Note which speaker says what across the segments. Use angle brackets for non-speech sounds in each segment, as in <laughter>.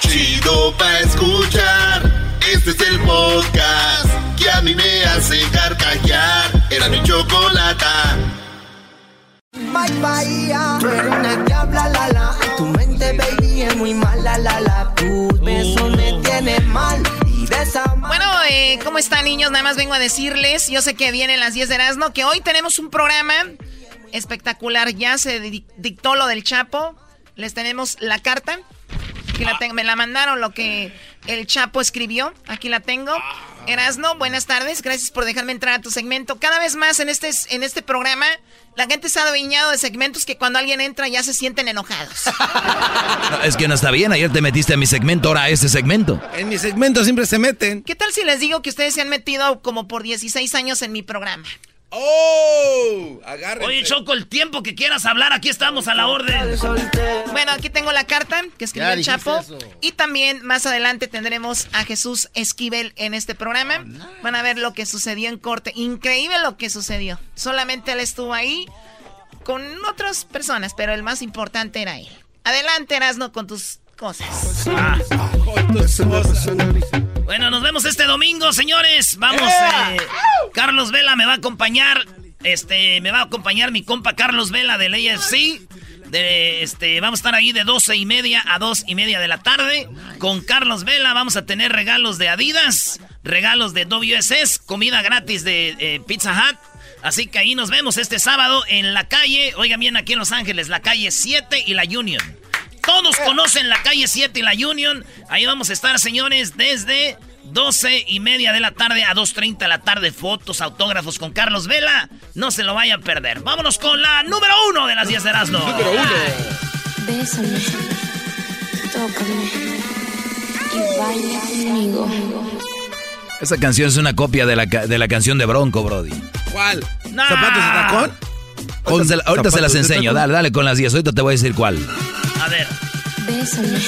Speaker 1: Chido pa' escuchar. Este es el podcast que a mí me hace carcajear. Era mi chocolata.
Speaker 2: Bye tú eres una diabla la la. Tu mente baby es muy mala la la. Tus besos me tienen mal y de esa ma-
Speaker 3: Bueno, eh, ¿cómo están niños? Nada más vengo a decirles, yo sé que vienen las 10 de Erasmo, que hoy tenemos un programa espectacular. Ya se di- dictó lo del Chapo, les tenemos la carta. Aquí la tengo, me la mandaron lo que el Chapo escribió. Aquí la tengo. Erasno, buenas tardes. Gracias por dejarme entrar a tu segmento. Cada vez más en este, en este programa, la gente está adueñado de segmentos que cuando alguien entra ya se sienten enojados. <laughs>
Speaker 4: No, es que no está bien. Ayer te metiste a mi segmento, ahora a este segmento.
Speaker 5: En mi segmento siempre se meten.
Speaker 3: ¿Qué tal si les digo que ustedes se han metido como por 16 años en mi programa?
Speaker 5: ¡Oh! Agárrense.
Speaker 4: Oye, Choco, el tiempo que quieras hablar, aquí estamos a la orden.
Speaker 3: Bueno, aquí tengo la carta que escribió el Chapo.
Speaker 5: eso.
Speaker 3: Y también más adelante tendremos a Jesús Esquivel en este programa. Van a ver lo que sucedió en corte. Increíble lo que sucedió. Solamente él estuvo ahí con otras personas, pero el más importante era él. Adelante, Erasno, con tus cosas.
Speaker 4: Bueno, nos vemos este domingo, señores. Vamos, eh, Carlos Vela me va a acompañar. Este, me va a acompañar mi compa Carlos Vela del AFC. De, este, vamos a estar ahí de 12 y media a 2 y media de la tarde. Con Carlos Vela vamos a tener regalos de Adidas, regalos de WSS, comida gratis de eh, Pizza Hut. Así que ahí nos vemos este sábado en la calle, oigan bien, aquí en Los Ángeles, la calle 7 y la Union. Todos conocen la calle 7 y la Union. Ahí vamos a estar, señores, desde 12 y media de la tarde a 2.30 de la tarde. Fotos, autógrafos con Carlos Vela. No se lo vayan a perder. Vámonos con la número uno de las 10 de Erasmo. Número uno.
Speaker 6: Bésame, tócame y baila conmigo.
Speaker 4: Esa canción es una copia de la, de la canción de Bronco, Brody.
Speaker 5: ¿Cuál?
Speaker 4: Nah.
Speaker 5: ¿Zapatos de tacón?
Speaker 4: Ahorita, se, ahorita se las enseño. Dale, dale con las 10. Ahorita te voy a decir cuál. A ver.
Speaker 6: Bésame,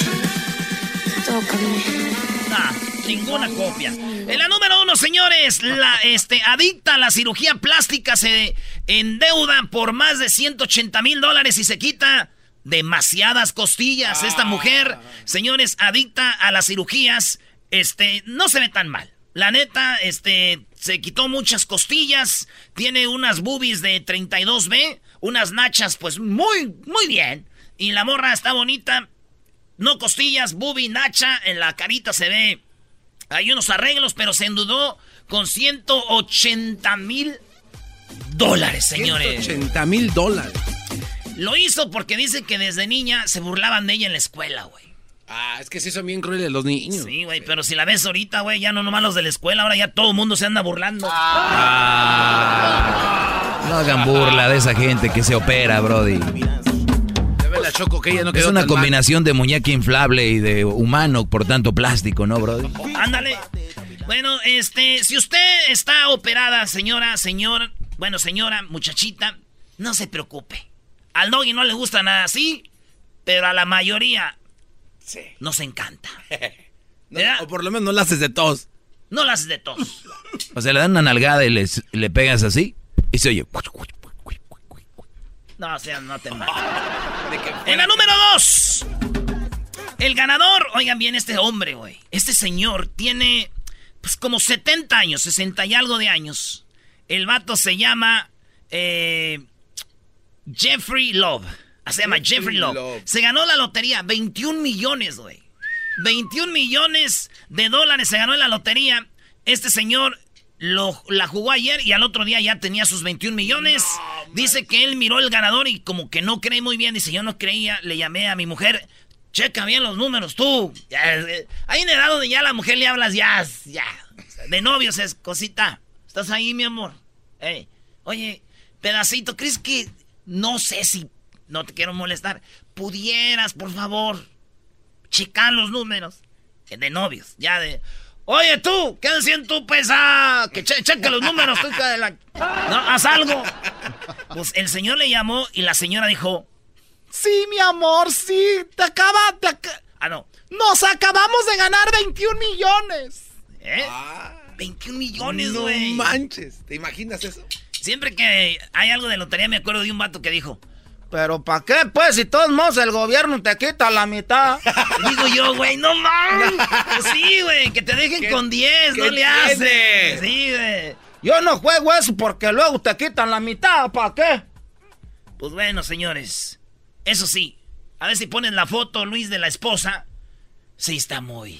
Speaker 6: tócame.
Speaker 4: Ah, ninguna copia. En la número uno, señores, la este, adicta a la cirugía plástica se endeuda por más de 180 mil dólares y se quita demasiadas costillas. Esta mujer, señores, adicta a las cirugías, este, no se ve tan mal. La neta, este, se quitó muchas costillas, tiene unas boobies de 32B, unas nachas, pues muy, muy bien. Y la morra está bonita, no costillas, bubi, nacha, en la carita se ve. Hay unos arreglos, pero se endudó con 180 mil dólares, señores.
Speaker 5: 80 mil dólares.
Speaker 4: Lo hizo porque dice que desde niña se burlaban de ella en la escuela, güey.
Speaker 5: Ah, es que sí son bien crueles los niños.
Speaker 4: Sí, güey, pero si la ves ahorita, güey, ya no nomás los de la escuela, ahora ya todo el mundo se anda burlando. No hagan burla de esa gente que se opera, Brody.
Speaker 5: Ya ve la Choco que ella no
Speaker 4: Es una
Speaker 5: mal.
Speaker 4: combinación de muñeca inflable y de humano, por tanto plástico, ¿no, Brody? Ándale. Bueno, este, si usted está operada, señora, señor, bueno, señora, muchachita, no se preocupe. Al doggy no le gusta nada así, pero a la mayoría nos encanta. <laughs>
Speaker 5: No, o por lo menos no la haces de tos.
Speaker 4: No las de tos. <laughs> O sea, le dan una nalgada y les- le pegas así y se oye. No, o sea, no te <laughs> mates. En la número dos. El ganador, oigan bien, este hombre, güey. Este señor tiene, pues, como 70 años, 60 y algo de años. El vato se llama eh, Jeffrey Love. Se llama Jeffrey Love. Se ganó la lotería, 21 millones, güey. 21 millones de dólares se ganó en la lotería. Este señor lo, la jugó ayer y al otro día ya tenía sus 21 millones. Dice que él miró el ganador y como que no cree muy bien. Dice, yo no creía. Le llamé a mi mujer. Checa bien los números, tú. Eh, ahí en edad donde ya la mujer le hablas, ya, ya. De novios es cosita. ¿Estás ahí, mi amor? oye, pedacito, ¿crees que... No sé si... No te quiero molestar. Pudieras, por favor, checar los números. De novios, ya de... Oye, tú, ¿qué decían tú, pesa? Que cheque los números, tú, de la... No, haz algo. Pues el señor le llamó y la señora dijo... Sí, mi amor, sí, te acaba... Ah, no. Nos acabamos de ganar 21 millones. ¿Eh? 21 millones, güey.
Speaker 5: No manches, ¿te imaginas eso?
Speaker 4: Siempre que hay algo de lotería me acuerdo de un vato que dijo...
Speaker 7: Pero ¿para qué? Pues si todos modos el gobierno te quita la mitad. <laughs>
Speaker 4: Digo yo, güey, no mames. <laughs> Sí, güey, que te dejen con 10, no le haces. Sí, güey.
Speaker 7: Yo no juego eso porque luego te quitan la mitad, ¿para qué?
Speaker 4: Pues bueno, señores. Eso sí, a ver si ponen la foto, Luis, de la esposa. Sí, está muy.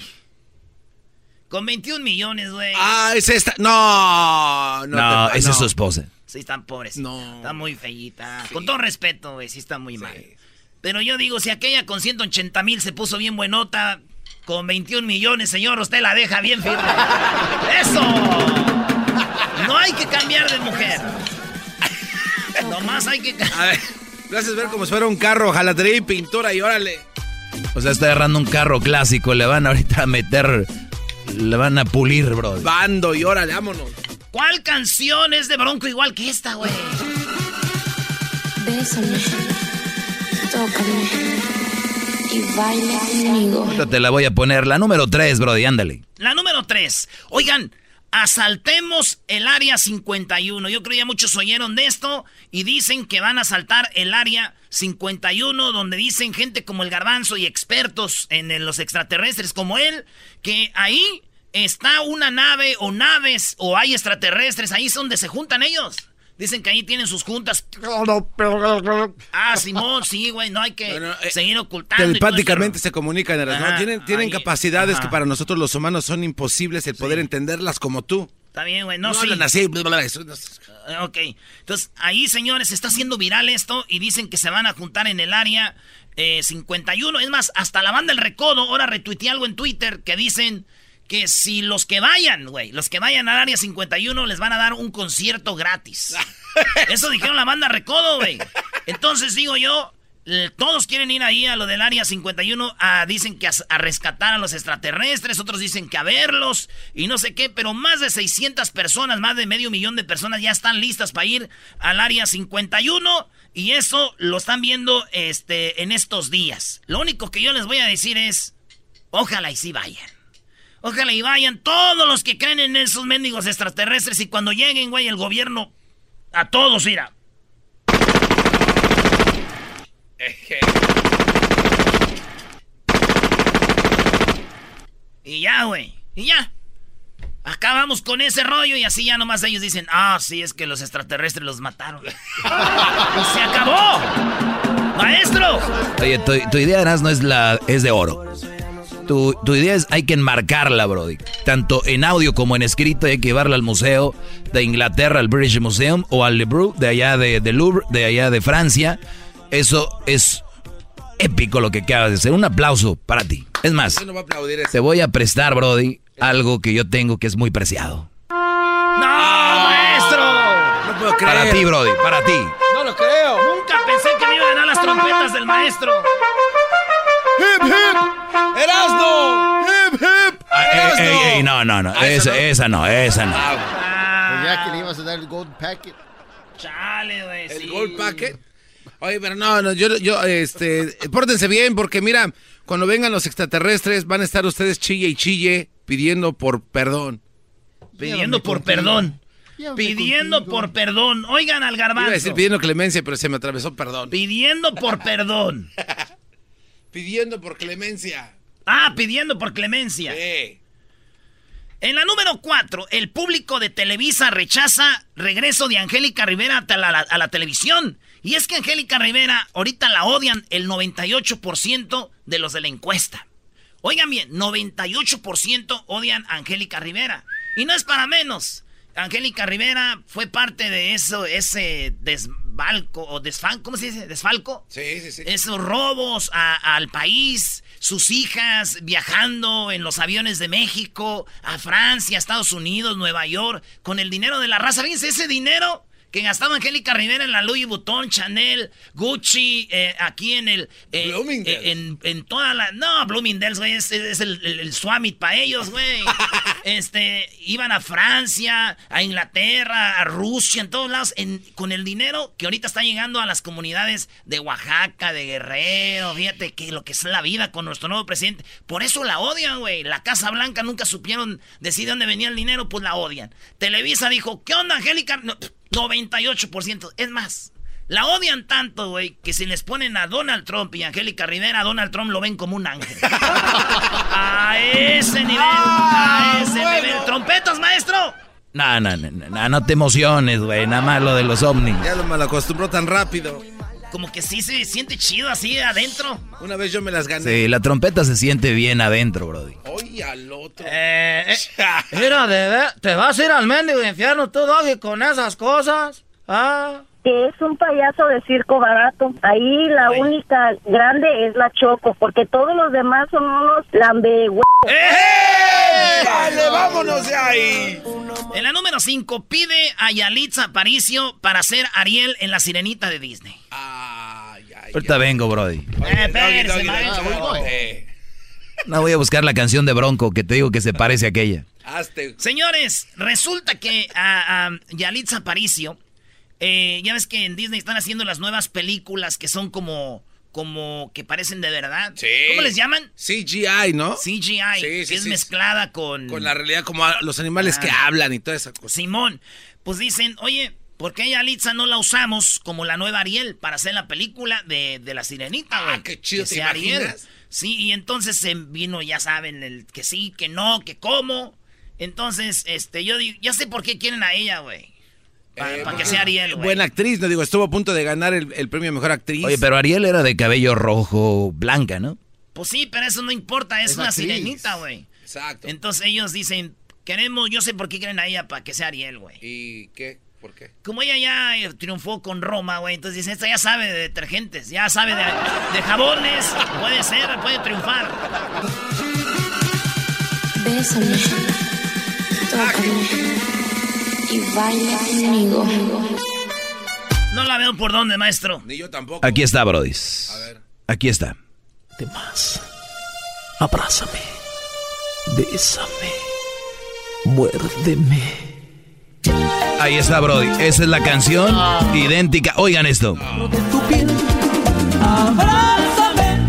Speaker 4: Con 21 millones, güey.
Speaker 5: Ah, es esta. No, no.
Speaker 8: No, esa es su esposa.
Speaker 4: Sí, están pobres. No. Está muy feíta. Con todo respeto, güey, sí está muy mal. Pero yo digo, si aquella con 180 mil se puso bien buenota, con 21 millones, señor, usted la deja bien firme. <laughs> ¡Eso! No hay que cambiar de mujer. Nomás hay que...
Speaker 5: A ver, gracias ver como si fuera un carro, jalatería y pintura y órale.
Speaker 8: O sea, está agarrando un carro clásico, le van ahorita a meter... Le van a pulir, bro.
Speaker 5: Bando y órale, vámonos.
Speaker 4: ¿Cuál canción es de Bronco igual que esta, güey?
Speaker 6: Bésame, tócame y baila conmigo.
Speaker 8: te la voy a poner. La número 3, Brody, ándale.
Speaker 4: La número 3. Oigan, asaltemos el área 51. Yo creo que ya muchos oyeron de esto y dicen que van a asaltar el área 51, donde dicen gente como el garbanzo y expertos en los extraterrestres como él, que ahí está una nave o naves o hay extraterrestres, ahí es donde se juntan ellos. Dicen que ahí tienen sus juntas. Ah, Simón, sí, güey, no hay que eh, seguir ocultando.
Speaker 5: Telepáticamente se comunican, ¿no? Tienen, tienen capacidades que para nosotros los humanos son imposibles el poder entenderlas como tú.
Speaker 4: Está bien, güey, no,
Speaker 5: no hablan así.
Speaker 4: Ah, ok, entonces ahí, señores, se está haciendo viral esto y dicen que se van a juntar en el área 51. Eh, es más, hasta la banda El Recodo ahora retuiteé algo en Twitter que dicen que si los que vayan, güey, los que vayan al área 51 les van a dar un concierto gratis. <laughs> Eso dijeron la banda Recodo, güey. Entonces digo yo, todos quieren ir ahí a lo del área 51, a, dicen que a, rescatar a los extraterrestres, otros dicen que a verlos y no sé qué, pero más de 600 personas, más de medio millón de personas ya están listas para ir al área 51 y eso lo están viendo este, en estos días. Lo único que yo les voy a decir es, ojalá y sí vayan. Ojalá y vayan todos los que creen en esos mendigos extraterrestres y cuando lleguen, güey, el gobierno a todos irá. Y ya, güey. Y ya. Acabamos con ese rollo y así ya nomás ellos dicen, ah, sí, es que los extraterrestres los mataron. <laughs> ¡Se acabó! ¡Maestro!
Speaker 8: Oye, tu, tu idea no es la. es de oro. Tu, idea es hay que enmarcarla, Brody. Tanto en audio como en escrito hay que llevarla al museo de Inglaterra, al British Museum, o al Louvre, de allá de, Louvre, de allá de Francia. Eso es épico lo que acabas de hacer. Un aplauso para ti. Es más, te voy a prestar, Brody, algo que yo tengo que es muy preciado.
Speaker 4: ¡No, maestro!
Speaker 5: No puedo creer.
Speaker 8: Para ti, Brody, para ti.
Speaker 5: No lo creo.
Speaker 4: Nunca pensé que me iban a ganar las trompetas del maestro.
Speaker 5: ¡Hip, hip! ¡Erasno! ¡Hip, hip!
Speaker 8: Ah, ¡Erasno! Ey, ey, no, no, no. Ah, esa, esa no, esa no.
Speaker 7: Ah, ya que le ibas a dar el gold packet.
Speaker 4: Chale, güey.
Speaker 5: ¿El gold packet? Oye, pero no, no, yo, yo, este, pórtense bien porque mira, cuando vengan los extraterrestres van a estar ustedes chille y chille pidiendo por perdón.
Speaker 4: Pidiendo por perdón. Pidiendo por perdón. Oigan al garbanzo.
Speaker 5: Iba a decir pidiendo clemencia, pero se me atravesó perdón.
Speaker 4: Pidiendo por perdón. <laughs>
Speaker 5: pidiendo por clemencia.
Speaker 4: Ah, pidiendo por clemencia.
Speaker 5: Sí.
Speaker 4: En la número 4, el público de Televisa rechaza regreso de Angélica Rivera a la, televisión. Y es que Angélica Rivera ahorita la odian el 98% de los de la encuesta. Oigan bien, 98% odian a Angélica Rivera. Y no es para menos. Angélica Rivera fue parte de eso, ese desfalco, o desfalco, ¿cómo se dice? ¿Desfalco?
Speaker 5: Sí, sí, sí.
Speaker 4: Esos robos al país, sus hijas viajando en los aviones de México, a Francia, Estados Unidos, Nueva York, con el dinero de la raza. Fíjense, ese dinero que gastaba Angélica Rivera en la Louis Vuitton, Chanel, Gucci, eh, aquí en el... Eh, eh, en, en, toda la... No, Bloomingdale's, güey, es, el, el, Swamit para ellos, güey. <laughs> este, iban a Francia, a Inglaterra, a Rusia, en todos lados, con el dinero que ahorita está llegando a las comunidades de Oaxaca, de Guerrero, fíjate que lo que es la vida con nuestro nuevo presidente. Por eso la odian, güey. La Casa Blanca nunca supieron decir dónde venía el dinero, pues la odian. Televisa dijo, ¿qué onda, Angélica? No, 98%. Es más, la odian tanto, güey, que si les ponen a Donald Trump y Angélica Rivera, a Donald Trump lo ven como un ángel. <laughs> a ese nivel, a ese nivel. ¿Trompetas, maestro?
Speaker 8: No, no, no, no, no te emociones, güey. Nada más lo de los ovnis.
Speaker 5: Ya lo malacostumbró tan rápido.
Speaker 4: Como que sí se siente chido así adentro.
Speaker 5: Una vez yo me las gané.
Speaker 8: Sí, la trompeta se siente bien adentro, brody.
Speaker 5: Oye, al otro.
Speaker 7: Eh, eh <laughs> mira, de te vas a ir al mendigo infierno tú, Doggy, con esas cosas. Ah
Speaker 9: que es un payaso de circo barato. Ahí la única grande es la Choco, porque todos los demás son unos lambe
Speaker 5: ¡Eh! ¡Vale, vámonos de ahí!
Speaker 4: En la número 5, pide a Yalitza Aparicio para ser Ariel en La Sirenita de Disney.
Speaker 8: Ay, ay, Ahorita vengo, Brody.
Speaker 4: Eh,
Speaker 8: no voy a buscar la canción de Bronco que te digo que se parece a aquella.
Speaker 4: Señores, resulta que a, a Yalitza Aparicio, eh, ya ves que en Disney están haciendo las nuevas películas que son como como que parecen de verdad.
Speaker 5: Sí.
Speaker 4: ¿Cómo les llaman?
Speaker 5: CGI, ¿no?
Speaker 4: CGI, que es mezclada con...
Speaker 5: Con la realidad, como los animales que ah. hablan y toda esa cosa.
Speaker 4: Simón, pues dicen, oye, ¿por qué a Litza no la usamos como la nueva Ariel para hacer la película de, la sirenita,
Speaker 5: güey? Ah, qué chido, ¿te Ariel.
Speaker 4: Sí, y entonces se vino, ya saben, el que sí, que no, que cómo. Entonces, este, yo digo, ya sé por qué quieren a ella, güey. Para eh, que sea Ariel, güey.
Speaker 5: Buena actriz, no digo, estuvo a punto de ganar el, premio Mejor Actriz.
Speaker 8: Oye, pero Ariel era de cabello rojo, blanca, ¿no?
Speaker 4: Pues sí, pero eso no importa, es, una sirenita, güey.
Speaker 5: Exacto.
Speaker 4: Entonces ellos dicen, queremos, yo sé por qué quieren a ella para que sea Ariel, güey.
Speaker 5: ¿Y qué? ¿Por qué?
Speaker 4: Como ella ya eh, triunfó con Roma, güey, entonces dicen, esta ya sabe de detergentes, ya sabe de, de jabones, puede ser, puede triunfar.
Speaker 6: Bésame, tócame y baila conmigo.
Speaker 4: No la veo por dónde, maestro.
Speaker 5: Ni yo tampoco.
Speaker 8: Aquí está, Brody. A
Speaker 5: ver.
Speaker 8: Aquí está.
Speaker 7: De más. Abrázame. Bésame. Muérdeme.
Speaker 8: Ahí está, Brody. Esa es la canción idéntica. Oigan esto.
Speaker 7: Abrázame,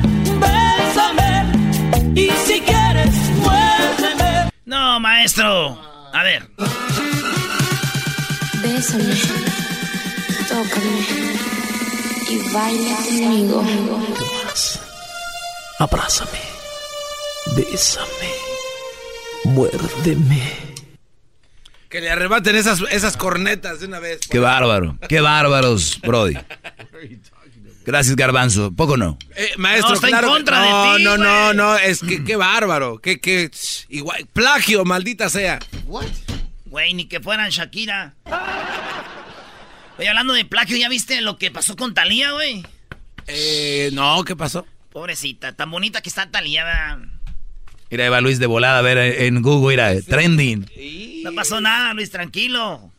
Speaker 7: bésame. Y si quieres, muérdeme.
Speaker 4: No, maestro. A ver.
Speaker 6: Bésame, tócame y baila conmigo.
Speaker 7: ¿Qué más? Abrázame, bésame, muérdeme.
Speaker 5: Que le arrebaten esas, esas cornetas de una vez.
Speaker 8: Qué bárbaro, qué bárbaros, Brody. Gracias, Garbanzo. Poco no.
Speaker 5: Eh, maestro,
Speaker 4: no, en contra
Speaker 5: no,
Speaker 4: de ti,
Speaker 5: no, no, no, es que qué bárbaro. Que, que, igual, plagio, maldita sea.
Speaker 4: What? Güey, ni que fueran Shakira. Oye, hablando de plagio, ¿ya viste lo que pasó con Talía, güey?
Speaker 5: Eh, no, ¿qué pasó?
Speaker 4: Pobrecita, tan bonita que está Talía, ¿verdad?
Speaker 8: Mira, va Luis de volada a ver en Google, mira, trending.
Speaker 4: No pasó nada, Luis, tranquilo.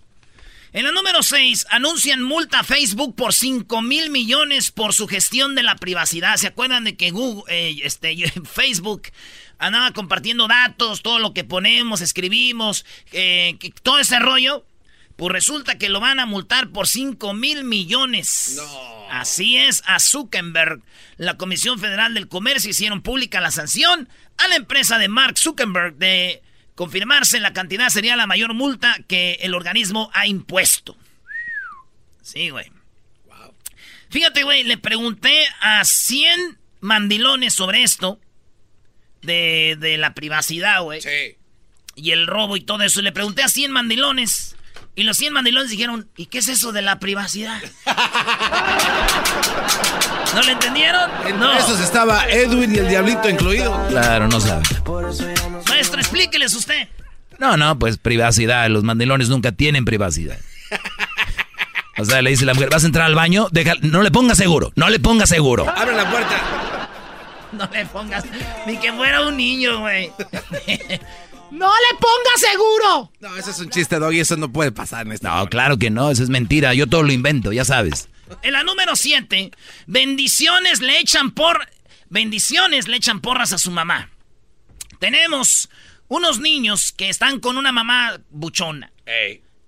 Speaker 4: En la número 6, anuncian multa a Facebook por 5 mil millones por su gestión de la privacidad. ¿Se acuerdan de que Google, eh, este, <laughs> Facebook andaba compartiendo datos, todo lo que ponemos, escribimos, eh, todo ese rollo. Pues resulta que lo van a multar por 5 mil millones.
Speaker 5: No.
Speaker 4: Así es, a Zuckerberg. La Comisión Federal del Comercio hicieron pública la sanción a la empresa de Mark Zuckerberg de confirmarse la cantidad sería la mayor multa que el organismo ha impuesto. Sí, güey. Fíjate, güey, le pregunté a 100 mandilones sobre esto de, la privacidad, güey.
Speaker 5: Sí.
Speaker 4: Y el robo y todo eso. Le pregunté a 100 mandilones Y los 100 mandilones dijeron, ¿y qué es eso de la privacidad? <laughs> ¿No le entendieron?
Speaker 5: En
Speaker 4: no.
Speaker 5: esos estaba Edwin y el Diablito incluido.
Speaker 8: Claro, no sabe.
Speaker 4: Maestro, explíqueles usted.
Speaker 8: No, no, pues privacidad. Los mandilones nunca tienen privacidad. <laughs> O sea, le dice la mujer, ¿vas a entrar al baño? Deja, no le ponga seguro, no le ponga seguro.
Speaker 5: Abre la puerta.
Speaker 4: No le pongas ni que fuera un niño, güey. <laughs>
Speaker 7: ¡No le pongas seguro!
Speaker 5: No, ese es un chiste, Doggy. Eso no puede pasar en esta.
Speaker 8: No, claro que no, eso es mentira. Yo todo lo invento, ya sabes.
Speaker 4: En la número 7, bendiciones le echan por. Bendiciones le echan porras a su mamá. Tenemos unos niños que están con una mamá buchona.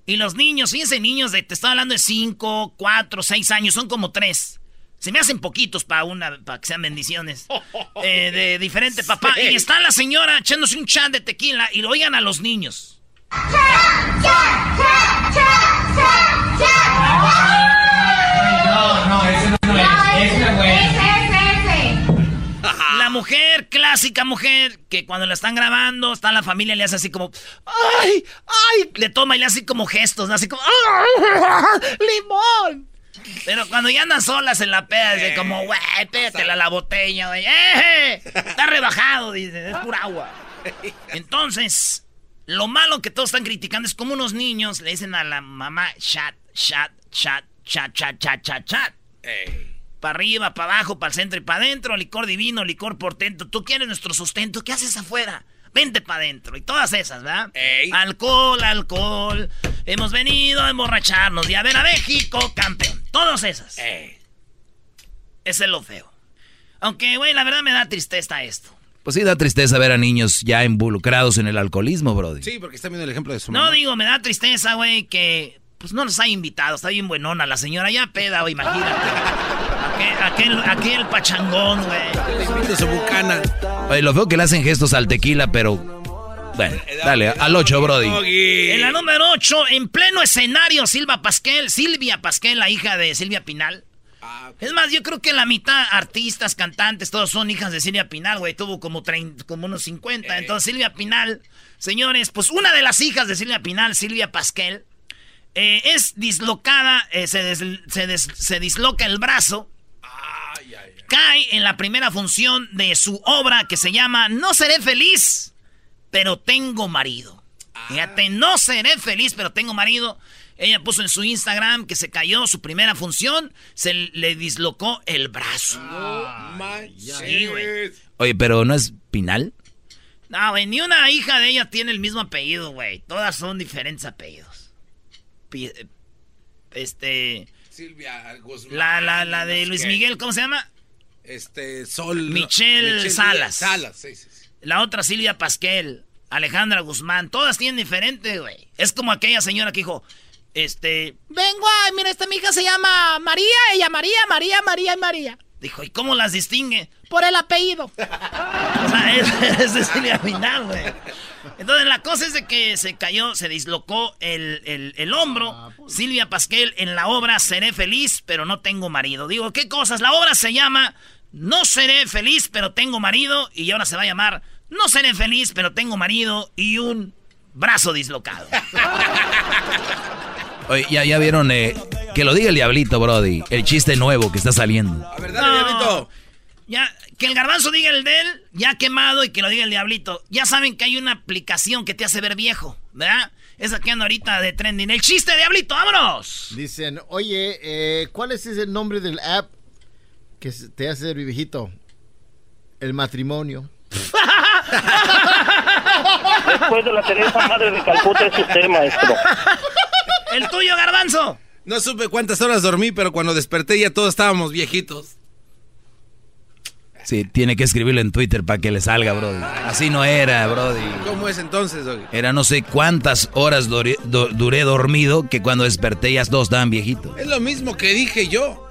Speaker 4: Y los niños, fíjense, niños de, te estaba hablando de 5, 4, 6 años, son como 3. Se me hacen poquitos para una, para que sean bendiciones. <laughs> Eh, de diferente papá. Y está la señora echándose un chat de tequila y lo oigan a los niños.
Speaker 10: No, no, ese no es. Ese.
Speaker 4: La mujer, clásica mujer, que cuando la están grabando, está la familia, le hace así como, ¡ay! ¡ay! Le toma y le hace como gestos, así como. <laughs> ¡limón! Pero cuando ya andan solas en la peda, dice como, güey, pégatela a la botella, güey. ¡Eh! Está rebajado, dice, es pura agua. Entonces, lo malo que todos están criticando es como unos niños le dicen a la mamá, chat, chat, chat, chat, chat, chat, chat, chat. Para arriba, para abajo, para el centro y para adentro, licor divino, licor portento. Tú quieres nuestro sustento, ¿qué haces afuera? Vente para adentro. Y todas esas, ¿verdad? Alcohol, alcohol. Hemos venido a emborracharnos y a ver a México, campeón. Todas esas. Ese es lo feo. Aunque, güey, la verdad me da tristeza esto.
Speaker 8: Pues sí, da tristeza ver a niños ya involucrados en el alcoholismo, Brody.
Speaker 5: Sí, porque está viendo el ejemplo de su
Speaker 4: No
Speaker 5: mamá.
Speaker 4: digo, me da tristeza, güey, que pues no nos ha invitado. Está bien buenona la señora, ya peda, güey, imagínate. Aquel, aquel, pachangón, güey.
Speaker 5: su bucana.
Speaker 8: Oye, lo feo que le hacen gestos al tequila, pero... Bueno, dale, al 8, Brody.
Speaker 4: En la número 8, en pleno escenario, Silva Pasquel, Silvia Pasquel, la hija de Silvia Pinal. Es más, yo creo que la mitad artistas, cantantes, todos son hijas de Silvia Pinal, güey. Tuvo como, 30, como unos 50. Entonces, Silvia Pinal, señores, pues una de las hijas de Silvia Pinal, Silvia Pasquel, eh, es dislocada, eh, se, des- se des- se disloca el brazo. Cae en la primera función de su obra que se llama No seré feliz, pero tengo marido. Fíjate, no seré feliz, pero tengo marido. Ella puso en su Instagram que se cayó su primera función, se le dislocó el brazo. Sí, güey.
Speaker 8: Oye, pero ¿no es Pinal?
Speaker 4: No, güey, ni una hija de ella tiene el mismo apellido, güey. Todas son diferentes apellidos. Este.
Speaker 5: Silvia Guzmán.
Speaker 4: La, la, la de Luis. Miguel, ¿cómo se llama?
Speaker 5: Este, Sol. no,
Speaker 4: Michelle Salas.
Speaker 5: Salas, sí, sí. sí.
Speaker 4: La otra Silvia Pasquel, Alejandra Guzmán, todas tienen diferente, güey. Es como aquella señora que dijo, este,
Speaker 7: Vengo a... Mira, esta mi hija se llama María, ella María, María, María y María.
Speaker 4: dijo, ¿y cómo las distingue?
Speaker 7: Por el apellido. <laughs>
Speaker 4: O sea, es, es de Silvia Pinal, güey. Entonces la cosa es de que se cayó, se dislocó el, el- el hombro. Silvia Pasquel en la obra Seré feliz, pero no tengo marido. Digo, ¿qué cosas? La obra se llama No seré feliz, pero tengo marido. Y ahora se va a llamar No seré feliz, pero tengo marido y un brazo dislocado. <laughs>
Speaker 8: Oye, ya, ya vieron, eh, que lo diga el diablito, Brody. El chiste nuevo que está saliendo.
Speaker 5: A ver, dale, Diablito.
Speaker 4: Ya, que el garbanzo diga el de él, ya quemado, y que lo diga el diablito. Ya saben que hay una aplicación que te hace ver viejo, ¿verdad? Esa que anda ahorita de trending. El chiste, diablito, vámonos.
Speaker 11: Dicen, oye, eh, ¿cuál es ese nombre del app que te hace ver viejito? El matrimonio. <laughs>
Speaker 12: Después de la Teresa Madre de Calcuta es usted, maestro.
Speaker 4: El tuyo, garbanzo.
Speaker 5: No supe cuántas horas dormí, pero cuando desperté ya todos estábamos viejitos.
Speaker 8: Sí, tiene que escribirlo en Twitter para que le salga, Brody. Así no era, Brody.
Speaker 5: ¿Cómo es entonces, Doggy?
Speaker 8: Era no sé cuántas horas do- duré dormido que cuando desperté ya todos estaban viejitos.
Speaker 5: Es lo mismo que dije yo.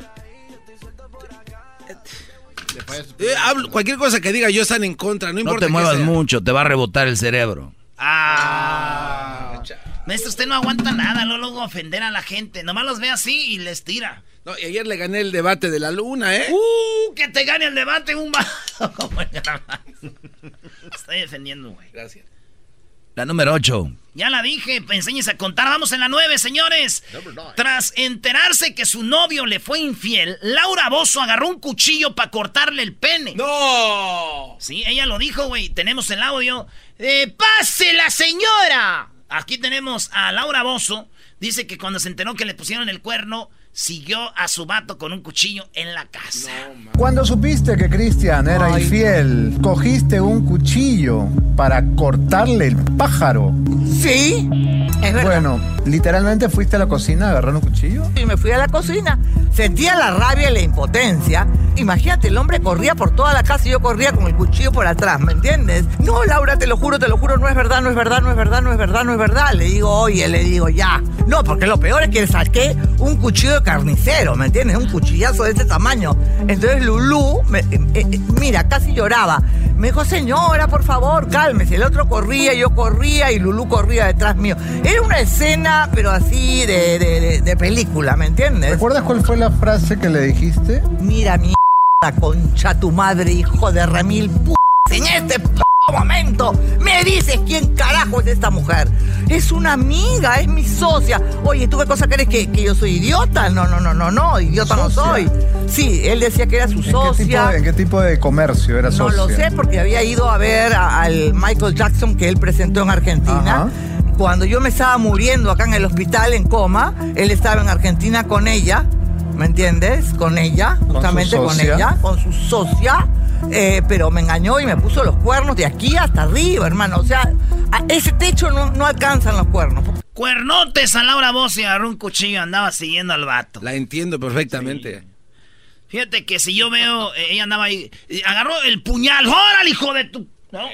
Speaker 5: Eh, hablo- cualquier cosa que diga yo están en contra, no
Speaker 8: No
Speaker 5: importa.
Speaker 8: te
Speaker 5: que
Speaker 8: muevas mucho, te va a rebotar el cerebro.
Speaker 4: Ah. Maestro, usted no aguanta nada, no luego ofender a la gente. Nomás los ve así y les tira.
Speaker 5: No, y ayer le gané el debate de la luna, ¿eh?
Speaker 4: ¡Uh! Que te gane el debate un vaso como el garbanzo. Estoy defendiendo, güey.
Speaker 5: Gracias.
Speaker 8: La número 8.
Speaker 4: Ya la dije, enséñese a contar. Vamos en la 9, señores. Tras enterarse que su novio le fue infiel, Laura Bozo agarró un cuchillo para cortarle el pene.
Speaker 5: ¡No!
Speaker 4: Sí, ella lo dijo, güey. Tenemos el audio. Eh, ¡Pase la señora! Aquí tenemos a Laura Bozo. Dice que cuando se enteró que le pusieron el cuerno, siguió a su vato con un cuchillo en la casa.
Speaker 13: Cuando supiste que Cristian era infiel, cogiste un cuchillo para cortarle el pájaro.
Speaker 14: Sí, es verdad.
Speaker 13: Bueno, literalmente fuiste a la cocina a agarrar un cuchillo.
Speaker 14: Y me fui a la cocina. Sentía la rabia y la impotencia. Imagínate, el hombre corría por toda la casa y yo corría con el cuchillo por atrás, ¿me entiendes? No, Laura, te lo juro, te lo juro, no es verdad, no es verdad, no es verdad, no es verdad, no es verdad. Le digo, oye, le digo, ya. No, porque lo peor es que saqué un cuchillo de carnicero, ¿me entiendes? Un cuchillazo de ese tamaño. Entonces Lulú, me- eh, eh, mira, casi lloraba. Me dijo, señora, por favor, cálmese. El otro corría, yo corría y Lulú corría detrás mío. Era una escena, pero así de, de- de- de película, ¿me entiendes?
Speaker 13: ¿Recuerdas cuál fue la frase que le dijiste?
Speaker 14: Mira, mi <laughs> concha tu madre, hijo de remil p. En este p momento me dices quién carajo es esta mujer. Es una amiga, es mi socia. Oye, ¿tú qué cosa crees que, que yo soy idiota? No, no, no, no, no, idiota no soy. Sí, él decía que era su
Speaker 13: ¿En qué, tipo
Speaker 14: socia.
Speaker 13: de, en qué tipo de comercio era
Speaker 14: No
Speaker 13: socia?
Speaker 14: lo sé porque había ido a ver a- al Michael Jackson que él presentó en Argentina. Cuando yo me estaba muriendo acá en el hospital en coma, él estaba en Argentina con ella, ¿me entiendes? Con ella, justamente con ella, con su socia. Eh, pero me engañó y me puso los cuernos de aquí hasta arriba, hermano. O sea, a ese techo no, no alcanzan los cuernos.
Speaker 4: Cuernotes a Laura Bozo y agarró un cuchillo y andaba siguiendo al vato.
Speaker 5: La entiendo perfectamente.
Speaker 4: Fíjate que si yo veo, eh, ella andaba ahí, eh, agarró el puñal, ¡órale, hijo de tu! ¿no?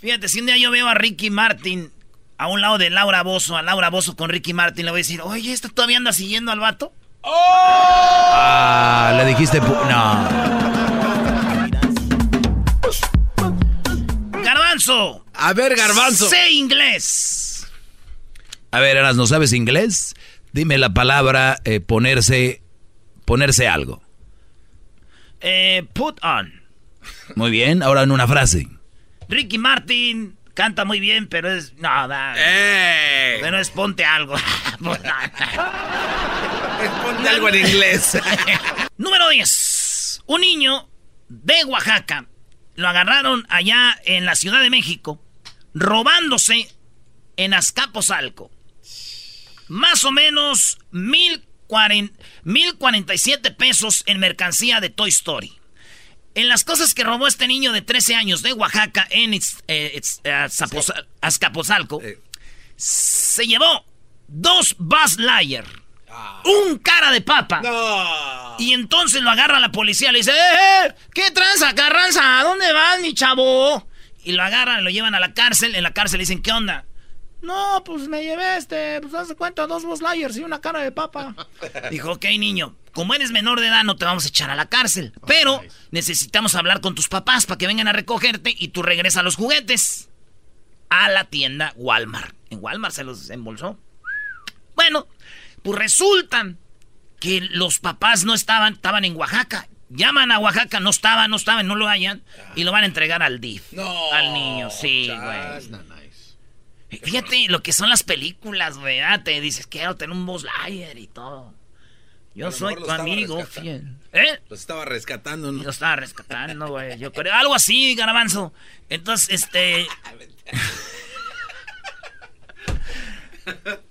Speaker 4: Fíjate, si un día yo veo a Ricky Martin a un lado de Laura Bozo, a Laura Bozo con Ricky Martin, le voy a decir, oye, ¿esta todavía anda siguiendo al vato?
Speaker 8: Ah, le dijiste. pu- No.
Speaker 4: Garbanzo.
Speaker 5: A ver, Garbanzo.
Speaker 4: Sé inglés.
Speaker 8: A ver, Aras, ¿no sabes inglés? Dime la palabra eh, ponerse. Ponerse algo.
Speaker 4: Eh, put on.
Speaker 8: Muy bien, ahora en una frase.
Speaker 4: Ricky Martin canta muy bien, pero es. No, da.
Speaker 5: ¡Eh!
Speaker 4: Pero es ponte algo. <laughs>
Speaker 5: Ponte algo en inglés. <laughs>
Speaker 4: Número 10. Un niño de Oaxaca lo agarraron allá en la Ciudad de México robándose en Azcapotzalco. Más o menos mil cuaren- 1047 pesos en mercancía de Toy Story. En las cosas que robó este niño de 13 años de Oaxaca en eh, eh, Azcapotzalco, se llevó dos Buzz Lightyear, un cara de papa. Y entonces lo agarra la policía, le dice, ¡eh, eh! ¿Qué tranza, carranza? ¿A dónde vas, mi chavo? Y lo agarran, lo llevan a la cárcel. En la cárcel le dicen, ¿qué onda? No, pues me llevé este, pues hace cuenta, dos Lightyears y una cara de papa. <laughs> Dijo, ok, niño, como eres menor de edad no te vamos a echar a la cárcel. Pero necesitamos hablar con tus papás para que vengan a recogerte y tú regresas a los juguetes. A la tienda Walmart. En Walmart se los embolsó. Bueno, pues resultan que los papás no estaban, estaban en Oaxaca. Llaman a Oaxaca, no estaban, no estaban, no lo hayan. Y lo van a entregar al DIF. al niño, sí, güey. Fíjate lo que son las películas, güey. ah, Te dices, quiero tener un Buzz Lightyear y todo. Yo soy tu amigo fiel. ¿Eh?
Speaker 5: Los estaba rescatando, ¿no?
Speaker 4: Lo estaba rescatando, güey. Yo creo. Algo así, Garabanzo. Entonces, este. <laughs> <laughs>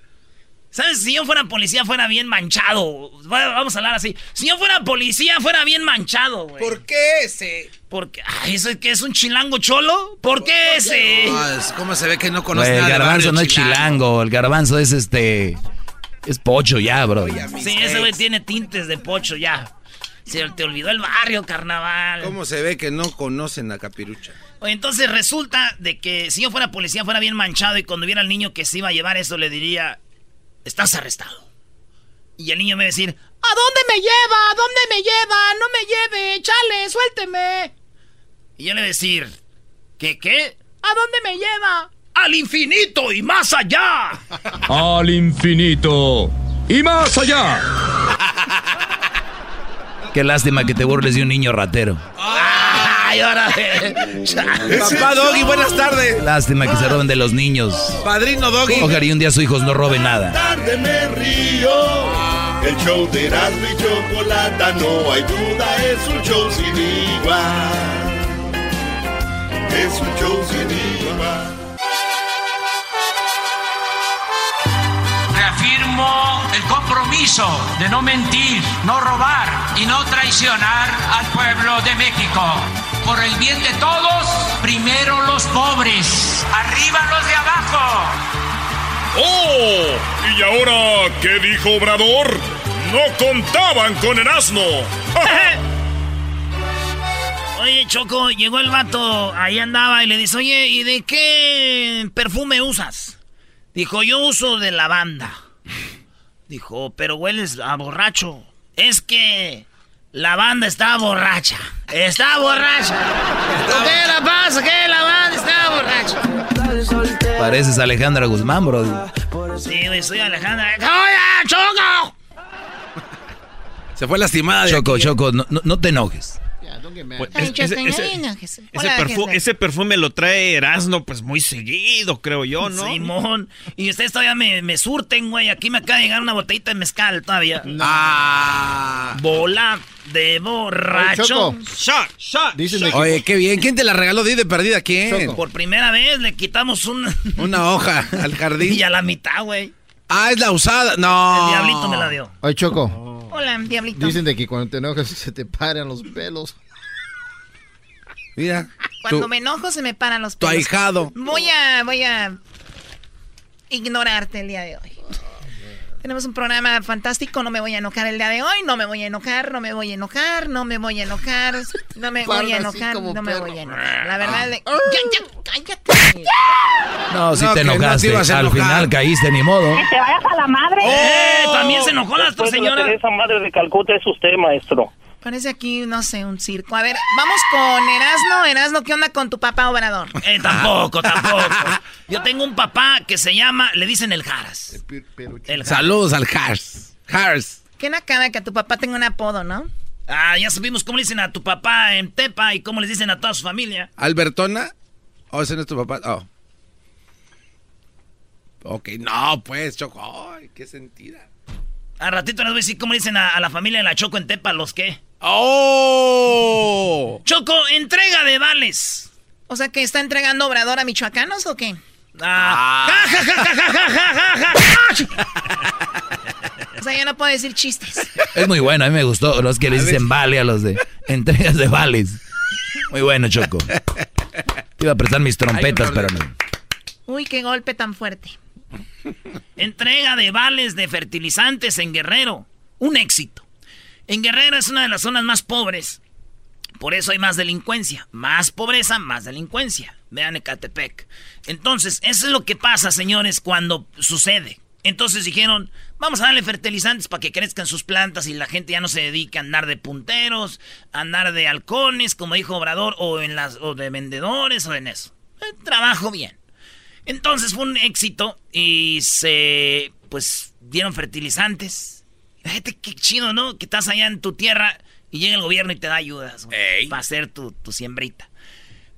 Speaker 4: ¿Sabes? Si yo fuera policía, fuera bien manchado. Va- Vamos a hablar así. Si yo fuera policía, fuera bien manchado, güey.
Speaker 5: ¿Por qué ese?
Speaker 4: Porque. Ay, ¿eso es que es un chilango cholo? ¿Por qué ese?
Speaker 5: No, es- ¿Cómo se ve que no conoce
Speaker 8: el
Speaker 5: nada de
Speaker 8: garbanzo no es chilango, el garbanzo es este. Es pocho ya, bro.
Speaker 4: Sí, ese güey tiene tintes de pocho ya. Se te olvidó el barrio, carnaval.
Speaker 5: ¿Cómo se ve que no conocen a Capirucha?
Speaker 4: Oye, entonces resulta de que si yo fuera policía fuera bien manchado y cuando viera al niño que se iba a llevar eso le diría, estás arrestado. Y el niño me va a decir, ¿a dónde me lleva? ¿A dónde me lleva? No me lleve, chale, suélteme. Y yo le voy a decir, ¿qué qué? ¿A dónde me lleva? Al infinito y más allá. <laughs>
Speaker 15: Al infinito y más allá. <laughs>
Speaker 8: Qué lástima que te burles de un niño ratero.
Speaker 4: Ay,
Speaker 7: Ay, ahora. <laughs>
Speaker 5: Papá Doggy, buenas tardes.
Speaker 8: Lástima que se roben de los niños.
Speaker 5: Padrino Doggy.
Speaker 8: Ojalá y un día sus hijos no roben nada.
Speaker 1: tarde me río. El show de Erasmo y Chocolata, no hay duda, es un show sin igual. Es un show sin igual.
Speaker 16: Reafirmo el compromiso de no mentir, no robar y no traicionar al pueblo de México. Por el bien de todos, primero los pobres, arriba los de abajo.
Speaker 15: ¡Oh! ¿Y ahora qué dijo Obrador? No contaban con el asno. <laughs>
Speaker 4: Oye, Choco, llegó el vato, ahí andaba y le dice, oye, ¿y de qué perfume usas? Dijo, yo uso de lavanda. Dijo, pero hueles a borracho. Es que la banda está borracha. Está borracha. ¿Qué la pasa? ¿Qué la banda está borracha?
Speaker 8: Pareces Alejandra Guzmán, bro.
Speaker 4: Sí, güey, soy Alejandra. ¡Oye, Choco!
Speaker 5: Se fue lastimada.
Speaker 8: Choco,
Speaker 5: aquí.
Speaker 8: Choco, no, no- no te enojes.
Speaker 17: Pues,
Speaker 3: Ay,
Speaker 17: es-
Speaker 3: Choco,
Speaker 17: ese, perfu- perfume lo trae Erasmo pues muy seguido, creo yo, ¿no?
Speaker 4: Simón. Y ustedes todavía me, me surten, güey. Aquí me acaba de llegar una botellita de mezcal todavía.
Speaker 5: Ah.
Speaker 4: Bola de borracho. Shot, shot.
Speaker 5: Dicen de que- Oye, qué bien. ¿Quién te la regaló Di de perdida? ¿Quién?
Speaker 4: Por primera vez le quitamos un... <laughs>
Speaker 5: Una hoja al jardín.
Speaker 4: y a la mitad, güey.
Speaker 5: Ah, es la usada. No.
Speaker 4: El diablito me la dio.
Speaker 11: Oye, Choco.
Speaker 3: Hola, diablito.
Speaker 11: Dicen de que cuando te enojas se te paran los pelos.
Speaker 5: Mira.
Speaker 3: Cuando
Speaker 5: tu-
Speaker 3: me enojo se me paran los
Speaker 5: Tu
Speaker 3: pelos.
Speaker 5: ahijado.
Speaker 3: Voy a, voy a ignorarte el día de hoy. Tenemos un programa fantástico, no me voy a enojar el día de hoy, no me voy a enojar, no me voy a enojar, no me voy a enojar, no me voy a enojar, no me voy a enojar. La verdad, de- ya, ya, cállate.
Speaker 8: No, si te
Speaker 5: que no te
Speaker 8: enojaste. Al final caíste, ni modo.
Speaker 9: te vayas a la madre.
Speaker 4: ¡Eh! También se enojó la
Speaker 12: la
Speaker 4: señora.
Speaker 12: Teresa Madre de Calcuta es usted, maestro.
Speaker 3: Parece aquí, no sé, un circo. A ver, vamos con Erasno. Erasno, ¿qué onda con tu papá Obrador?
Speaker 4: Eh, tampoco, tampoco. Yo tengo un papá que se llama, le dicen el Jaras. El Jaras.
Speaker 5: Saludos al Hars. Hars.
Speaker 3: Qué nacada que tu papá tenga un apodo, ¿no?
Speaker 4: Ah, ya supimos cómo le dicen a tu papá en Tepa y cómo les dicen a toda su familia.
Speaker 5: ¿Albertona? ¿O ese no es tu papá? Oh. Ok, no, pues, Choco. Ay, qué sentida.
Speaker 4: Al ratito les voy a decir cómo le dicen a, a la familia de la Choco en Tepa, los qué.
Speaker 5: ¡Oh!
Speaker 4: Choco, entrega de vales.
Speaker 3: O sea, que está entregando Obrador a michoacanos o qué?
Speaker 4: Ah.
Speaker 3: O sea, ya no puedo decir chistes.
Speaker 8: Es muy bueno, a mí me gustó. Los que le dicen vale a los de entregas de vales. Muy bueno, Choco. Te iba a prestar mis trompetas, pero no.
Speaker 3: Uy, qué golpe tan fuerte.
Speaker 4: Entrega de vales de fertilizantes en Guerrero. Un éxito. En Guerrero es una de las zonas más pobres. Por eso hay más delincuencia. Más pobreza, más delincuencia. Vean Ecatepec. Entonces, eso es lo que pasa, señores, cuando sucede. Entonces dijeron, vamos a darle fertilizantes para que crezcan sus plantas y la gente ya no se dedique a andar de punteros, a andar de halcones, como dijo Obrador, o, en las, o de vendedores, o en eso. Eh, trabajo bien. Entonces fue un éxito y se, pues, dieron fertilizantes. Fíjate qué chido, ¿no? Que estás allá en tu tierra y llega el gobierno y te da ayudas para hacer tu, tu siembrita.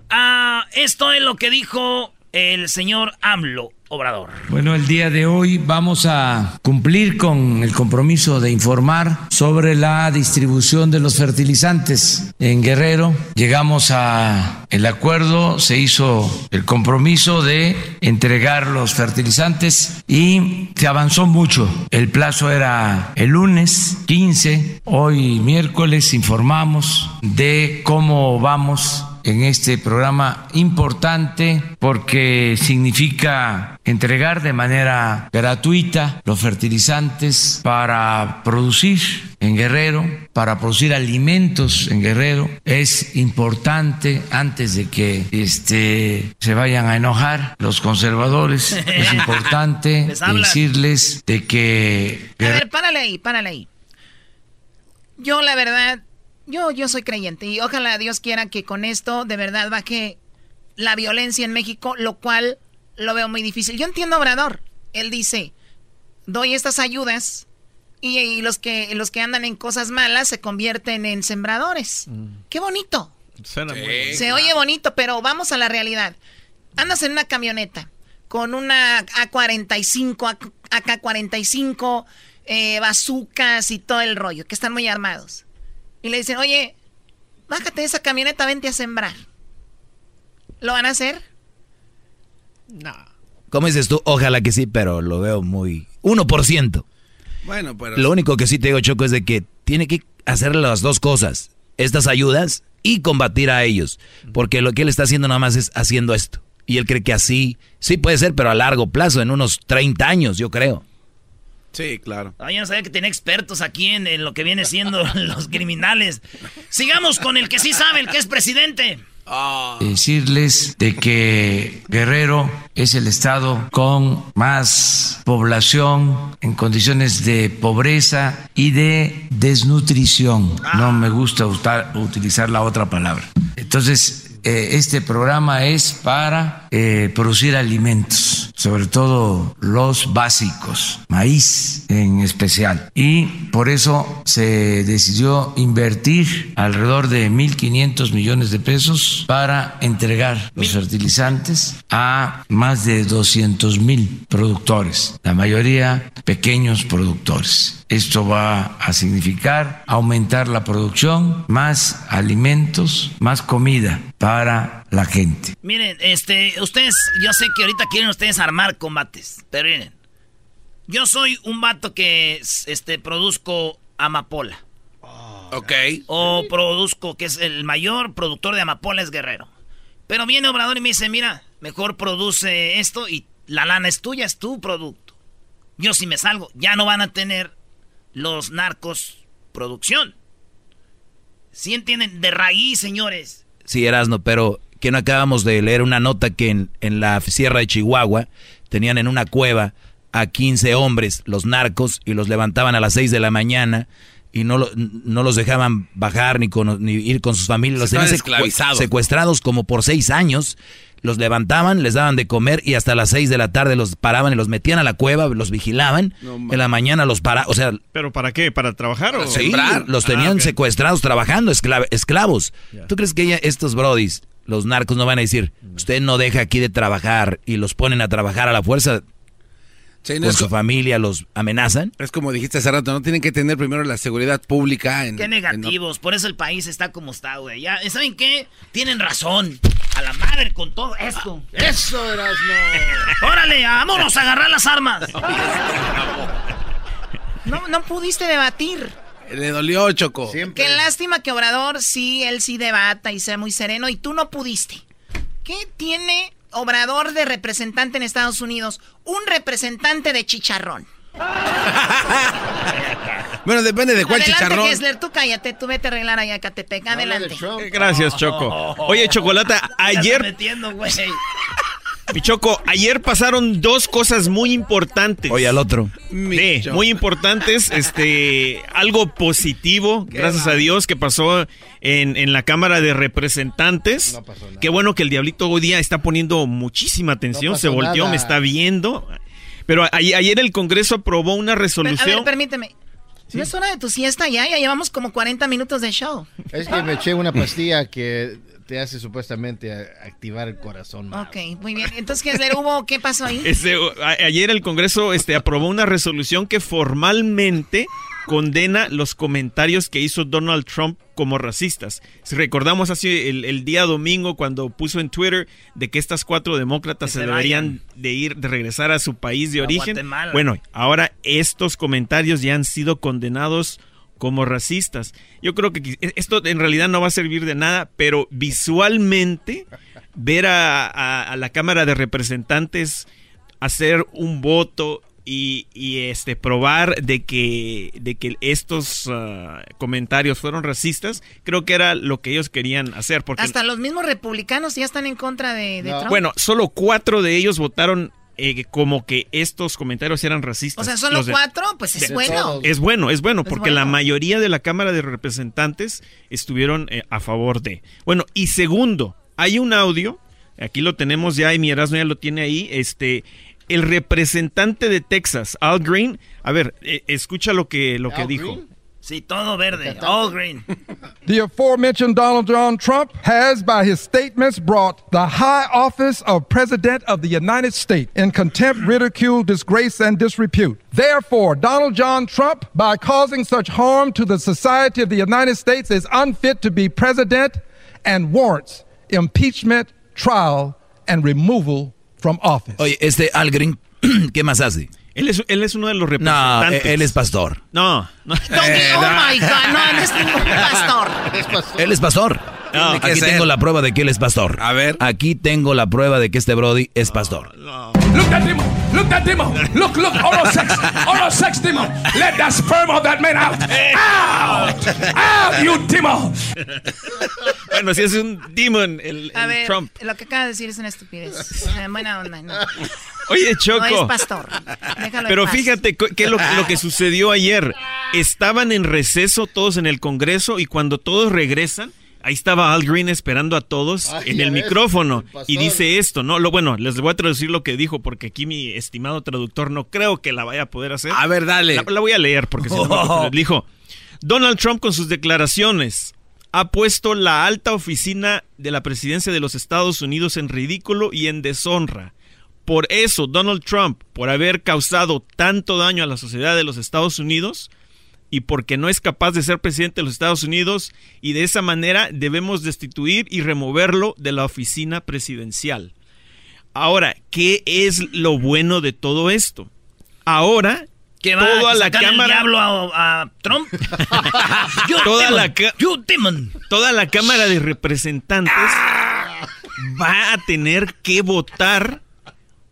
Speaker 4: Ah, esto es lo que dijo el señor AMLO Obrador.
Speaker 16: Bueno, el día de hoy vamos a cumplir con el compromiso de informar sobre la distribución de los fertilizantes en Guerrero. Llegamos a el acuerdo, se hizo el compromiso de entregar los fertilizantes y se avanzó mucho. El plazo era el lunes 15, hoy miércoles informamos de cómo vamos en este programa importante porque significa entregar de manera gratuita los fertilizantes para producir en Guerrero, para producir alimentos en Guerrero. Es importante antes de que este se vayan a enojar los conservadores, <laughs> es importante decirles de que
Speaker 3: A ver, párale ahí, párale ahí. Yo, la verdad, yo, yo soy creyente y ojalá Dios quiera que con esto de verdad baje la violencia en México, lo cual lo veo muy difícil. Yo entiendo a Obrador. Él dice, doy estas ayudas y, y los, que, los que andan en cosas malas se convierten en sembradores. Qué bonito.
Speaker 17: Suena muy
Speaker 3: Se oye bonito, pero vamos a la realidad. Andas en una camioneta con una A45, AK-45, eh, bazucas y todo el rollo, que están muy armados. Y le dicen, oye, bájate de esa camioneta, vente a sembrar. ¿Lo van a hacer?
Speaker 17: No.
Speaker 8: ¿Cómo dices tú? Ojalá que sí, pero lo veo muy... 1%.
Speaker 5: Bueno, pero...
Speaker 8: Lo único que sí te digo, Choco, es de que tiene que hacer las dos cosas. Estas ayudas y combatir a ellos. Porque lo que él está haciendo nada más es haciendo esto. Y él cree que así, sí puede ser, pero a largo plazo, en unos 30 años, yo creo.
Speaker 5: Sí, claro.
Speaker 4: Ay, yo no sabía que tenía expertos aquí en, en lo que viene siendo <laughs> los criminales. Sigamos con el que sí sabe, el que es presidente.
Speaker 16: Decirles de que Guerrero es el estado con más población en condiciones de pobreza y de desnutrición. No me gusta usar- utilizar la otra palabra. Entonces, eh, este programa es para eh, producir alimentos, sobre todo los básicos, maíz en especial. Y por eso se decidió invertir alrededor de 1.500 millones de pesos para entregar los fertilizantes a más de 200 mil productores, la mayoría pequeños productores. Esto va a significar aumentar la producción, más alimentos, más comida para la gente.
Speaker 4: Miren, este, ustedes, yo sé que ahorita quieren ustedes armar combates, pero miren, yo soy un vato que, este, produzco amapola.
Speaker 5: Ok.
Speaker 4: O produzco, que es el mayor productor de amapola es Guerrero. Pero viene Obrador y me dice, mira, mejor produce esto y la lana es tuya, es tu producto. Yo si me salgo, ya no van a tener los narcos producción. ¿Sí entienden? De raíz, señores.
Speaker 8: Sí, Erasno, pero que no acabamos de leer una nota que en, en la sierra de Chihuahua tenían en una cueva a 15 hombres, los narcos, y los levantaban a las 6 de la mañana y no, lo- no los dejaban bajar ni, con- ni ir con sus familias. Los tenían
Speaker 5: esclavizados.
Speaker 8: secuestrados como por 6 años. Los levantaban, les daban de comer y hasta las 6 de la tarde los paraban y los metían a la cueva, los vigilaban. en la mañana los paraban, o sea,
Speaker 17: ¿Pero para qué? ¿Para trabajar o
Speaker 8: Sí, los tenían
Speaker 17: Ah, ok.
Speaker 8: secuestrados trabajando, esclavos. ¿Tú crees que ella- estos brodis, los narcos, no van a decir, usted no deja aquí de trabajar y los ponen a trabajar a la fuerza?
Speaker 5: Sí, no
Speaker 8: con su
Speaker 5: co-
Speaker 8: familia los amenazan.
Speaker 5: Es como dijiste hace rato, no tienen que tener primero la seguridad pública en...
Speaker 4: Qué
Speaker 5: en-
Speaker 4: negativos, por eso el país está como está, güey. Ya, ¿saben qué? Tienen razón. A la madre con todo esto.
Speaker 11: Eso, Erasmo. <laughs>
Speaker 4: Órale, vámonos a agarrar las armas. <laughs>
Speaker 3: No, no pudiste debatir.
Speaker 5: Le dolió, Choco.
Speaker 3: Qué lástima que Obrador sí, él sí debata y sea muy sereno y tú no pudiste. ¿Qué tiene Obrador de representante en Estados Unidos? Un representante de chicharrón. <laughs>
Speaker 5: Bueno, depende de cuál
Speaker 3: Adelante,
Speaker 5: chicharrón.
Speaker 3: Kessler, tú cállate, tú vete a arreglar allá a Catepec. Adelante.
Speaker 17: Gracias, Choco. Oye, Chocolata, ayer,
Speaker 4: metiendo, güey.
Speaker 17: mi Choco, ayer pasaron dos cosas muy importantes.
Speaker 8: Oye, al otro.
Speaker 17: Sí, muy importantes. Este, algo positivo, gracias a Dios, que pasó en, en la Cámara de Representantes. Qué bueno que el Diablito hoy día está poniendo muchísima atención.
Speaker 11: pasó
Speaker 17: Se volteó,
Speaker 11: nada.
Speaker 17: me está viendo. Pero a- ayer el Congreso aprobó una
Speaker 3: Per- A
Speaker 17: resolución.
Speaker 3: ver, permíteme. ¿No es hora de tu siesta ya? Ya llevamos como 40 minutos de show.
Speaker 11: Es que me eché una pastilla que te hace supuestamente a- activar el corazón. más.
Speaker 3: Ok, muy bien. Entonces, Kessler, ¿hubo qué pasó ahí? <laughs>
Speaker 17: Este, a- ayer el Congreso este, aprobó una resolución que formalmente condena los comentarios que hizo Donald Trump como racistas. Si recordamos así el, el día domingo cuando puso en Twitter de que estas cuatro demócratas se,
Speaker 4: se
Speaker 17: deberían de ir, de regresar a su país de
Speaker 4: A
Speaker 17: origen.
Speaker 4: Guatemala.
Speaker 17: Bueno, ahora estos comentarios ya han sido condenados como racistas. Yo creo que esto en realidad no va a servir de nada, pero visualmente ver a, a- a la Cámara de Representantes hacer un voto y, y, este probar de que de que estos ah, comentarios fueron racistas, creo que era lo que ellos querían hacer porque
Speaker 3: Hasta los mismos republicanos ya están en contra de, de Trump.
Speaker 17: bueno, solo cuatro de ellos votaron eh, como que estos comentarios eran racistas.
Speaker 3: o sea, solo
Speaker 17: Los de-
Speaker 3: cuatro, pues es bueno.
Speaker 17: es bueno, es bueno,
Speaker 3: Es
Speaker 17: porque la mayoría de la Cámara de Representantes estuvieron eh, a favor de. Bueno, y segundo, hay un audio, aquí lo tenemos ya, y mi Erasmo ya lo tiene ahí, este, el representante de Texas, Al Green, a ver, eh, escucha lo que, lo que
Speaker 11: ¿Al
Speaker 17: dijo.
Speaker 11: Green?
Speaker 4: Sí, todo verde. All green.
Speaker 13: The aforementioned Donald John Trump has, by his statements, brought the high office of President of the United States in contempt, ridicule, disgrace, and disrepute. Therefore, Donald John Trump, by causing such harm to the society of the United States, is unfit to be president and warrants impeachment, trial, and removal from office.
Speaker 8: Oye, este Al Green, <clears throat> ¿qué más hace?
Speaker 17: Él es, él es uno de los
Speaker 8: No,
Speaker 17: representantes.
Speaker 8: él es pastor.
Speaker 17: No, no.
Speaker 3: oh my God, no, no es ningún <laughs> pastor.
Speaker 8: Él es pastor.
Speaker 17: No,
Speaker 8: Aquí
Speaker 17: que
Speaker 8: tengo la prueba de que él es pastor. A ver. Aquí tengo la prueba de que este Brody es pastor.
Speaker 18: Look at him. Look at him. Look, look. Oral sex. Oral sex demon. Let that sperm of that man out. Out. Out, you demon.
Speaker 17: Bueno, si es un demon, el,
Speaker 3: A
Speaker 17: el
Speaker 3: ver,
Speaker 17: Trump.
Speaker 3: lo que acaba de decir es una estupidez. Eh, buena onda, no.
Speaker 17: Oye, Choco.
Speaker 3: No es pastor. Déjalo en
Speaker 17: Pero
Speaker 3: paz.
Speaker 17: fíjate es lo, lo que sucedió ayer. Estaban en receso todos en el Congreso y cuando todos regresan, ahí estaba Al Green esperando a todos
Speaker 11: Ay,
Speaker 17: en el
Speaker 11: ves,
Speaker 17: micrófono
Speaker 11: el
Speaker 17: y dice esto, ¿no? Lo bueno, les voy a traducir lo que dijo porque aquí mi estimado traductor no creo que la vaya a poder hacer.
Speaker 5: A ver, dale.
Speaker 17: La, la voy a leer porque si no, no me- dijo, Donald Trump con sus declaraciones ha puesto la alta oficina de la presidencia de los Estados Unidos en ridículo y en deshonra. Por eso, Donald Trump, por haber causado tanto daño a la sociedad de los Estados Unidos y porque no es capaz de ser presidente de los Estados Unidos y de esa manera debemos destituir y removerlo de la oficina presidencial. Ahora, ¿qué es lo bueno de todo esto? Ahora,
Speaker 4: ¿Qué va
Speaker 17: toda
Speaker 4: a
Speaker 17: la
Speaker 4: sacar el
Speaker 17: cámara
Speaker 4: diablo a, a Trump? <laughs>
Speaker 17: Toda la ca- toda la cámara de representantes va a tener que votar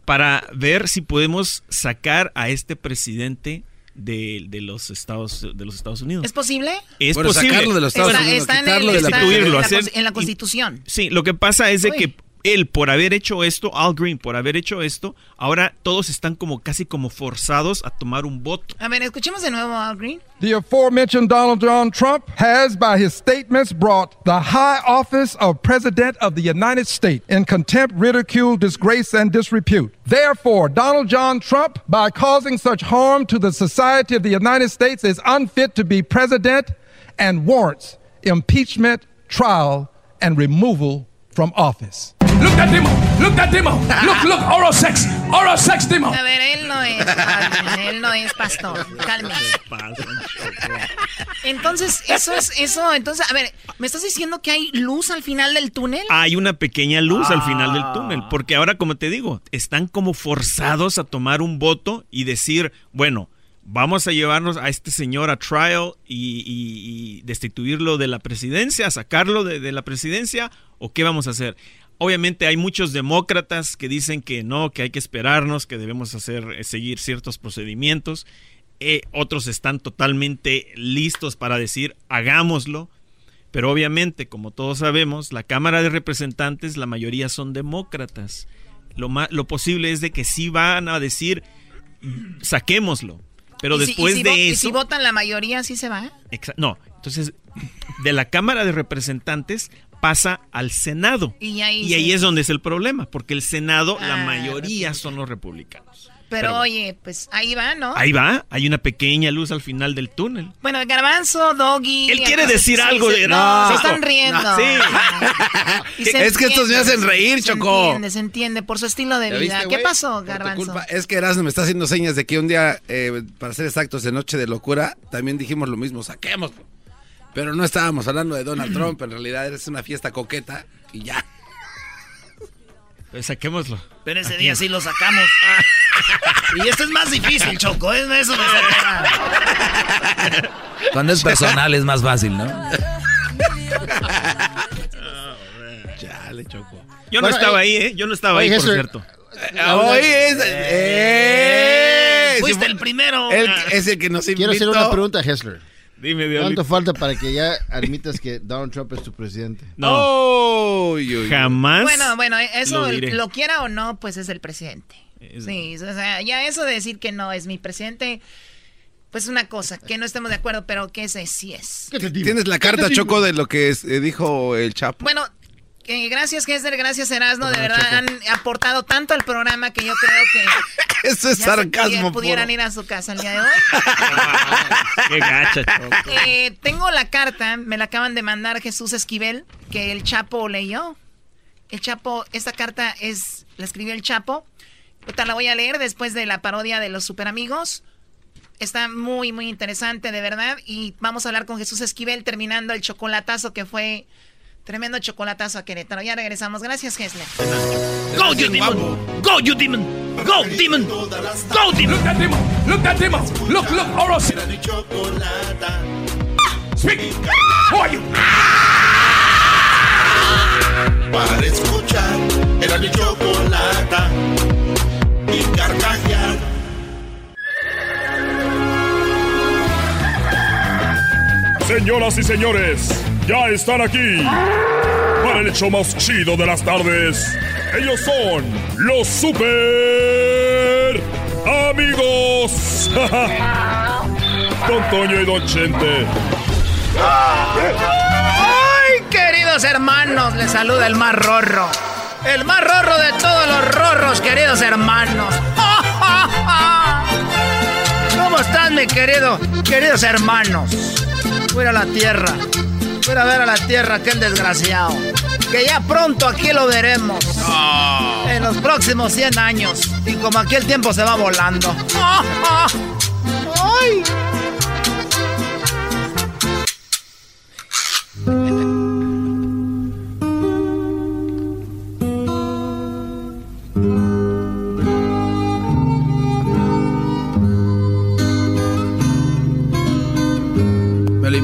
Speaker 17: para ver si podemos sacar a este presidente de, de los Estados de los Estados Unidos.
Speaker 3: ¿Es posible?
Speaker 17: Es
Speaker 5: Bueno,
Speaker 17: posible.
Speaker 5: sacarlo de los Estados
Speaker 3: Está,
Speaker 5: Unidos,
Speaker 3: está en,
Speaker 5: quitarlo
Speaker 3: el-
Speaker 5: de la
Speaker 3: está en
Speaker 17: Destituirlo,
Speaker 3: la,
Speaker 17: hacer-
Speaker 3: cons- en la Constitución.
Speaker 17: Sí, lo que pasa es de
Speaker 3: Uy.
Speaker 17: que él, por haber hecho esto, Al Green, por haber hecho esto, ahora todos están como casi como forzados a tomar un voto.
Speaker 3: A ver, escuchemos de nuevo a Al Green.
Speaker 13: The aforementioned Donald John Trump has, by his statements, brought the high office of President of the United States in contempt, ridicule, disgrace, and disrepute. Therefore, Donald John Trump, by causing such harm to the society of the United States, is unfit to be president and warrants impeachment, trial, and removal from office.
Speaker 18: Look at him. Look at him. Look, look. Oral sex. Oral sex demon.
Speaker 3: A ver, él no es, él no es pastor. Cálmese. Entonces, eso es, eso, entonces, a ver, ¿me estás diciendo que hay luz al final del túnel?
Speaker 17: Hay una pequeña luz al final del
Speaker 3: Ah.
Speaker 17: túnel, porque ahora, como te digo, están como forzados a tomar un voto y decir, bueno, vamos a llevarnos a este señor a trial y, y- y destituirlo de la presidencia, sacarlo de, de la presidencia, o qué vamos a hacer. Obviamente hay muchos demócratas que dicen que no, que hay que esperarnos, que debemos hacer, eh, seguir ciertos procedimientos. Eh, otros están totalmente listos para decir, hagámoslo. Pero obviamente, como todos sabemos, la Cámara de Representantes, la mayoría son demócratas. Lo, ma- lo posible es de que sí van a decir, "Mm, saquémoslo. Pero
Speaker 3: ¿Y si-
Speaker 17: después
Speaker 3: y si
Speaker 17: de
Speaker 3: vo- ¿Y
Speaker 17: eso...
Speaker 3: si votan la mayoría, sí se va?
Speaker 17: No, entonces, de la Cámara de Representantes pasa al Senado.
Speaker 3: Y ahí
Speaker 17: Y ahí
Speaker 3: sí.
Speaker 17: es donde es el problema, porque el Senado, la mayoría son los republicanos.
Speaker 3: Pero,
Speaker 17: Pero-
Speaker 3: oye, pues ahí va, ¿no?
Speaker 17: Ahí va, hay una pequeña luz al final del túnel.
Speaker 3: Bueno, Garbanzo, Doggy.
Speaker 17: Él quiere decir
Speaker 3: sí,
Speaker 17: algo
Speaker 3: sí,
Speaker 17: de-
Speaker 3: No, se están riendo.
Speaker 17: no, sí. <laughs>
Speaker 3: Se
Speaker 5: Es que estos me hacen reír,
Speaker 3: se
Speaker 5: Choco.
Speaker 3: entiende, se entiende, por su estilo de
Speaker 5: ¿Ya
Speaker 3: vida.
Speaker 5: viste,
Speaker 3: ¿Qué pasó, Garbanzo?
Speaker 5: culpa. Es que Erasmo me está haciendo señas de que un día, eh, para ser exactos, de Noche de Locura, también dijimos lo mismo, saquemos. Pero no estábamos hablando de Donald Trump, en realidad es una fiesta coqueta y ya.
Speaker 17: Pues saquémoslo.
Speaker 4: Pero ese día sí lo sacamos. <laughs> y esto es más difícil, Choco. Es eso de sacar.
Speaker 8: Cuando es personal es más fácil, ¿no? <laughs>
Speaker 5: Chale, Choco.
Speaker 17: Yo no estaba
Speaker 11: eh,
Speaker 17: ahí, ¿eh? Yo no estaba ahí, por cierto.
Speaker 5: Hoy es... ¡Eh!
Speaker 4: Fuiste
Speaker 5: Sí,
Speaker 4: el primero.
Speaker 5: Él es el que nos invitó.
Speaker 11: Quiero hacer una pregunta, Hessler.
Speaker 17: Dime, Diablito.
Speaker 11: ¿Cuánto falta para que ya admitas que Donald Trump es tu presidente?
Speaker 17: No.
Speaker 5: Uy, uy, uy.
Speaker 17: Jamás.
Speaker 3: Bueno, bueno, eso
Speaker 17: lo
Speaker 3: quiera o no, pues es el presidente. Sí, o sea, ya eso de decir que no es mi presidente, pues una cosa, que no estemos de acuerdo, pero que ese sí es.
Speaker 5: Tienes la carta, Choco, de lo que es- eh, dijo el Chapo.
Speaker 3: Bueno, Que gracias, Gessler, gracias, Erasno. De verdad han aportado tanto al programa que yo creo que. <laughs>
Speaker 5: Eso es sarcasmo
Speaker 3: pudi- Pudieran
Speaker 5: puro.
Speaker 3: ir a su casa el día de hoy. <laughs>
Speaker 17: Qué gacha, Choco.
Speaker 3: Eh, tengo la carta, me la acaban de mandar Jesús Esquivel, que el Chapo leyó. El Chapo, esta carta es, la escribió el Chapo. Ahorita la voy a leer después de la parodia de los super amigos. Está muy, muy interesante, de verdad. Y vamos a hablar con Jesús Esquivel terminando el chocolatazo que fue tremendo chocolatazo a Querétaro. Ya regresamos. Gracias, Gessler.
Speaker 4: Go, you demon! Go, you demon! Go, demon! Go, demon!
Speaker 18: Look that demon! Look that demon! Look, look, Oro Six. Speak! Who are you?
Speaker 1: Para escuchar era mi chocolata y carcajear.
Speaker 15: Señoras y señores, ya están aquí para el hecho más chido de las tardes. Ellos son los super amigos. <laughs> Don Toño y Don Chente.
Speaker 7: ¡Ay, queridos hermanos! Les saluda el más rorro. El más rorro de todos los rorros, queridos hermanos. <laughs> ¿Cómo están, mi querido, queridos hermanos? Fuera a la tierra. Fuera a ver a la tierra, aquel desgraciado. Que ya pronto aquí lo veremos. En los próximos 100 años. Y como aquí el tiempo se va volando. <laughs> ¡Ay!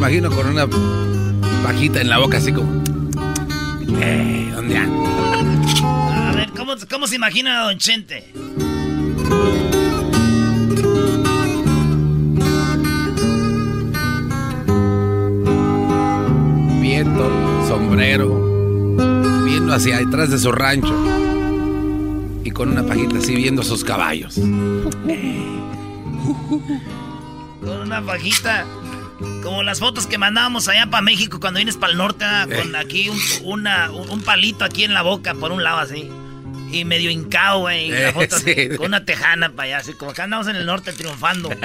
Speaker 5: Imagino con una pajita en la boca, así como. Eh, ¿dónde anda?
Speaker 4: A ver, ¿cómo, cómo se imagina a Don Chente?
Speaker 5: Viento, sombrero, viendo hacia detrás de su rancho. Y con una pajita así viendo sus caballos.
Speaker 4: Con una fajita. Como las fotos que mandábamos allá para México cuando vienes para el norte, ah, con aquí un, una- un- un palito aquí en la boca, por un lado así. Y medio hincado, güey. y la
Speaker 5: Eh,
Speaker 4: foto así,
Speaker 5: sí.
Speaker 4: con una tejana para allá, así como que andamos en el norte triunfando. <laughs>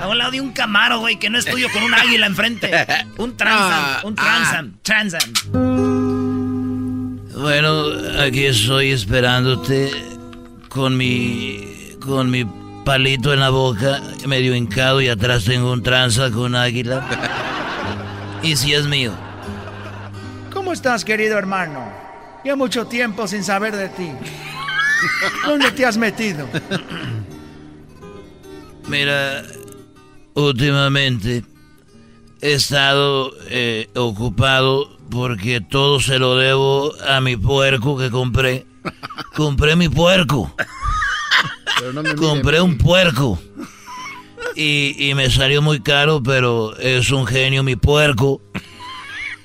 Speaker 4: A un lado de un camaro, güey, que no es tuyo con un águila enfrente. <laughs> Un transam,
Speaker 8: Ah,
Speaker 4: un transam, transam.
Speaker 8: Bueno, aquí estoy esperándote con mi con mi palito en la boca, medio hincado y atrás tengo un tranza con águila. Y si es mío.
Speaker 7: ¿Cómo estás, querido hermano? Ya mucho tiempo sin saber de ti. ¿Dónde te has metido?
Speaker 8: Mira, últimamente he estado eh, ocupado porque todo se lo debo a mi puerco que compré. Compré mi puerco. Compré un puerco. Y, y me salió muy caro, pero es un genio mi puerco.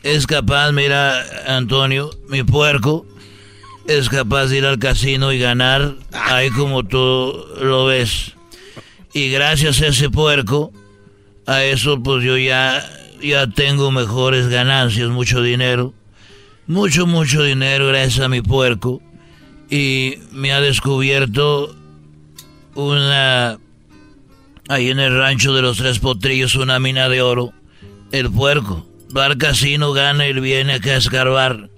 Speaker 8: Es capaz, mira, Antonio, mi puerco, es capaz de ir al casino y ganar ahí como tú lo ves. Y gracias a ese puerco, a eso pues yo ya, ya tengo mejores ganancias, mucho dinero. Mucho, mucho dinero gracias a mi puerco. Y me ha descubierto una... Ahí en el rancho de los tres potrillos, una mina de oro. El puerco. Va al casino, gana y viene acá a escarbar.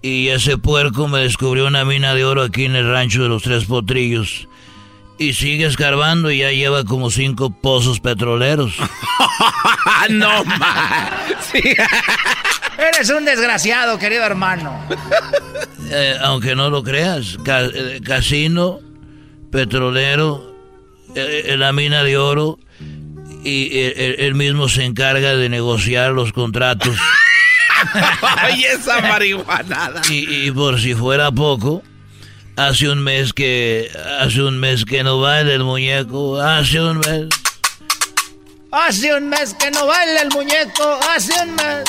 Speaker 8: Y ese puerco me descubrió una mina de oro aquí en el rancho de los tres potrillos. Y sigue escarbando y ya lleva como cinco pozos petroleros. <laughs>
Speaker 5: no más.
Speaker 7: Eres un desgraciado, querido hermano.
Speaker 8: Eh, aunque no lo creas, ca- eh, casino, petrolero, eh, eh, la mina de oro y eh, él, él mismo se encarga de negociar los contratos. <laughs>
Speaker 5: Ay, esa marihuanada.
Speaker 8: Y, y por si fuera poco, hace un mes que hace un mes que no baila el muñeco, hace un mes.
Speaker 7: Hace un mes que no baila el muñeco, hace un mes.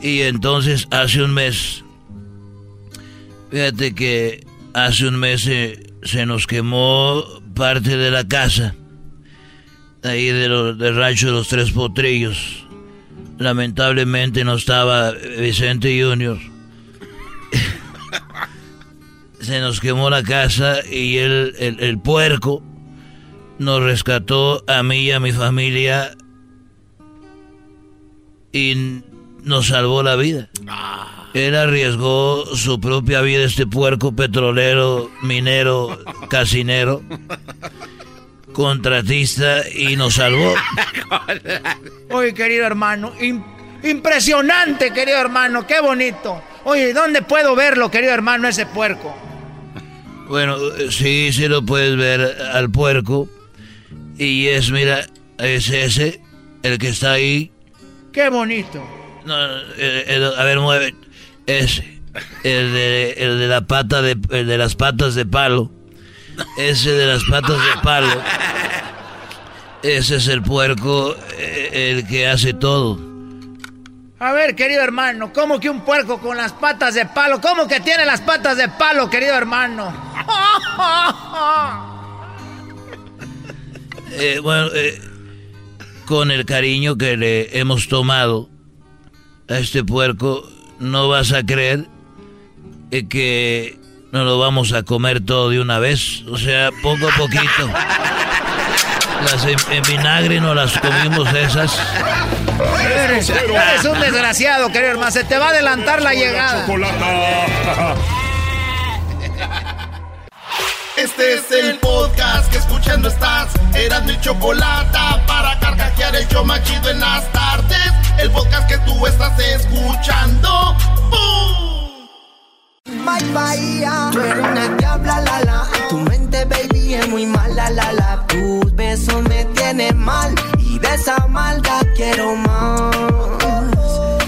Speaker 8: Y entonces hace un mes, fíjate que hace un mes se nos quemó parte de la casa, ahí de lo- del rancho de los tres potrillos. lamentablemente no estaba Vicente Junior. <laughs> Se nos quemó la casa y el, el, el puerco nos rescató a mí y a mi familia y nos salvó la vida. Él arriesgó su propia vida, este puerco petrolero, minero, casinero, contratista y nos salvó. <laughs>
Speaker 7: Oye, querido hermano, im- impresionante, querido hermano, qué bonito. Oye, ¿dónde puedo verlo, querido hermano, ese puerco?
Speaker 8: Bueno, eh, sí, sí lo puedes ver al puerco. Y es, mira, es ese, el que está ahí.
Speaker 7: Qué bonito.
Speaker 8: No, el- el- a ver, mueve. Ese. El de, el de la pata de, el de las patas de palo. Ese de las patas de palo. Ese es el puerco, eh, el que hace todo.
Speaker 7: A ver, querido hermano, ¿cómo que un puerco con las patas de palo? ¿Cómo que tiene las patas de palo, querido hermano? <laughs>
Speaker 8: Eh, bueno, eh, con el cariño que le hemos tomado a este puerco, no vas a creer eh, que no lo vamos a comer todo de una vez. O sea, poco a poquito. Las en, en vinagre no las comimos esas.
Speaker 7: Eres, eres un desgraciado, querido hermano. Se te va a adelantar la llegada.
Speaker 1: Este es el podcast que escuchando estás. Eran mi chocolate para carcajear el show más chido en las tardes. El podcast que tú estás escuchando. ¡Bum!
Speaker 2: My Bahía, tú eres una diabla, la la. Tu mente, baby, es muy mala, la la. Tus besos me tienen mal y de esa maldad quiero más.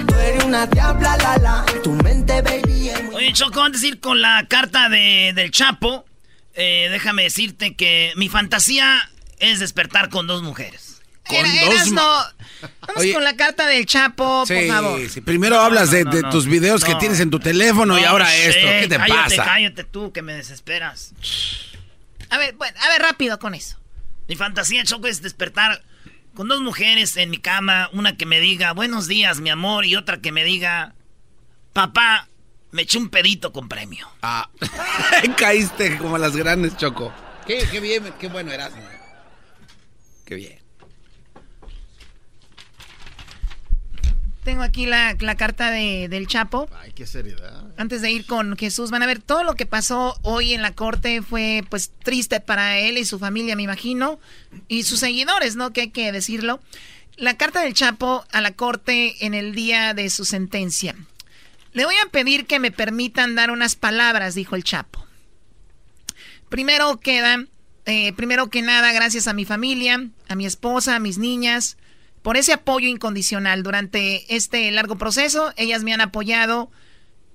Speaker 2: Tú eres una diabla, la la. Tu mente, baby, es muy
Speaker 4: Oye, Choco, antes de ir con la carta de, del Chapo, eh, déjame decirte que mi fantasía es despertar con dos mujeres.
Speaker 5: Con
Speaker 3: Era-
Speaker 5: dos ma-
Speaker 3: Vamos
Speaker 5: Oye.
Speaker 3: con la carta del Chapo, por
Speaker 5: Sí,
Speaker 3: favor.
Speaker 5: sí, primero hablas de, de tus videos que
Speaker 4: no.
Speaker 5: tienes en tu teléfono y
Speaker 4: No
Speaker 5: ahora
Speaker 4: sé,
Speaker 5: esto. ¿Qué te
Speaker 4: cállate,
Speaker 5: pasa?
Speaker 4: Cállate tú, que me desesperas.
Speaker 3: A ver, bueno, a ver, rápido con eso.
Speaker 4: Mi fantasía, Choco, es despertar con dos mujeres en mi cama. Una que me diga, buenos días, mi amor, y otra que me diga, papá, me eché un pedito con premio.
Speaker 5: Ah, <laughs> caíste como a las grandes, Choco. Qué, qué bien, qué bueno eras. ¿no? Qué bien.
Speaker 3: Tengo aquí la, la carta de- del Chapo.
Speaker 11: Ay, qué seriedad.
Speaker 3: Antes de ir con Jesús, van a ver todo lo que pasó hoy en la corte fue pues triste para él y su familia, me imagino, y sus seguidores, ¿no? Que hay que decirlo. La carta del Chapo a la corte en el día de su sentencia. Le voy a pedir que me permitan dar unas palabras, dijo el Chapo. Primero queda, eh, primero que nada, gracias a mi familia, a mi esposa, a mis niñas, por ese apoyo incondicional durante este largo proceso. Ellas me han apoyado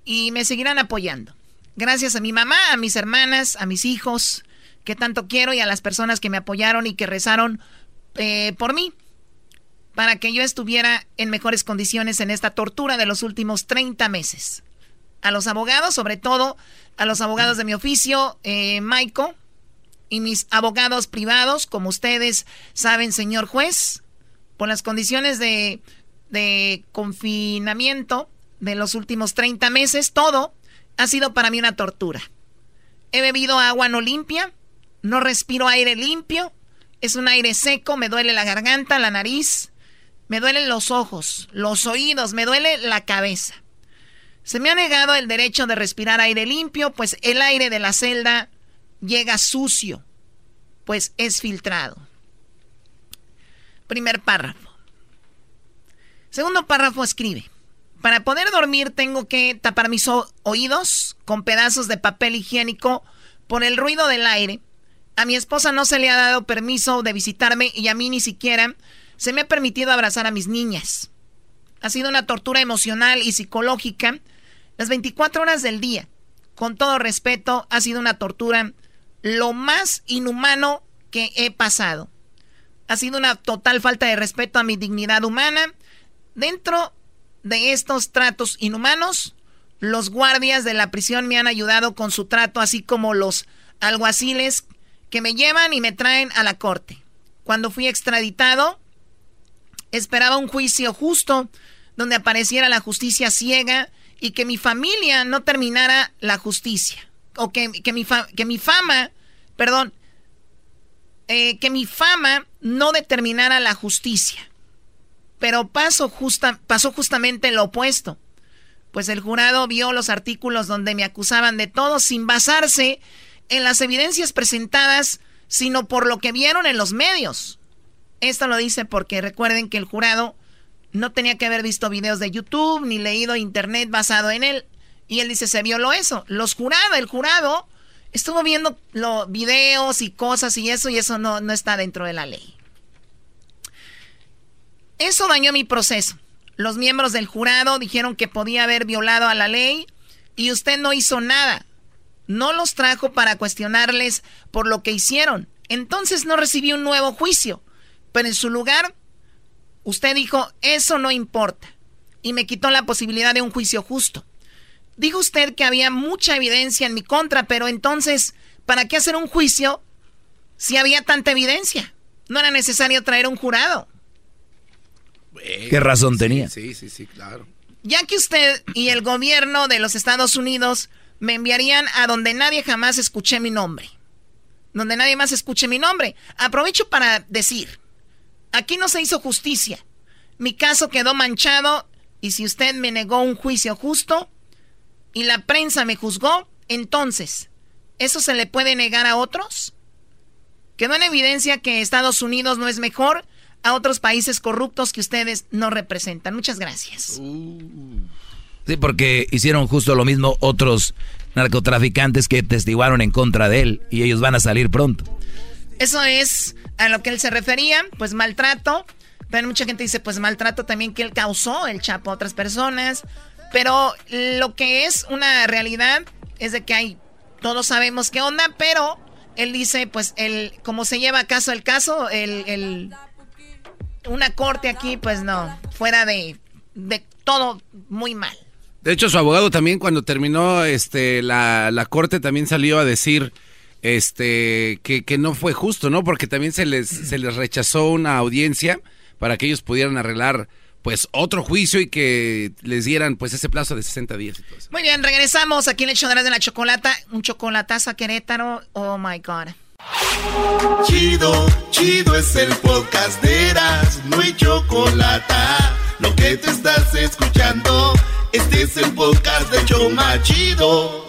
Speaker 3: y me seguirán apoyando. Gracias a mi mamá, a mis hermanas, a mis hijos, que tanto quiero, y a las personas que me apoyaron y que rezaron eh, por mí, para que yo estuviera en mejores condiciones en esta tortura de los últimos 30 meses. A los abogados, sobre todo a los abogados de mi oficio, eh, Maiko, y mis abogados privados, como ustedes saben, señor juez, por las condiciones de, de confinamiento de los últimos 30 meses, todo ha sido para mí una tortura. He bebido agua no limpia, no respiro aire limpio, es un aire seco, me duele la garganta, la nariz, me duelen los ojos, los oídos, me duele la cabeza. Se me ha negado el derecho de respirar aire limpio, pues el aire de la celda llega sucio, pues es filtrado. Primer párrafo. Segundo párrafo escribe. Para poder dormir tengo que tapar mis oídos con pedazos de papel higiénico por el ruido del aire. A mi esposa no se le ha dado permiso de visitarme y a mí ni siquiera se me ha permitido abrazar a mis niñas. Ha sido una tortura emocional y psicológica las 24 horas del día. Con todo respeto, ha sido una tortura lo más inhumano que he pasado. Ha sido una total falta de respeto a mi dignidad humana. Dentro de estos tratos inhumanos, los guardias de la prisión me han ayudado con su trato, así como los alguaciles que me llevan y me traen a la corte. Cuando fui extraditado, Esperaba un juicio justo donde apareciera la justicia ciega y que mi familia no terminara la justicia. O que, mi, que mi fama, perdón, eh, que mi fama no determinara la justicia. Pero justa, pasó justamente lo opuesto. Pues el jurado vio los artículos donde me acusaban de todo sin basarse en las evidencias presentadas, sino por lo que vieron en los medios. Esto lo dice porque recuerden que el jurado no tenía que haber visto videos de YouTube ni leído internet basado en él. Y él dice, se violó eso. Los jurados, el jurado estuvo viendo los videos y cosas y eso y eso no, no está dentro de la ley. Eso dañó mi proceso. Los miembros del jurado dijeron que podía haber violado a la ley y usted no hizo nada. No los trajo para cuestionarles por lo que hicieron. Entonces no recibí un nuevo juicio. Pero en su lugar, usted dijo, eso no importa. Y me quitó la posibilidad de un juicio justo. Dijo usted que había mucha evidencia en mi contra, pero entonces, ¿para qué hacer un juicio si había tanta evidencia? No era necesario traer un jurado.
Speaker 8: ¿Qué razón tenía?
Speaker 5: Sí, sí, sí, claro.
Speaker 3: Ya que usted y el gobierno de los Estados Unidos me enviarían a donde nadie jamás escuché mi nombre. Donde nadie más escuche mi nombre. Aprovecho para decir, aquí no se hizo justicia. Mi caso quedó manchado y si usted me negó un juicio justo y la prensa me juzgó, entonces, ¿eso se le puede negar a otros? Quedó en evidencia que Estados Unidos no es mejor a otros países corruptos que ustedes no representan. Muchas gracias.
Speaker 8: Sí, porque hicieron justo lo mismo otros narcotraficantes que testiguaron en contra de él y ellos van a salir pronto.
Speaker 3: Eso es a lo que él se refería, pues maltrato. Pero mucha gente dice, pues maltrato también que él causó el Chapo a otras personas. Pero lo que es una realidad es de que hay, todos sabemos qué onda, pero él dice, pues, el, como se lleva caso el caso, el una corte aquí, pues no, fuera de, de todo muy mal.
Speaker 5: De hecho, su abogado también cuando terminó este la, la corte también salió a decir este que, que, no fue justo, ¿no? Porque también se les, se les rechazó una audiencia para que ellos pudieran arreglar pues otro juicio y que les dieran pues ese plazo de 60 días.
Speaker 3: Muy bien, regresamos aquí en el show de la chocolata, un chocolatazo a Querétaro, oh my god.
Speaker 1: Chido, chido es el podcast de Eras, no hay chocolate. Lo que te estás escuchando, este es el podcast de Choma Chido.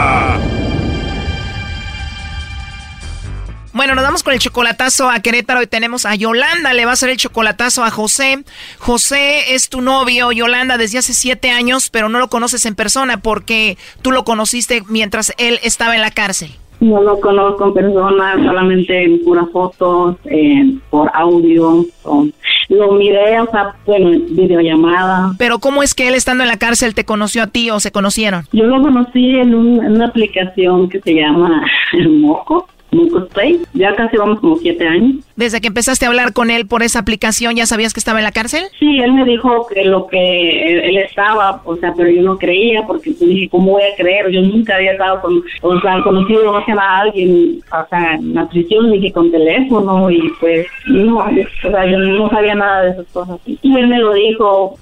Speaker 3: Bueno, nos vamos con el chocolatazo a Querétaro y tenemos a Yolanda, le va a hacer el chocolatazo a José. José es tu novio, Yolanda, desde hace siete años, pero no lo conoces en persona porque tú lo conociste mientras él estaba en la cárcel.
Speaker 19: No lo conozco en persona, solamente en puras fotos, por audio. lo miré, o sea, bueno, videollamada.
Speaker 3: Pero ¿cómo es que él estando en la cárcel te conoció a ti o se conocieron?
Speaker 19: Yo lo conocí en, en una aplicación que se llama <laughs> El Moco. Ya casi vamos como siete años.
Speaker 3: ¿Desde que empezaste a hablar con él por esa aplicación ya sabías que estaba en la cárcel?
Speaker 19: Sí, él me dijo que lo que él, estaba, o sea, pero yo no creía porque dije, ¿cómo voy a creer? Yo nunca había estado con, o sea, conocido no a alguien, o sea, en la prisión, dije con teléfono y pues, no, o sea, yo no sabía nada de esas cosas. Y él me lo dijo,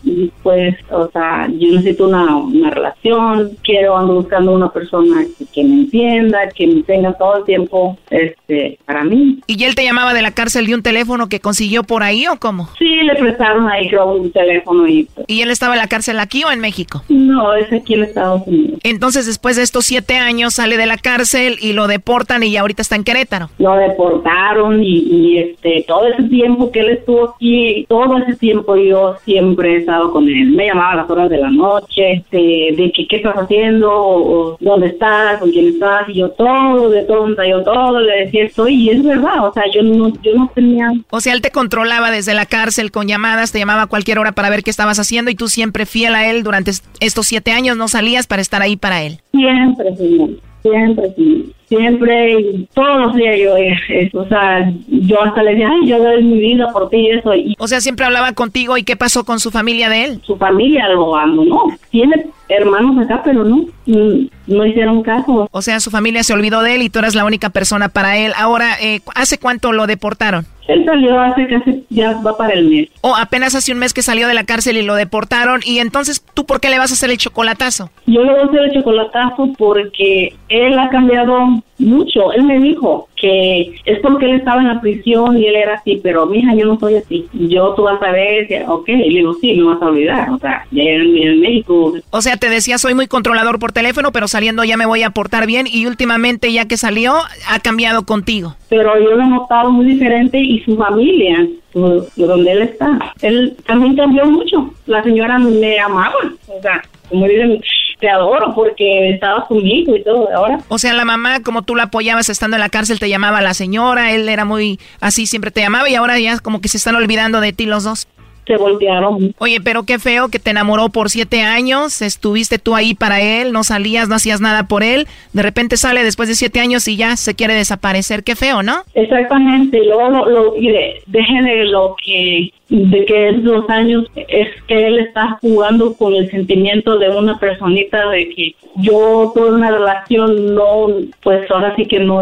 Speaker 19: pues, o sea, yo necesito una, una relación, quiero, ando buscando una persona que, que me entienda, que me tenga todo el tiempo este, para mí.
Speaker 3: ¿Y él te llamaba de la cárcel de un teléfono que consiguió por ahí o cómo?
Speaker 19: Sí, le prestaron ahí un teléfono y...
Speaker 3: ¿Y él estaba en la cárcel aquí o en México?
Speaker 19: No, es aquí en Estados Unidos.
Speaker 3: Entonces, después de estos siete años, sale de la cárcel y lo deportan y ya ahorita está en Querétaro.
Speaker 19: Lo deportaron y, este todo ese tiempo que él estuvo aquí, todo ese tiempo yo siempre he estado con él. Me llamaba a las horas de la noche, este, de que qué estás haciendo, o, dónde estás, con quién estás, y yo todo, de todo, yo todo le decía esto y es verdad, o sea, yo no, yo no tenía...
Speaker 3: O sea, él te controlaba desde la cárcel con llamadas, te llamaba a cualquier hora para ver qué estabas haciendo y tú siempre fiel a él durante estos siete años no salías para estar ahí para él.
Speaker 19: Siempre, señor, siempre, señor. Siempre, todos los días yo, eh, eh, o sea, yo hasta le decía, ay, yo doy mi vida por ti y eso. Y
Speaker 3: O sea, siempre hablaba contigo y qué pasó con su familia de él.
Speaker 19: su familia lo abandonó. Tiene hermanos acá, pero no, mm, no hicieron caso.
Speaker 3: O sea, su familia se olvidó de él y tú eras la única persona para él. Ahora, eh, ¿hace cuánto lo deportaron?
Speaker 19: Él salió hace casi, ya va para el mes.
Speaker 3: O apenas hace un mes que salió de la cárcel y lo deportaron. Y entonces, ¿tú por qué le vas a hacer el chocolatazo?
Speaker 19: Yo le voy a hacer el chocolatazo porque él ha cambiado mucho. Él me dijo que es porque él estaba en la prisión y él era así, pero mija, yo no soy así. Yo tú vas a ver, ok, y le digo, sí, me vas a olvidar. O sea, ya en, en México.
Speaker 3: O sea, te decía, soy muy controlador por teléfono, pero saliendo ya me voy a portar bien. Y últimamente, ya que salió, ha cambiado contigo.
Speaker 19: Pero yo lo he notado muy diferente y su familia, donde él está, él también cambió mucho. La señora me amaba, o sea, como dicen, te adoro porque estabas conmigo y todo. Ahora
Speaker 3: O sea, la mamá, como tú la apoyabas estando en la cárcel, te llamaba la señora, él era muy así, siempre te llamaba y ahora ya como que se están olvidando de ti los dos.
Speaker 19: Se voltearon.
Speaker 3: Oye, pero qué feo que te enamoró por siete años, estuviste tú ahí para él, no salías, no hacías nada por él, de repente sale después de siete años y ya se quiere desaparecer, qué feo, ¿no?
Speaker 19: Exactamente, y luego lo, lo- y de, deje de lo que de que es dos años es que él está jugando con el sentimiento de una personita de que yo por una relación no pues ahora sí que no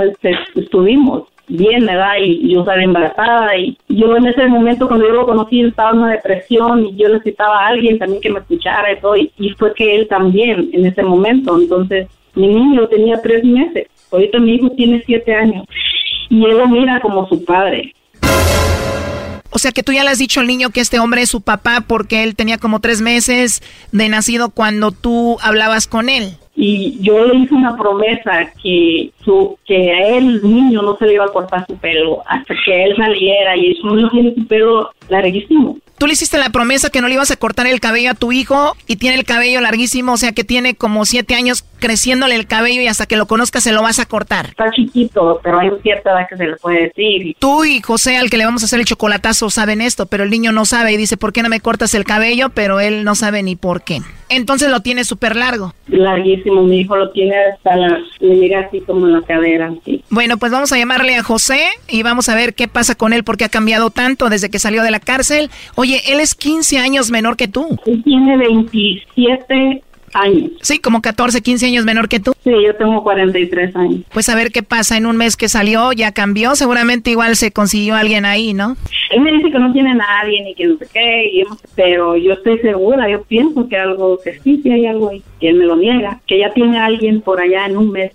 Speaker 19: estuvimos bien ¿verdad? y yo estaba embarazada y yo en ese momento cuando yo lo conocí estaba en una depresión y yo necesitaba a alguien también que me escuchara y todo y, y fue que él también en ese momento entonces mi niño tenía tres meses ahorita mi hijo tiene siete años y él lo mira como su padre.
Speaker 3: O sea que tú ya le has dicho al niño que este hombre es su papá porque él tenía como tres meses de nacido cuando tú hablabas con él.
Speaker 19: Y yo le hice una promesa que su, que a él, el niño, no se le iba a cortar su pelo hasta que él saliera y su niño tiene su pelo larguísimo.
Speaker 3: Tú le hiciste la promesa que no le ibas a cortar el cabello a tu hijo y tiene el cabello larguísimo, o sea que tiene como siete años creciéndole el cabello y hasta que lo conozcas se lo vas a cortar.
Speaker 19: Está chiquito, pero hay cierta edad que se le puede decir.
Speaker 3: Tú y José, al que le vamos a hacer el chocolatazo, saben esto, pero el niño no sabe y dice, ¿por qué no me cortas el cabello? Pero él no sabe ni por qué. Entonces lo tiene súper largo.
Speaker 19: Larguísimo, mi hijo lo tiene hasta la, le llega así como en la cadera. así.
Speaker 3: Bueno, pues vamos a llamarle a José y vamos a ver qué pasa con él porque ha cambiado tanto desde que salió de la cárcel. Oye, él es 15 años menor que tú.
Speaker 19: Él tiene 27 años.
Speaker 3: Sí, como 14, 15 años menor que tú.
Speaker 19: Sí, yo tengo 43 años.
Speaker 3: Pues a ver qué pasa en un mes que salió, ya cambió, seguramente igual se consiguió alguien ahí, ¿no?
Speaker 19: Él me dice que no tiene nadie ni que no sé qué, y pero yo estoy segura, yo pienso que algo, que sí, sí hay algo ahí, que él me lo niega, que ya tiene alguien por allá en un mes.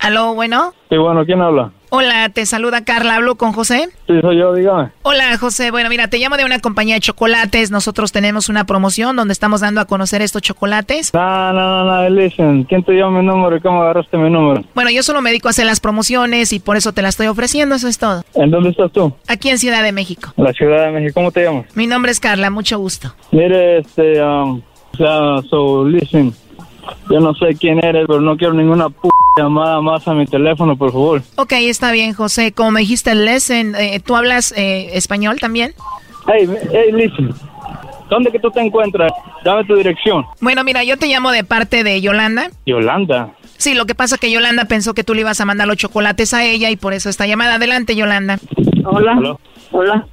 Speaker 3: Aló, bueno.
Speaker 20: Sí, bueno, ¿quién habla?
Speaker 3: Hola, te saluda Carla, hablo con José.
Speaker 20: Sí, soy yo, dígame.
Speaker 3: Hola José, bueno mira, te llamo de una compañía de chocolates, nosotros tenemos una promoción donde estamos dando a conocer estos chocolates.
Speaker 20: No, no, no, no, listen. ¿Quién te dio mi número y cómo agarraste mi número?
Speaker 3: Bueno, yo solo me dedico a hacer las promociones y por eso te las estoy ofreciendo, eso es todo.
Speaker 20: ¿En dónde estás tú?
Speaker 3: Aquí en Ciudad de México.
Speaker 20: La Ciudad de México. ¿Cómo te llamas?
Speaker 3: Mi nombre es Carla, mucho gusto.
Speaker 20: Mire, este, um, so, listen. Yo no sé quién eres, pero no quiero ninguna p llamada más a mi teléfono, por favor.
Speaker 3: Ok, está bien José, como me dijiste, Lesen, eh, ¿tú hablas eh, español también?
Speaker 20: Hey, hey, listen. ¿Dónde que tú te encuentras? Dame tu dirección.
Speaker 3: Bueno, mira, yo te llamo de parte de Yolanda.
Speaker 20: Yolanda.
Speaker 3: Sí, lo que pasa es que Yolanda pensó que tú le ibas a mandar los chocolates a ella y por eso esta llamada. Adelante, Yolanda.
Speaker 19: Hola. Hola.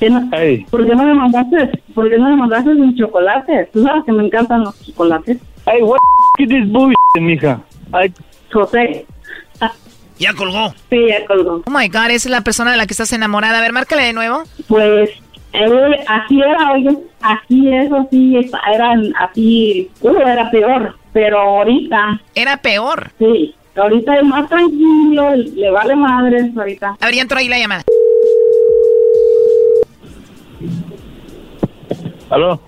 Speaker 19: ¿Qué no-
Speaker 20: Hey.
Speaker 19: ¿Por qué no me mandaste? ¿Por qué no me mandaste un chocolate? Tú sabes que me encantan los chocolates.
Speaker 20: Hey, what is this bullshit, mija? Ay,
Speaker 19: José.
Speaker 4: Ya colgó.
Speaker 19: Sí, ya colgó.
Speaker 3: Oh my God, esa es la persona de la que estás enamorada. A ver, márcale de nuevo.
Speaker 19: Pues él, así era, oye, así es, así, eran así, uh, era peor, pero ahorita.
Speaker 3: Era peor.
Speaker 19: Sí, ahorita es más tranquilo, le vale madre ahorita.
Speaker 3: A ver, ya entró ahí la llamada.
Speaker 20: ¿Aló?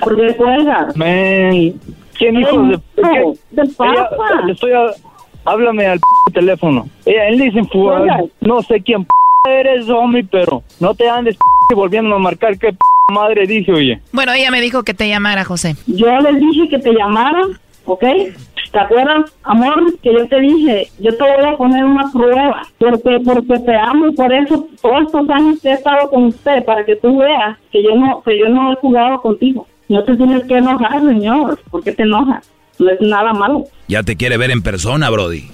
Speaker 19: ¿Por qué cuelgas?
Speaker 20: Man, ¿quién hijo de... ¿qué?
Speaker 19: ¿qué pasa?
Speaker 20: Ella- le estoy a- háblame al p teléfono. Ella, él dice, no sé quién p eres, homie, pero no te andes p volviendo a marcar qué p madre dije, oye.
Speaker 3: Bueno, ella me dijo que te llamara, José.
Speaker 19: Yo les dije que te llamaran, ¿ok? ¿Te acuerdas, amor, que yo te dije, yo te voy a poner una prueba, porque porque te amo y por eso todos estos años que he estado con usted, para que tú veas que yo no que yo no he jugado contigo. No te tienes que enojar, señor. ¿Por qué te enojas? No es nada malo.
Speaker 8: Ya te quiere ver en persona, Brody.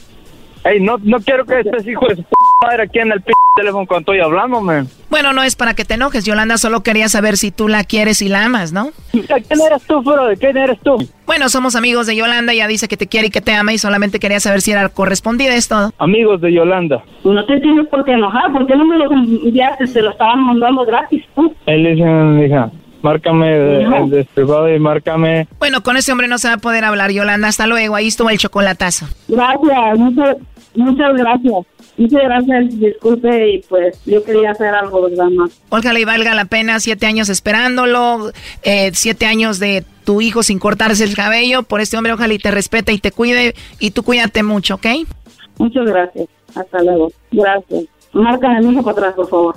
Speaker 20: Ey, no, no quiero que estés hijo de su p madre aquí en el p teléfono cuando estoy hablando, man.
Speaker 3: Bueno, no es para que te enojes. Yolanda solo quería saber si tú la quieres y la amas, ¿no?
Speaker 20: ¿De quién eres tú, bro? ¿De quién eres tú?
Speaker 3: Bueno, somos amigos de Yolanda. Ella dice que te quiere y que te ama y solamente quería saber si era correspondida. Es todo.
Speaker 20: Amigos de Yolanda.
Speaker 19: No te tienes por qué enojar. ¿Por qué no me lo enviaste? Se lo estaban mandando gratis. tú.
Speaker 20: Él dice, hija, márcame de,
Speaker 19: No.
Speaker 20: de privado y márcame.
Speaker 3: Bueno, con ese hombre no se va a poder hablar, Yolanda. Hasta luego. Ahí estuvo el chocolatazo.
Speaker 19: Gracias, muchas, muchas gracias. Muchas gracias, disculpe, y pues yo quería hacer algo, ¿verdad, más?
Speaker 3: Ojalá y valga la pena siete años esperándolo, eh, siete años de tu hijo sin cortarse el cabello. Por este hombre, ojalá y te respete y te cuide. Y tú cuídate mucho, ¿ok?
Speaker 19: Muchas gracias. Hasta luego. Gracias. Marca a mi hijo para atrás, por favor.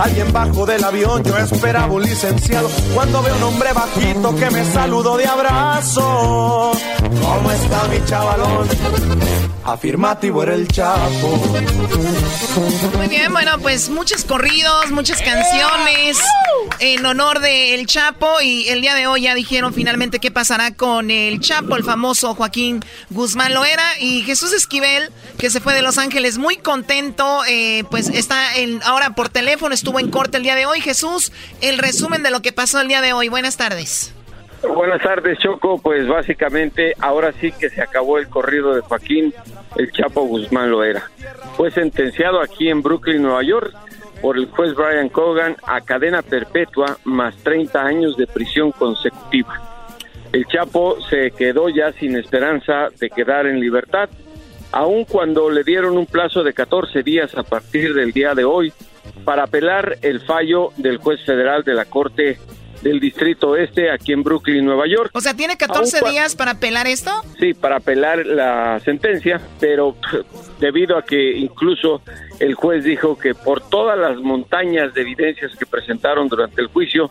Speaker 21: Alguien bajo del avión, yo esperaba un licenciado. Cuando veo un hombre bajito que me saludó de abrazo. ¿Cómo está mi chavalón? Afirmativo era el chapo.
Speaker 3: Muy bien, bueno, pues muchos corridos, muchas canciones en honor del Chapo y el día de hoy ya dijeron finalmente qué pasará con el Chapo, el famoso Joaquín Guzmán Loera y Jesús Esquivel, que se fue de Los Ángeles muy contento, eh, pues está ahora por teléfono, estuvo en corte el día de hoy. Jesús, el resumen de lo que pasó el día de hoy. Buenas tardes.
Speaker 22: Buenas tardes, Choco. Pues básicamente ahora sí que se acabó el corrido de Joaquín El Chapo Guzmán Loera. Fue sentenciado aquí en Brooklyn, Nueva York, por el juez Brian Cogan a cadena perpetua más 30 años de prisión consecutiva. El Chapo se quedó ya sin esperanza de quedar en libertad, aun cuando le dieron un plazo de 14 días a partir del día de hoy para apelar el fallo del juez federal de la Corte del Distrito Este aquí en Brooklyn, Nueva York.
Speaker 3: O sea, ¿tiene 14
Speaker 22: Aún cua-
Speaker 3: días para apelar esto?
Speaker 22: Sí, para apelar la sentencia, pero <laughs> debido a que incluso el juez dijo que por todas las montañas de evidencias que presentaron durante el juicio,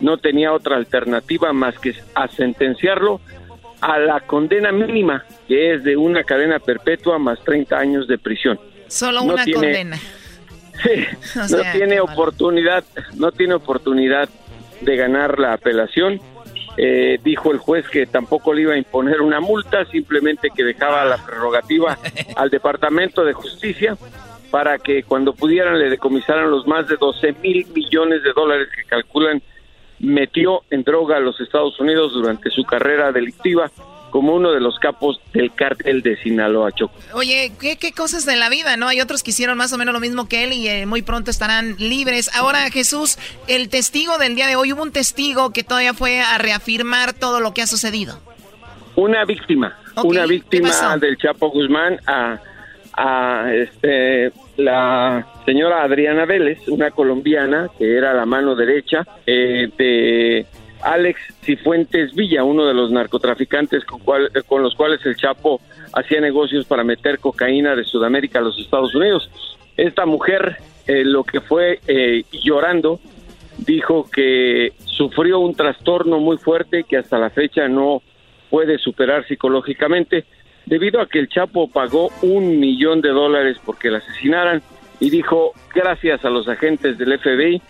Speaker 22: no tenía otra alternativa más que a sentenciarlo a la condena mínima, que es de una cadena perpetua más 30 años de prisión.
Speaker 3: Solo
Speaker 22: No
Speaker 3: una
Speaker 22: tiene-
Speaker 3: condena.
Speaker 22: Sí, <laughs>
Speaker 3: O
Speaker 22: no tiene oportunidad, no tiene oportunidad de ganar la apelación. Eh, dijo el juez que tampoco le iba a imponer una multa, simplemente que dejaba la prerrogativa <laughs> al Departamento de Justicia para que cuando pudieran le decomisaran los más de 12 mil millones de dólares que calculan metió en droga a los Estados Unidos durante su carrera delictiva como uno de los capos del cártel de Sinaloa Choco.
Speaker 3: Oye, ¿qué, qué cosas de la vida, ¿no? Hay otros que hicieron más o menos lo mismo que él y eh, muy pronto estarán libres. Ahora, Jesús, el testigo del día de hoy, hubo un testigo que todavía fue a reafirmar todo lo que ha sucedido.
Speaker 22: una víctima, una
Speaker 3: ¿qué
Speaker 22: víctima del Chapo Guzmán a, a este, la señora Adriana Vélez, una colombiana que era la mano derecha eh, de Alex Cifuentes Villa, uno de los narcotraficantes con, los cuales el Chapo hacía negocios para meter cocaína de Sudamérica a los Estados Unidos. Esta mujer, eh, lo que fue eh, llorando, dijo que sufrió un trastorno muy fuerte que hasta la fecha no puede superar psicológicamente debido a que el Chapo pagó un millón de dólares porque la asesinaran y dijo, gracias a los agentes del FBI,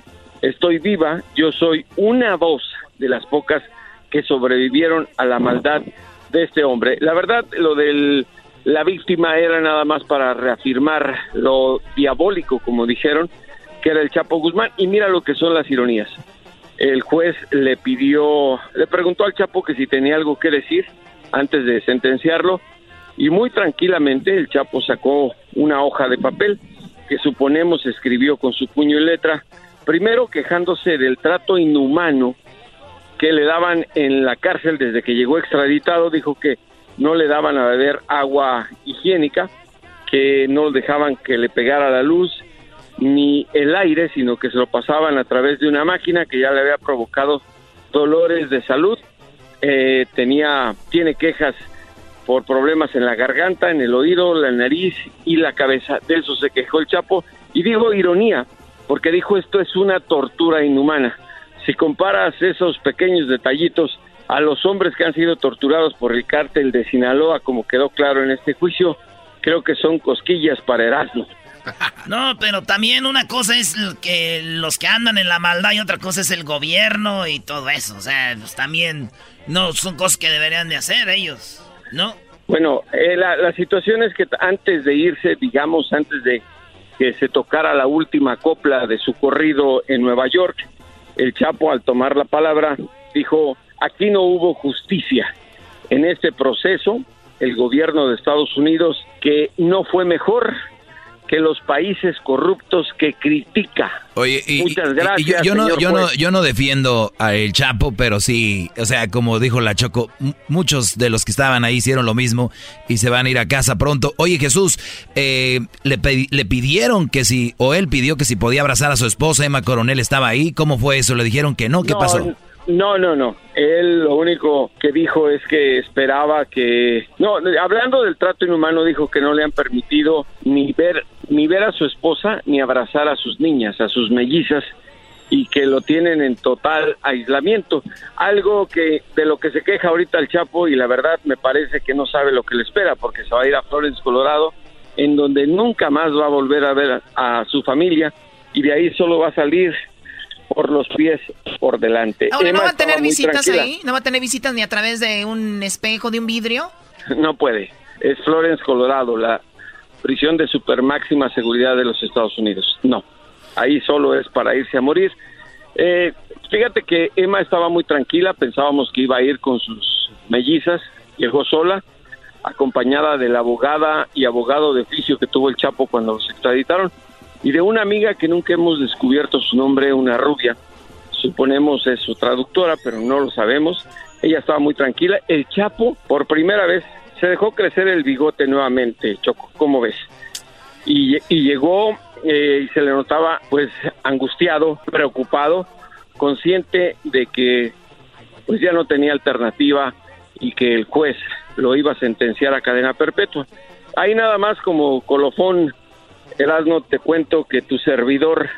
Speaker 22: estoy viva, yo soy una voz de las pocas que sobrevivieron a la maldad de este hombre. La verdad, lo de la víctima era nada más para reafirmar lo diabólico, como dijeron, que era el Chapo Guzmán. Y mira lo que son las ironías. El juez le pidió, le preguntó al Chapo que si tenía algo que decir antes de sentenciarlo y muy tranquilamente el Chapo sacó una hoja de papel que suponemos escribió con su puño y letra, primero quejándose del trato inhumano que le daban en la cárcel desde que llegó extraditado, dijo que no le daban a beber agua higiénica, que no dejaban que le pegara la luz, ni el aire, sino que se lo pasaban a través de una máquina que ya le había provocado dolores de salud. Eh, tenía, tiene quejas por problemas en la garganta, en el oído, la nariz y la cabeza. De eso se quejó el Chapo. Y digo ironía, porque dijo esto es una tortura inhumana. Si comparas esos pequeños detallitos a los hombres que han sido torturados por el cártel de Sinaloa, como quedó claro en este juicio, creo que son cosquillas para Erasmo. <laughs>
Speaker 4: No, pero también una cosa es que los que andan en la maldad y otra cosa es el gobierno y todo eso. O sea, pues también no son cosas que deberían de hacer ellos, ¿no?
Speaker 22: Bueno, eh, la, la situación es que antes de irse, digamos, antes de que se tocara la última copla de su corrido en Nueva York, el Chapo al tomar la palabra dijo, aquí no hubo justicia. En este proceso, el gobierno de Estados Unidos, que no fue mejor que los países corruptos que critica.
Speaker 8: Oye, y, Muchas gracias. yo, no, yo, no, yo no defiendo a El Chapo, pero sí, o sea, como dijo la Choco, muchos de los que estaban ahí hicieron lo mismo y se van a ir a casa pronto. Oye, Jesús, eh, le, le pidieron que si, o él pidió que si podía abrazar a su esposa, Emma Coronel estaba ahí. ¿Cómo fue eso? ¿Le dijeron que no? ¿Qué pasó?
Speaker 22: No, no, no. Él lo único que dijo es que esperaba que... No, hablando del trato inhumano, dijo que no le han permitido ni ver, ni ver a su esposa ni abrazar a sus niñas, a sus mellizas, y que lo tienen en total aislamiento. Algo que de lo que se queja ahorita el Chapo y la verdad me parece que no sabe lo que le espera porque se va a ir a Florence, Colorado, en donde nunca más va a volver a ver a su familia y de ahí solo va a salir por los pies por delante.
Speaker 3: Ahora, ¿no va a tener visitas ahí? ¿No va a tener visitas ni a través de un espejo, de un vidrio?
Speaker 22: No puede. Es Florence, Colorado, la prisión de super máxima seguridad de los Estados Unidos. No. Ahí solo es para irse a morir. Eh, fíjate que Emma estaba muy tranquila, pensábamos que iba a ir con sus mellizas, llegó sola, acompañada de la abogada y abogado de oficio que tuvo el Chapo cuando se extraditaron y de una amiga que nunca hemos descubierto su nombre, una rubia. Suponemos es su traductora, pero no lo sabemos. Ella estaba muy tranquila. El Chapo, por primera vez, se dejó crecer el bigote nuevamente, Choco, ¿cómo ves? Y, llegó eh, y se le notaba pues angustiado, preocupado, consciente de que pues ya no tenía alternativa y que el juez lo iba a sentenciar a cadena perpetua. Ahí nada más como colofón Erasmo, te cuento que tu servidor,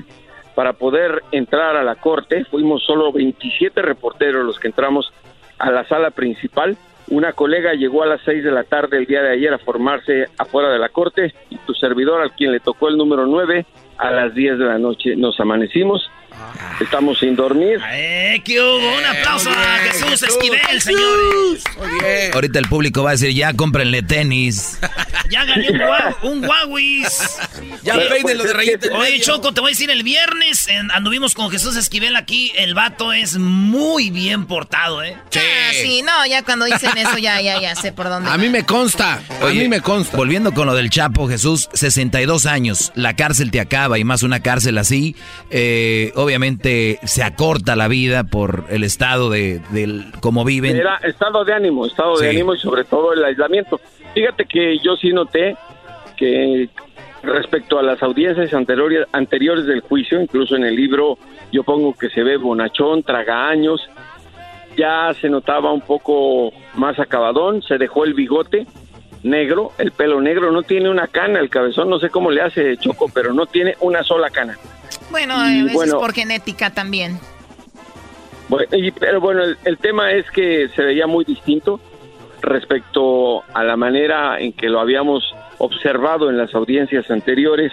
Speaker 22: para poder entrar a la corte, fuimos solo 27 reporteros los que entramos a la sala principal. Una colega llegó a las 6 de la tarde el día de ayer a formarse afuera de la corte y tu servidor, al quien le tocó el número 9, a las 10 de la noche nos amanecimos Estamos sin dormir.
Speaker 4: ¡Eh, qué hubo! Un aplauso a Jesús Esquivel, señores.
Speaker 8: Ahorita el público va a decir, ya cómprenle tenis. <laughs>
Speaker 4: ya gané un, Huawei.
Speaker 5: ya peínenlo de rayitas.
Speaker 4: Oye, Choco, te voy a decir, el viernes anduvimos con Jesús Esquivel aquí. El vato es muy bien portado, ¿eh?
Speaker 3: Sí. Ah, sí, no, ya cuando dicen eso, ya, ya, ya sé por dónde.
Speaker 5: A mí me consta. a mí me consta.
Speaker 8: Volviendo con lo del Chapo, Jesús, 62 años. La cárcel te acaba y más una cárcel así. Eh, obviamente se acorta la vida por el estado de, del cómo viven.
Speaker 22: Era estado de ánimo, estado de ánimo y sobre todo el aislamiento. Fíjate que yo sí noté que respecto a las audiencias anteriores, anteriores del juicio, incluso en el libro yo pongo que se ve bonachón, traga años, ya se notaba un poco más acabadón, se dejó el bigote negro, el pelo negro, no tiene una cana, el cabezón, no sé cómo le hace Choco, pero no tiene una sola cana.
Speaker 3: Bueno, a veces por genética también.
Speaker 22: pero bueno, el, tema es que se veía muy distinto respecto a la manera en que lo habíamos observado en las audiencias anteriores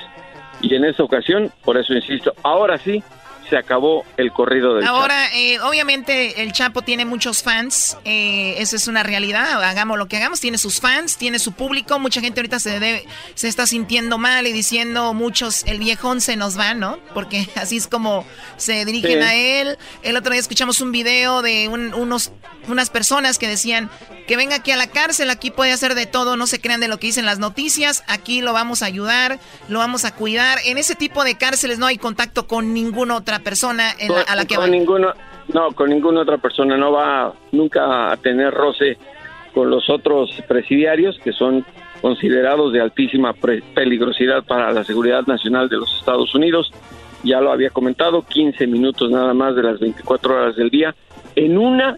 Speaker 22: y en esta ocasión, por eso insisto, ahora sí, se acabó el corrido del
Speaker 3: Ahora, eh, obviamente el Chapo tiene muchos fans, eh, esa es una realidad, hagamos lo que hagamos, tiene sus fans, tiene su público, mucha gente ahorita se debe, se está sintiendo mal y diciendo muchos, el viejón se nos va, ¿no? Porque <laughs> así es como se dirigen a él. El otro día escuchamos un video de unos, unas personas que decían que venga aquí a la cárcel, aquí puede hacer de todo, no se crean de lo que dicen las noticias, aquí lo vamos a ayudar, lo vamos a cuidar. En ese tipo de cárceles no hay contacto con ninguna otra persona a la que
Speaker 22: con Ninguno, no, con ninguna otra persona. No va nunca a tener roce con los otros presidiarios, que son considerados de altísima pre- peligrosidad para la seguridad nacional de los Estados Unidos. Ya lo había comentado, 15 minutos nada más de las 24 horas del día, en una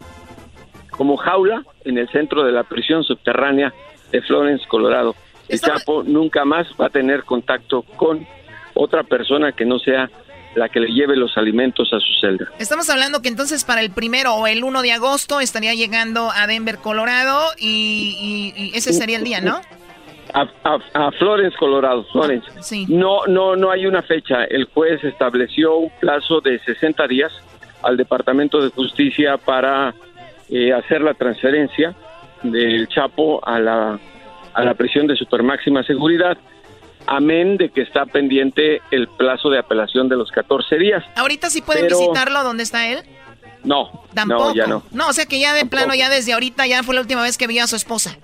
Speaker 22: como jaula en el centro de la prisión subterránea de Florence, Colorado. El Chapo nunca más va a tener contacto con otra persona que no sea la que le lleve los alimentos a su celda.
Speaker 3: Estamos hablando que entonces para el primero o el 1 de agosto estaría llegando a Denver, Colorado, y, y- y ese sería el día, ¿no?
Speaker 22: A, a- a Florence, Colorado, Florence. No, no, no hay una fecha. El juez estableció un plazo de 60 días al Departamento de Justicia para eh, hacer la transferencia del Chapo a la, a la prisión de supermáxima seguridad, amén de que está pendiente el plazo de apelación de los 14 días.
Speaker 3: Ahorita sí pueden
Speaker 22: Pero-
Speaker 3: visitarlo donde está él.
Speaker 22: No,
Speaker 3: Tampoco.
Speaker 22: no, ya no.
Speaker 3: No, o sea que ya de plano, ya desde ahorita, ya fue la última vez que vio a su esposa.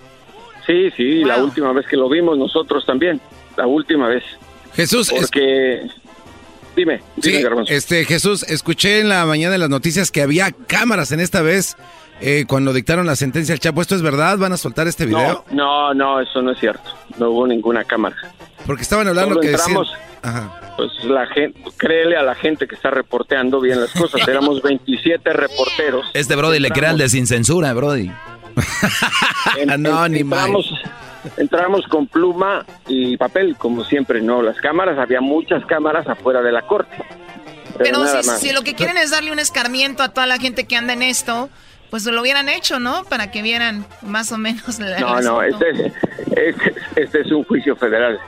Speaker 22: Sí, sí, la última vez que lo vimos nosotros también, la última vez.
Speaker 5: Jesús, es-
Speaker 22: Porque, dime, dime,
Speaker 5: Sí,
Speaker 22: Garbanzo.
Speaker 5: este Jesús, escuché en la mañana en las noticias que había cámaras en esta vez eh, cuando dictaron la sentencia al Chapo. ¿Esto es verdad? ¿Van a soltar este video?
Speaker 22: No, no, no, eso no es cierto. No hubo ninguna cámara.
Speaker 5: Porque estaban hablando
Speaker 22: Solo
Speaker 5: que decían...
Speaker 22: entramos, pues la gente, créele a la gente que está reporteando bien las cosas. <laughs> Éramos 27 reporteros.
Speaker 8: Este Brody le crea el de sin censura, Brody.
Speaker 22: En- <laughs>
Speaker 5: No,
Speaker 22: en-
Speaker 5: ni
Speaker 22: entramos, entramos con pluma y papel, como siempre, ¿no? Las cámaras, había muchas cámaras afuera de la corte. Pero,
Speaker 3: si lo que quieren es darle un escarmiento a toda la gente que anda en esto, pues lo hubieran hecho, ¿no? Para que vieran más o menos la
Speaker 22: No, no, este, este, este es un juicio federal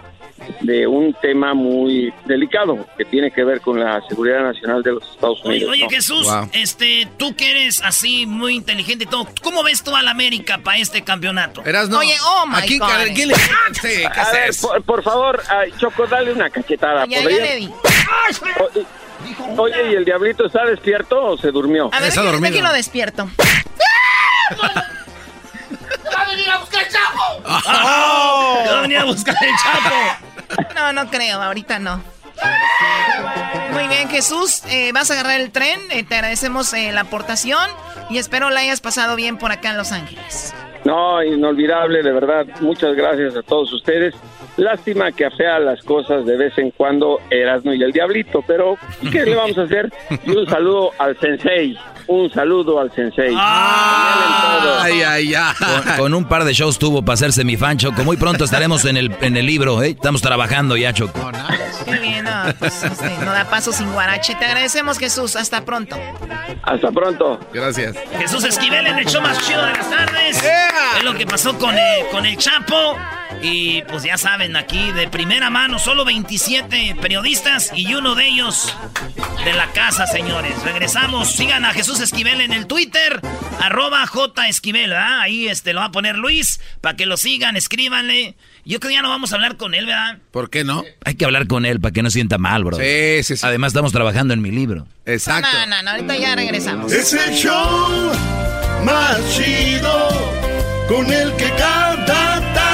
Speaker 22: de un tema muy delicado que tiene que ver con la seguridad nacional de los Estados Unidos.
Speaker 4: oye,
Speaker 22: ¿no?
Speaker 4: Jesús, este, tú que eres así muy inteligente y todo, ¿cómo ves tú a la América para este campeonato?
Speaker 5: Erasno,
Speaker 3: Oye, oh my
Speaker 5: ¿a quién,
Speaker 3: God.
Speaker 5: a quién le- Sí, ¿qué
Speaker 22: A
Speaker 5: es
Speaker 22: ver, por, por favor, Choco, dale una cachetada.
Speaker 3: Ya, le di.
Speaker 22: Oye, Oye, ¿y el diablito está despierto o se durmió?
Speaker 3: A ver, déjenlo, déjenlo despierto.
Speaker 1: ¡Va a venir a buscar el chapo!
Speaker 4: Va a venir a buscar el Chapo.
Speaker 3: No, no creo, ahorita no. Muy bien, Jesús, eh, vas a agarrar el tren, eh, te agradecemos eh, la aportación y espero la hayas pasado bien por acá en Los Ángeles.
Speaker 22: No, inolvidable, de verdad. Muchas gracias a todos ustedes. Lástima que afea las cosas de vez en cuando Erasmo y el Diablito, pero ¿qué le vamos a hacer? Y un saludo al Sensei. Un saludo al Sensei.
Speaker 5: Ay, ay, ay.
Speaker 8: Con, con un par de shows tuvo para hacerse mi fan, Choco. Muy pronto estaremos en el, en el libro, ¿eh? Estamos trabajando ya, Choco.
Speaker 3: Qué bien, no, pues este, no da paso sin guarache. Te agradecemos, Jesús. Hasta pronto.
Speaker 22: Hasta pronto.
Speaker 5: Gracias.
Speaker 4: Jesús Esquivel en el show más chido de las tardes. Es lo que pasó con el, con el Chapo. Y pues ya saben, aquí de primera mano, solo 27 periodistas y uno de ellos de la casa, señores. Regresamos. Sigan a Jesús Esquivel en el Twitter, arroba J Esquivel, ¿verdad? Ahí este, lo va a poner Luis, para que lo sigan, escríbanle. Yo creo que ya no vamos a hablar con él, ¿verdad?
Speaker 5: ¿Por qué no?
Speaker 8: Hay que hablar con él para que no sienta mal, bro.
Speaker 5: Sí, sí, sí.
Speaker 8: Además, estamos trabajando en mi libro.
Speaker 5: Exacto.
Speaker 3: No, no, no, ahorita ya regresamos.
Speaker 1: Es el show más chido con el que cada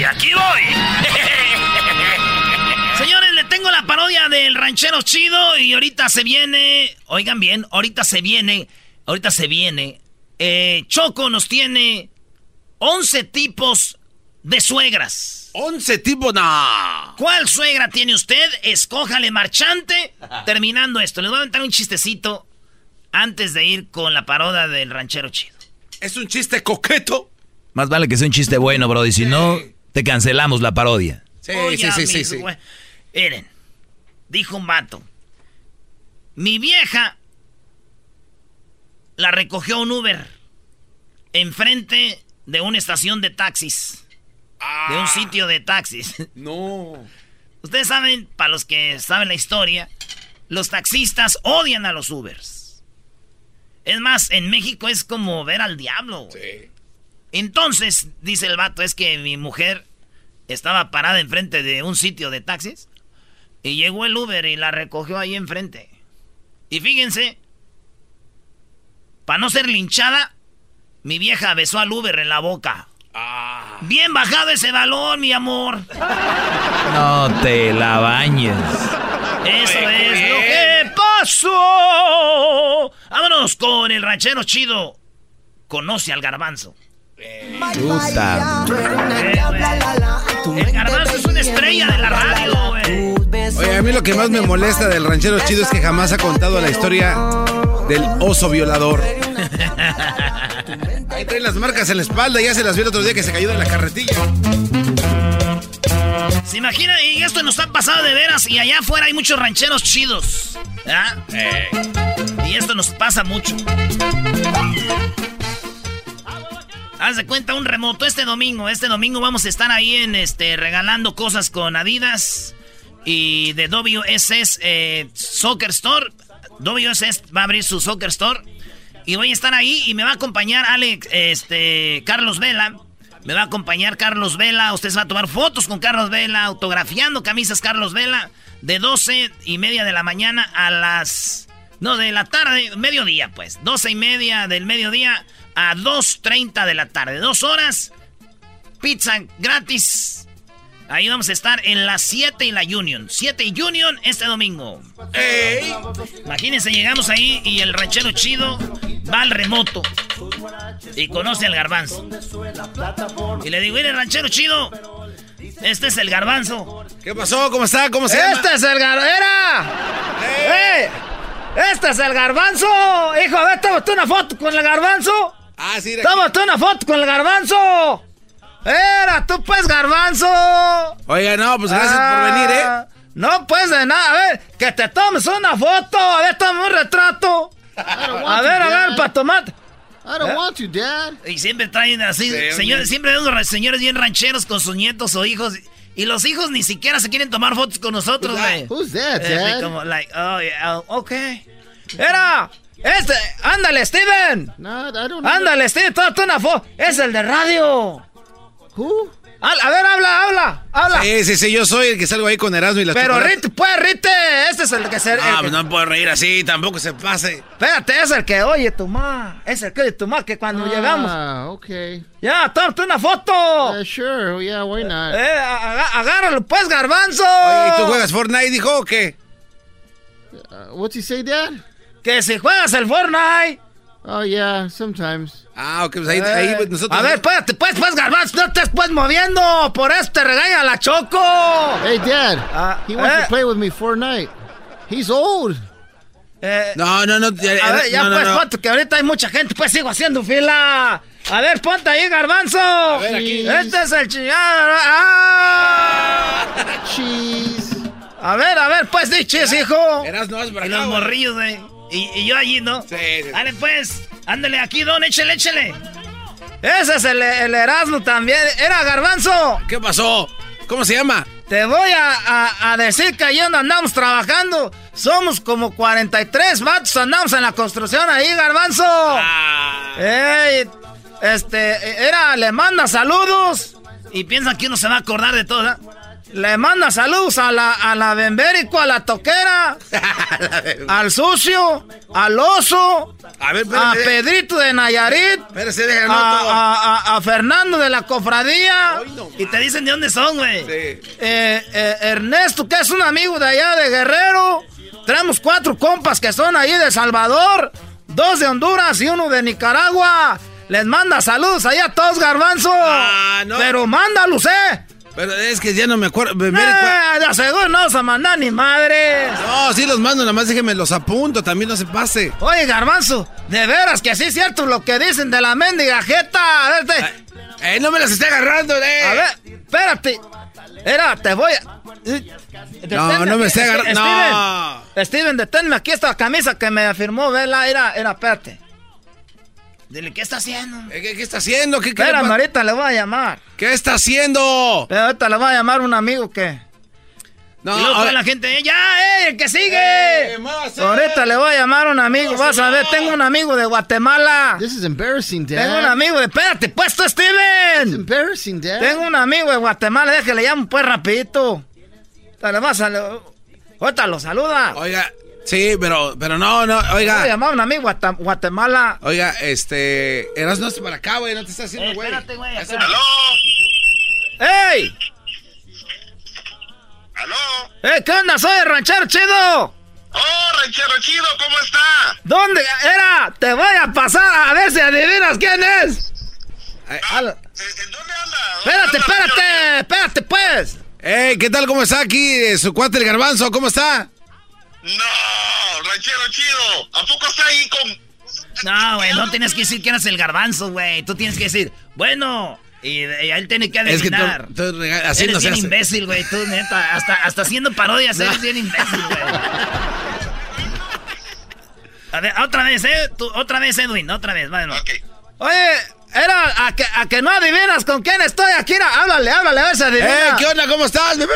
Speaker 4: Y aquí voy. <laughs> Señores, le tengo la parodia del ranchero chido y ahorita se viene, oigan bien, ahorita se viene, ahorita se viene. eh, Choco nos tiene 11 tipos de suegras.
Speaker 5: 11 tipos, no.
Speaker 4: ¿Cuál suegra tiene usted? Escójale marchante. <laughs> Terminando esto, les voy a aventar un chistecito antes de ir con la parodia del ranchero chido.
Speaker 5: Es un chiste coqueto.
Speaker 8: Más vale que sea un chiste bueno, bro. Y si no, te cancelamos la parodia.
Speaker 5: Sí,
Speaker 4: Oiga,
Speaker 5: sí, sí, sí, sí.
Speaker 4: Miren, dijo un vato. Mi vieja la recogió un Uber enfrente de una estación de taxis. De un sitio de taxis. <laughs>
Speaker 5: No.
Speaker 4: Ustedes saben, para los que saben la historia, los taxistas odian a los Ubers. Es más, en México es como ver al diablo. güey. Entonces, dice el vato, es que mi mujer estaba parada enfrente de un sitio de taxis. Y llegó el Uber y la recogió ahí enfrente. Y fíjense, para no ser linchada, mi vieja besó al Uber en la boca. Ah. Bien bajado ese balón, mi amor.
Speaker 8: No te la bañes.
Speaker 4: Eso es lo que pasó. Vámonos con el ranchero chido. Conoce al garbanzo.
Speaker 8: Puta.
Speaker 4: El garbanzo es una estrella de la radio, güey.
Speaker 5: Oye, a mí lo que más me molesta del ranchero chido es que jamás ha contado la historia del oso violador. Ahí trae las marcas en la espalda, ya se las vio el otro día que se cayó de la carretilla.
Speaker 4: ¿Se imagina? Y esto nos ha pasado de veras y allá afuera hay muchos rancheros chidos. ¿Ah? Y esto nos pasa mucho. Haz de cuenta un remoto este domingo. Este domingo vamos a estar ahí en este regalando cosas con Adidas y de WSS eh, Soccer Store. WSS va a abrir su Soccer Store y voy a estar ahí y me va a acompañar Alex, este, Carlos Vela. Me va a acompañar Carlos Vela. Ustedes van a tomar fotos con Carlos Vela, autografiando camisas Carlos Vela de 12 y media de la mañana a las no, de la tarde, mediodía, pues. 12 y media del mediodía a 2.30 de la tarde. Dos horas. Pizza gratis. Ahí vamos a estar en las 7 y la Union. 7 y Union este domingo. ¡Ey! Imagínense, llegamos ahí y el ranchero chido va al remoto. Y conoce al garbanzo. Y le digo, mire, ranchero chido. Este es el garbanzo.
Speaker 5: ¿Qué pasó? ¿Cómo está? ¿Cómo se
Speaker 7: este
Speaker 5: llama?
Speaker 7: Este es el garbanzo. ¡Eh! ¡Este es el garbanzo! Hijo, a ver, tómate una foto con el garbanzo.
Speaker 5: Ah, sí,
Speaker 7: Tómate una foto con el garbanzo. Era tú, pues, garbanzo.
Speaker 5: Oiga, no, pues gracias por venir, ¿eh?
Speaker 7: No, pues de nada. A ver, que te tomes una foto. A ver, tome un retrato. A ver, a ver, para tomar.
Speaker 11: I don't want you, Dad.
Speaker 4: Y siempre traen así,
Speaker 11: Sí,
Speaker 4: señores, siempre vemos señores bien rancheros con sus nietos o hijos. Y los hijos ni siquiera se quieren tomar fotos con nosotros, güey.
Speaker 11: Who's that,
Speaker 4: Eh,
Speaker 11: Dad?
Speaker 4: como, like, oh, yeah, oh, ok.
Speaker 7: Era, este, ándale, Steven.
Speaker 11: No,
Speaker 7: Ándale, Steven, tómate una foto. Es el de radio.
Speaker 11: Who?
Speaker 7: A ver, habla, habla, habla.
Speaker 5: Sí, sí, sí, yo soy el que salgo ahí con Erasmo y la
Speaker 7: Pero. Rite, pues, Rite, este es el que se...
Speaker 5: Ah,
Speaker 7: que-
Speaker 5: no puedo reír así, tampoco se pase.
Speaker 7: Espérate, es el que oye tu ma. Es el que oye tu ma que cuando llegamos.
Speaker 11: Ah, okay.
Speaker 7: Ya, tómate una foto.
Speaker 11: Uh, sure, yeah, why not?
Speaker 7: Eh, aga- agárralo pues, garbanzo.
Speaker 5: Oye, ¿y tú juegas Fortnite, dijo, o qué?
Speaker 11: Uh, what's he say, Dad?
Speaker 7: Que si juegas el Fortnite.
Speaker 11: Oh, yeah, sometimes.
Speaker 5: Ah, ok, pues ahí,
Speaker 7: Eh,
Speaker 5: ahí pues, nosotros...
Speaker 7: A ver, espérate, pues, pues, garbanzo, no te estés moviendo. Por eso te regaña la Choco.
Speaker 11: Hey, Dad, he wants
Speaker 7: eh.
Speaker 11: to play with me Fortnite. He's old.
Speaker 7: Eh,
Speaker 5: No, no, no. ya-
Speaker 7: a ver, ya
Speaker 5: no, no,
Speaker 7: pues,
Speaker 5: no.
Speaker 7: ponte, que ahorita hay mucha gente, pues sigo haciendo fila. A ver, ponte ahí, garbanzo. A
Speaker 5: ver, aquí.
Speaker 7: Este es el chingado. ¡Ah!
Speaker 11: Cheese.
Speaker 7: A ver, a ver, pues, di chis, hijo.
Speaker 5: Erasmo, vas para
Speaker 4: Y los morrillos, güey. Y, y yo allí, ¿no?
Speaker 5: Sí, sí.
Speaker 4: Dale, pues. Ándale aquí, don, échale, échale.
Speaker 7: Ese es el, el Erasmo también. Era garbanzo.
Speaker 5: ¿Qué pasó? ¿Cómo se llama?
Speaker 7: Te voy a, a- a decir que ahí andamos trabajando, somos como 43 vatos, andamos en la construcción ahí, garbanzo.
Speaker 5: Ah.
Speaker 7: Ey, este, era, le manda saludos.
Speaker 4: Y piensan que uno se va a acordar de todo, ¿ah?
Speaker 7: Le manda saludos a la, a la Bembérico, a la Toquera, <laughs> al Sucio, al Oso,
Speaker 5: A ver,
Speaker 7: a
Speaker 5: espérate.
Speaker 7: Pedrito de Nayarit,
Speaker 5: Espérese,
Speaker 7: a, Fernando de la Cofradía.
Speaker 4: Y te dicen de dónde son, güey.
Speaker 5: Sí.
Speaker 7: Eh, eh, Ernesto, que es un amigo de allá de Guerrero. Tenemos cuatro compas que son ahí de Salvador, dos de Honduras y uno de Nicaragua. Les manda saludos allá a todos, garbanzo.
Speaker 5: Ah, no.
Speaker 7: Pero mándalos, eh.
Speaker 5: Pero es que ya no me acuerdo.
Speaker 7: Eh,
Speaker 5: ver cua-
Speaker 7: de seguro no vas a mandar ni madres.
Speaker 5: No, sí los mando, nada más déjeme los apunto, también no se pase.
Speaker 7: Oye, garbanzo, de veras que sí es cierto lo que dicen de la mendiga jeta. A ver, te-
Speaker 5: Eh, no me las esté agarrando, eh.
Speaker 7: a ver, espérate. Era, te voy a...
Speaker 5: No, no me esté agarrando.
Speaker 7: Steven,
Speaker 5: No.
Speaker 7: Steven, deténme aquí esta camisa que me afirmó, vela, era, era, espérate.
Speaker 4: Dile, ¿qué está haciendo?
Speaker 5: Eh, ¿Qué, qué está haciendo? ¿Qué, qué, le
Speaker 7: Espérame,
Speaker 5: pa-
Speaker 7: ahorita le voy a llamar.
Speaker 5: ¿Qué está haciendo?
Speaker 7: Pero ahorita le voy a llamar un amigo que...
Speaker 4: No, y luego la gente, ¡eh, ya, eh, el que sigue. Ahorita le voy a llamar a un amigo, vas a ver, tengo un amigo de Guatemala.
Speaker 11: This is embarrassing, Dad.
Speaker 4: Tengo un amigo de, espérate, pues tú, Steven.
Speaker 11: It's embarrassing, Dad.
Speaker 4: Tengo un amigo de Guatemala, déjale llamo pues rapidito. Dale, vas a... Ahorita lo saluda.
Speaker 5: Oiga, sí, pero, pero no, no, oiga.
Speaker 4: A llamar a de Guatemala.
Speaker 5: Oiga, este, eras no para acá, güey, no te estás haciendo, güey.
Speaker 4: espérate, güey.
Speaker 23: ¡Aló!
Speaker 4: ¡Ey!
Speaker 23: ¿Aló?
Speaker 4: ¡Eh, qué onda! ¡Soy el ranchero chido!
Speaker 23: ¡Oh, ranchero chido! ¿Cómo está?
Speaker 4: ¿Dónde era? Te voy a pasar a ver si adivinas quién es.
Speaker 23: Ah, ¿En dónde anda?
Speaker 4: Espérate, espérate, espérate, pues.
Speaker 5: ¡Ey! ¿Qué tal? ¿Cómo está aquí su cuate el garbanzo? ¿Cómo está?
Speaker 23: No, ranchero chido. ¿A poco está ahí con...?
Speaker 24: No, güey, no tienes que decir quién es el garbanzo, güey. Tú tienes que decir, bueno, y, y él tiene que adivinar.
Speaker 5: Es que tú, tú así
Speaker 24: eres
Speaker 5: no
Speaker 24: bien
Speaker 5: se hace.
Speaker 24: imbécil, güey, tú, neta. Hasta, hasta haciendo parodias eres bien imbécil, güey. A ver, otra vez, ¿eh? Tú, otra vez, Edwin, otra vez, bueno.
Speaker 4: Oye, era a que, a que no adivinas con quién estoy aquí. Háblale, háblale, a ver si adivina.
Speaker 5: ¡Eh, qué onda! ¿Cómo estás, bebé?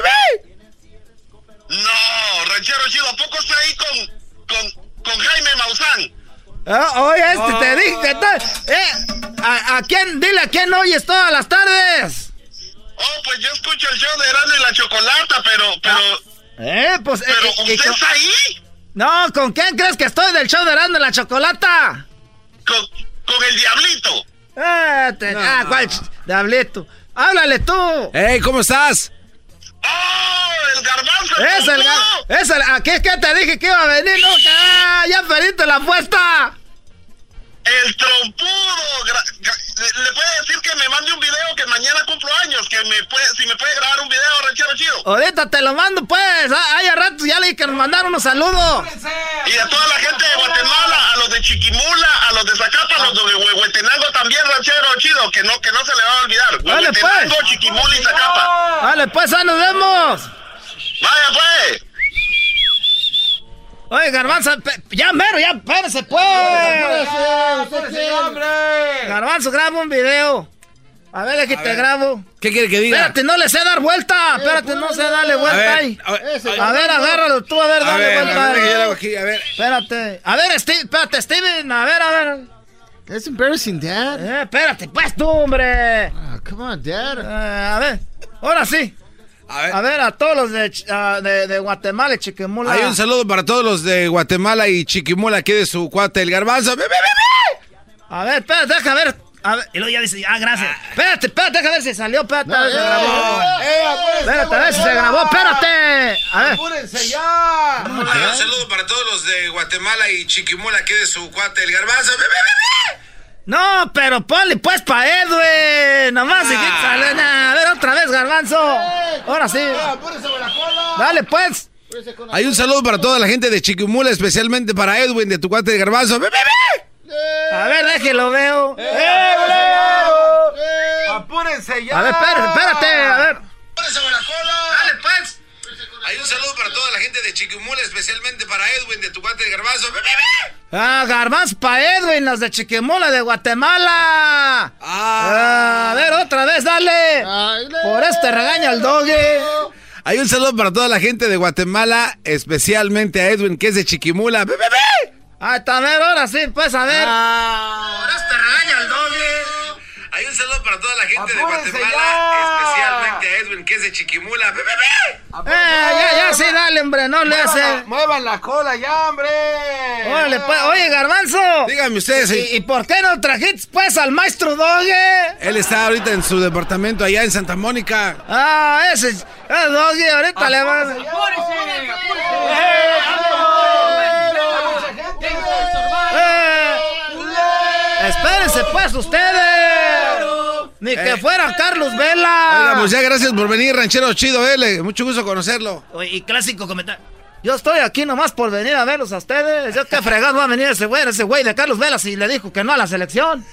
Speaker 23: No, ranchero chido. ¿A poco está ahí con, con, con Jaime Maussan?
Speaker 4: Ah, oye, este te dije que está- eh, ¿a, a quién? Dile a quién oyes todas las tardes.
Speaker 23: Oh, pues yo escucho el show de Erasmo y la Chocolata, pero, pero...
Speaker 4: Eh, pues. eh,
Speaker 23: ¿Pero
Speaker 4: eh,
Speaker 23: usted
Speaker 4: eh,
Speaker 23: está ahí?
Speaker 4: No, ¿con quién crees que estoy del show de Erasmo y la Chocolata?
Speaker 23: Con, con el Diablito.
Speaker 4: Ah, te- ah, ¿cuál? Diablito. Háblale tú.
Speaker 5: ¡Ey, ¿cómo estás?
Speaker 23: ¡Oh, el garbanzo!
Speaker 4: Es el, ga- es el, ¿a qué, qué te dije que iba a venir? No, ah, ya perdiste la apuesta.
Speaker 23: El trompudo. Le, puede decir que me mande un video que mañana cumplo años, que me puede, si me puede grabar un video, ranchero chido.
Speaker 4: Ahorita te lo mando, pues. Ah, Hay a rato ya le dije que nos mandaron unos saludos.
Speaker 23: Y a toda la gente de Guatemala, a los de Chiquimula, a los de Zacapa, a los de Huehuetenango también, ranchero chido, que no, que no se le va a olvidar.
Speaker 4: Dale, pues.
Speaker 23: Huehuetenango, Chiquimula y Zacapa.
Speaker 4: Vale, pues, ahí nos vemos.
Speaker 23: Vaya, pues.
Speaker 4: Oye, Garbanzo, ya mero, ya, espérese, pues. Garbanzo, graba un video. A ver, aquí te grabo.
Speaker 5: ¿Qué quiere que diga?
Speaker 4: Espérate, no le sé dar vuelta. Espérate, no sé darle vuelta
Speaker 5: ver,
Speaker 4: ahí.
Speaker 5: a ver,
Speaker 4: A ver, agárralo tú, a ver,
Speaker 5: A
Speaker 4: dale
Speaker 5: ver,
Speaker 4: vuelta.
Speaker 5: a ver, que yo lo hago aquí, a ver.
Speaker 4: Espérate. A ver, Steve, espérate, Steven, a ver, a ver.
Speaker 11: It's embarrassing, Dad.
Speaker 4: Eh, espérate, pues tú, hombre.
Speaker 11: Ah, come on, Dad.
Speaker 4: Eh, a ver, ahora sí. A ver, a, todos los de, ah, de, de Guatemala y Chiquimula.
Speaker 5: Hay un saludo para todos los de Guatemala y Chiquimula aquí de su cuate el garbanzo. ¡Bebé, bebé!
Speaker 4: A ver, espérate, deja ver. A ver.
Speaker 24: Y luego ya dice, ah, gracias.
Speaker 4: Espérate, espérate, deja ver si salió. Espérate, a ver si se
Speaker 24: eh,
Speaker 4: grabó.
Speaker 24: eh,
Speaker 4: Espérate, a ver si se grabó. Espérate. A ver.
Speaker 5: ¡Apúrense ya! Un saludo para todos los de Guatemala y Chiquimula aquí de su cuate el garbanzo. ¡Bebé, bebé!
Speaker 4: No, pero ponle pues pa' Edwin. Nomás si quieres salir. A ver, otra vez, garbanzo. Ahora sí. Dale, pues.
Speaker 5: Hay un saludo para toda la gente de Chiquimula, especialmente para Edwin de tu cuate el garbanzo. ¡Bebé, bebé!
Speaker 4: A ver, déjelo, veo.
Speaker 5: ¡Apúrense
Speaker 4: A ver, espérate, espérate. A ver.
Speaker 5: Gente de Chiquimula, especialmente para Edwin de tu cuate el garbanzo.
Speaker 4: Ah, garbanzo pa' Edwin, los de Chiquimula de Guatemala. Ah, a ver, otra vez, dale. Por este regaña el doggy.
Speaker 5: Hay un saludo para toda la gente de Guatemala, especialmente a Edwin, que es de Chiquimula. ¡Bebé!
Speaker 4: Ah, está, a ver, ahora sí, pues, a ver.
Speaker 5: Por este un saludo para toda la gente de Guatemala, especialmente a Edwin, que es de Chiquimula. ¡Bebé, bebé!
Speaker 4: Eh, ya, ya, sí, dale, hombre, no le hace.
Speaker 5: Muevan la cola ya, hombre.
Speaker 4: Órale, pues, oye, garbanzo.
Speaker 5: Dígame ustedes.
Speaker 4: ¿Y, y por qué no trajiste, pues, al maestro Doggy?
Speaker 5: Él está ahorita en su departamento allá en Santa Mónica.
Speaker 4: Ah, ese es el Doggy, ahorita le va a... Eh, Espérense, pues, ustedes. Ni que fuera Carlos Vela.
Speaker 5: Oiga, pues ya gracias por venir, ranchero chido, eh. le- Mucho gusto conocerlo.
Speaker 24: Oye, y clásico comentario.
Speaker 4: Yo estoy aquí nomás por venir a verlos a ustedes. Yo qué fregado va a venir ese güey, ese güey de Carlos Vela si le dijo que no a la selección.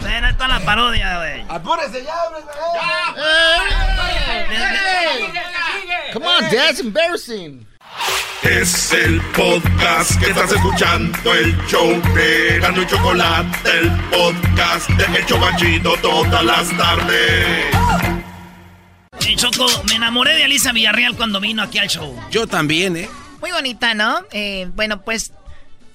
Speaker 24: Ven, ahí está la parodia, güey.
Speaker 5: Apúrese ya, hombre.
Speaker 11: Come on, Dad, it's embarrassing.
Speaker 1: Es el podcast que estás escuchando, el show de Gano y Chocolate, el podcast de El Chocachito todas las tardes.
Speaker 4: Oye, Choco, me enamoré de Alicia Villarreal cuando vino aquí al show.
Speaker 5: Yo también, ¿eh?
Speaker 3: Muy bonita, ¿no? Eh, bueno, pues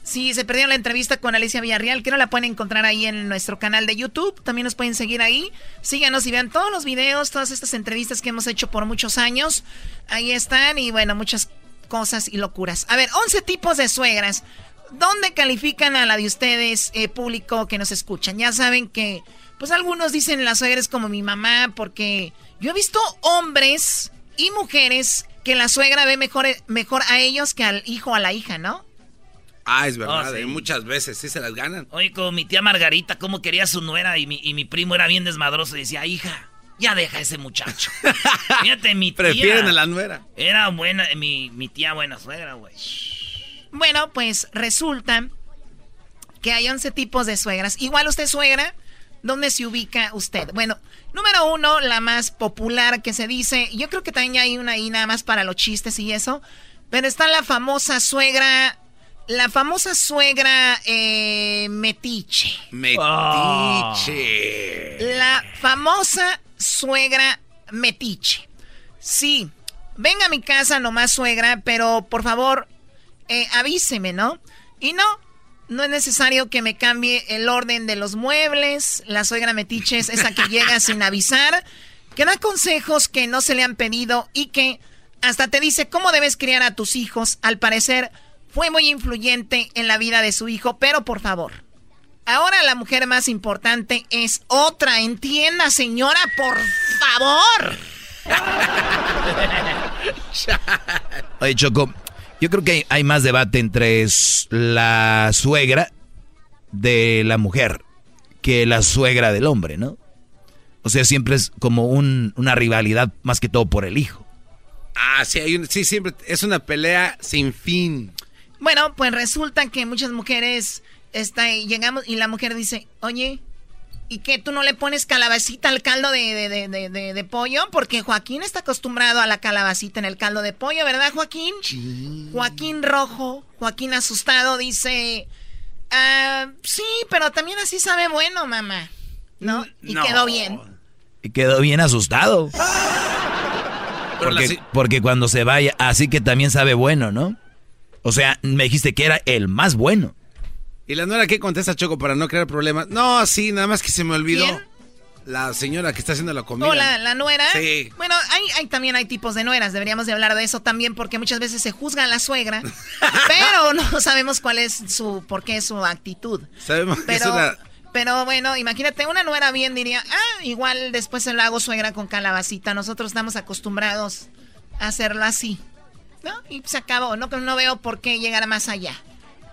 Speaker 3: si se perdieron la entrevista con Alicia Villarreal, que no la pueden encontrar ahí en nuestro canal de YouTube. También nos pueden seguir ahí. Síganos y vean todos los videos, todas estas entrevistas que hemos hecho por muchos años. Ahí están y bueno, muchas cosas y locuras. A ver, 11 tipos de suegras. ¿Dónde califican a la de ustedes, eh, público que nos escuchan? Ya saben que, pues algunos dicen las suegras como mi mamá, porque yo he visto hombres y mujeres que la suegra ve mejor, mejor a ellos que al hijo o a la hija, ¿no?
Speaker 5: Ah, es verdad, oh, muchas veces sí se las ganan.
Speaker 4: Oye, como mi tía Margarita, cómo quería a su nuera y mi, y mi primo era bien desmadroso y decía, hija, ya deja a ese muchacho. <laughs> Fíjate, mi tía.
Speaker 5: Prefieren a la nuera.
Speaker 4: Era buena, mi, mi tía buena suegra, güey.
Speaker 3: Bueno, pues resulta que hay 11 tipos de suegras. Igual usted suegra, ¿dónde se ubica usted? Bueno, número uno, la más popular que se dice, yo creo que también hay una ahí nada más para los chistes y eso, pero está la famosa suegra, la famosa suegra eh, metiche.
Speaker 5: Metiche.
Speaker 3: La famosa suegra metiche. Sí, venga a mi casa nomás suegra, pero por favor eh, avíseme, ¿no? Y no, no es necesario que me cambie el orden de los muebles. La suegra metiche es esa que <laughs> llega sin avisar, que da consejos que no se le han pedido y que hasta te dice cómo debes criar a tus hijos. Al parecer, fue muy influyente en la vida de su hijo, pero por favor. Ahora la mujer más importante es otra. Entienda, señora, por favor. <laughs>
Speaker 8: Oye, Choco, yo creo que hay más debate entre la suegra de la mujer que la suegra del hombre, ¿no? O sea, siempre es como una rivalidad más que todo por el hijo.
Speaker 5: Ah, sí, hay sí, siempre es una pelea sin fin.
Speaker 3: Bueno, pues resulta que muchas mujeres está, llegamos y la mujer dice, oye, ¿Y que tú no le pones calabacita al caldo de, pollo? Porque Joaquín está acostumbrado a la calabacita en el caldo de pollo, ¿verdad, Joaquín? Joaquín rojo, Joaquín asustado, dice... Ah, sí, pero también así sabe bueno, mamá. ¿No? Y quedó bien.
Speaker 8: Y quedó bien asustado. <laughs> Porque, porque cuando se vaya, así que también sabe bueno, ¿no? O sea, me dijiste que era el más bueno.
Speaker 5: ¿Y la nuera qué contesta, Choco, para no crear problemas? No, sí, nada más que se me olvidó. La señora que está haciendo la comida.
Speaker 3: ¿O la, nuera? Sí. Bueno, hay, también hay tipos de nueras. Deberíamos de hablar de eso también porque muchas veces se juzga a la suegra, <laughs> pero no sabemos cuál es su, por qué es su actitud.
Speaker 5: Sabemos
Speaker 3: pero,
Speaker 5: que es una...
Speaker 3: Pero bueno, imagínate, una nuera bien diría, ah, igual después se lo hago suegra con calabacita. Nosotros estamos acostumbrados a hacerlo así. ¿No? Y se acabó. No, no veo por qué llegar más allá.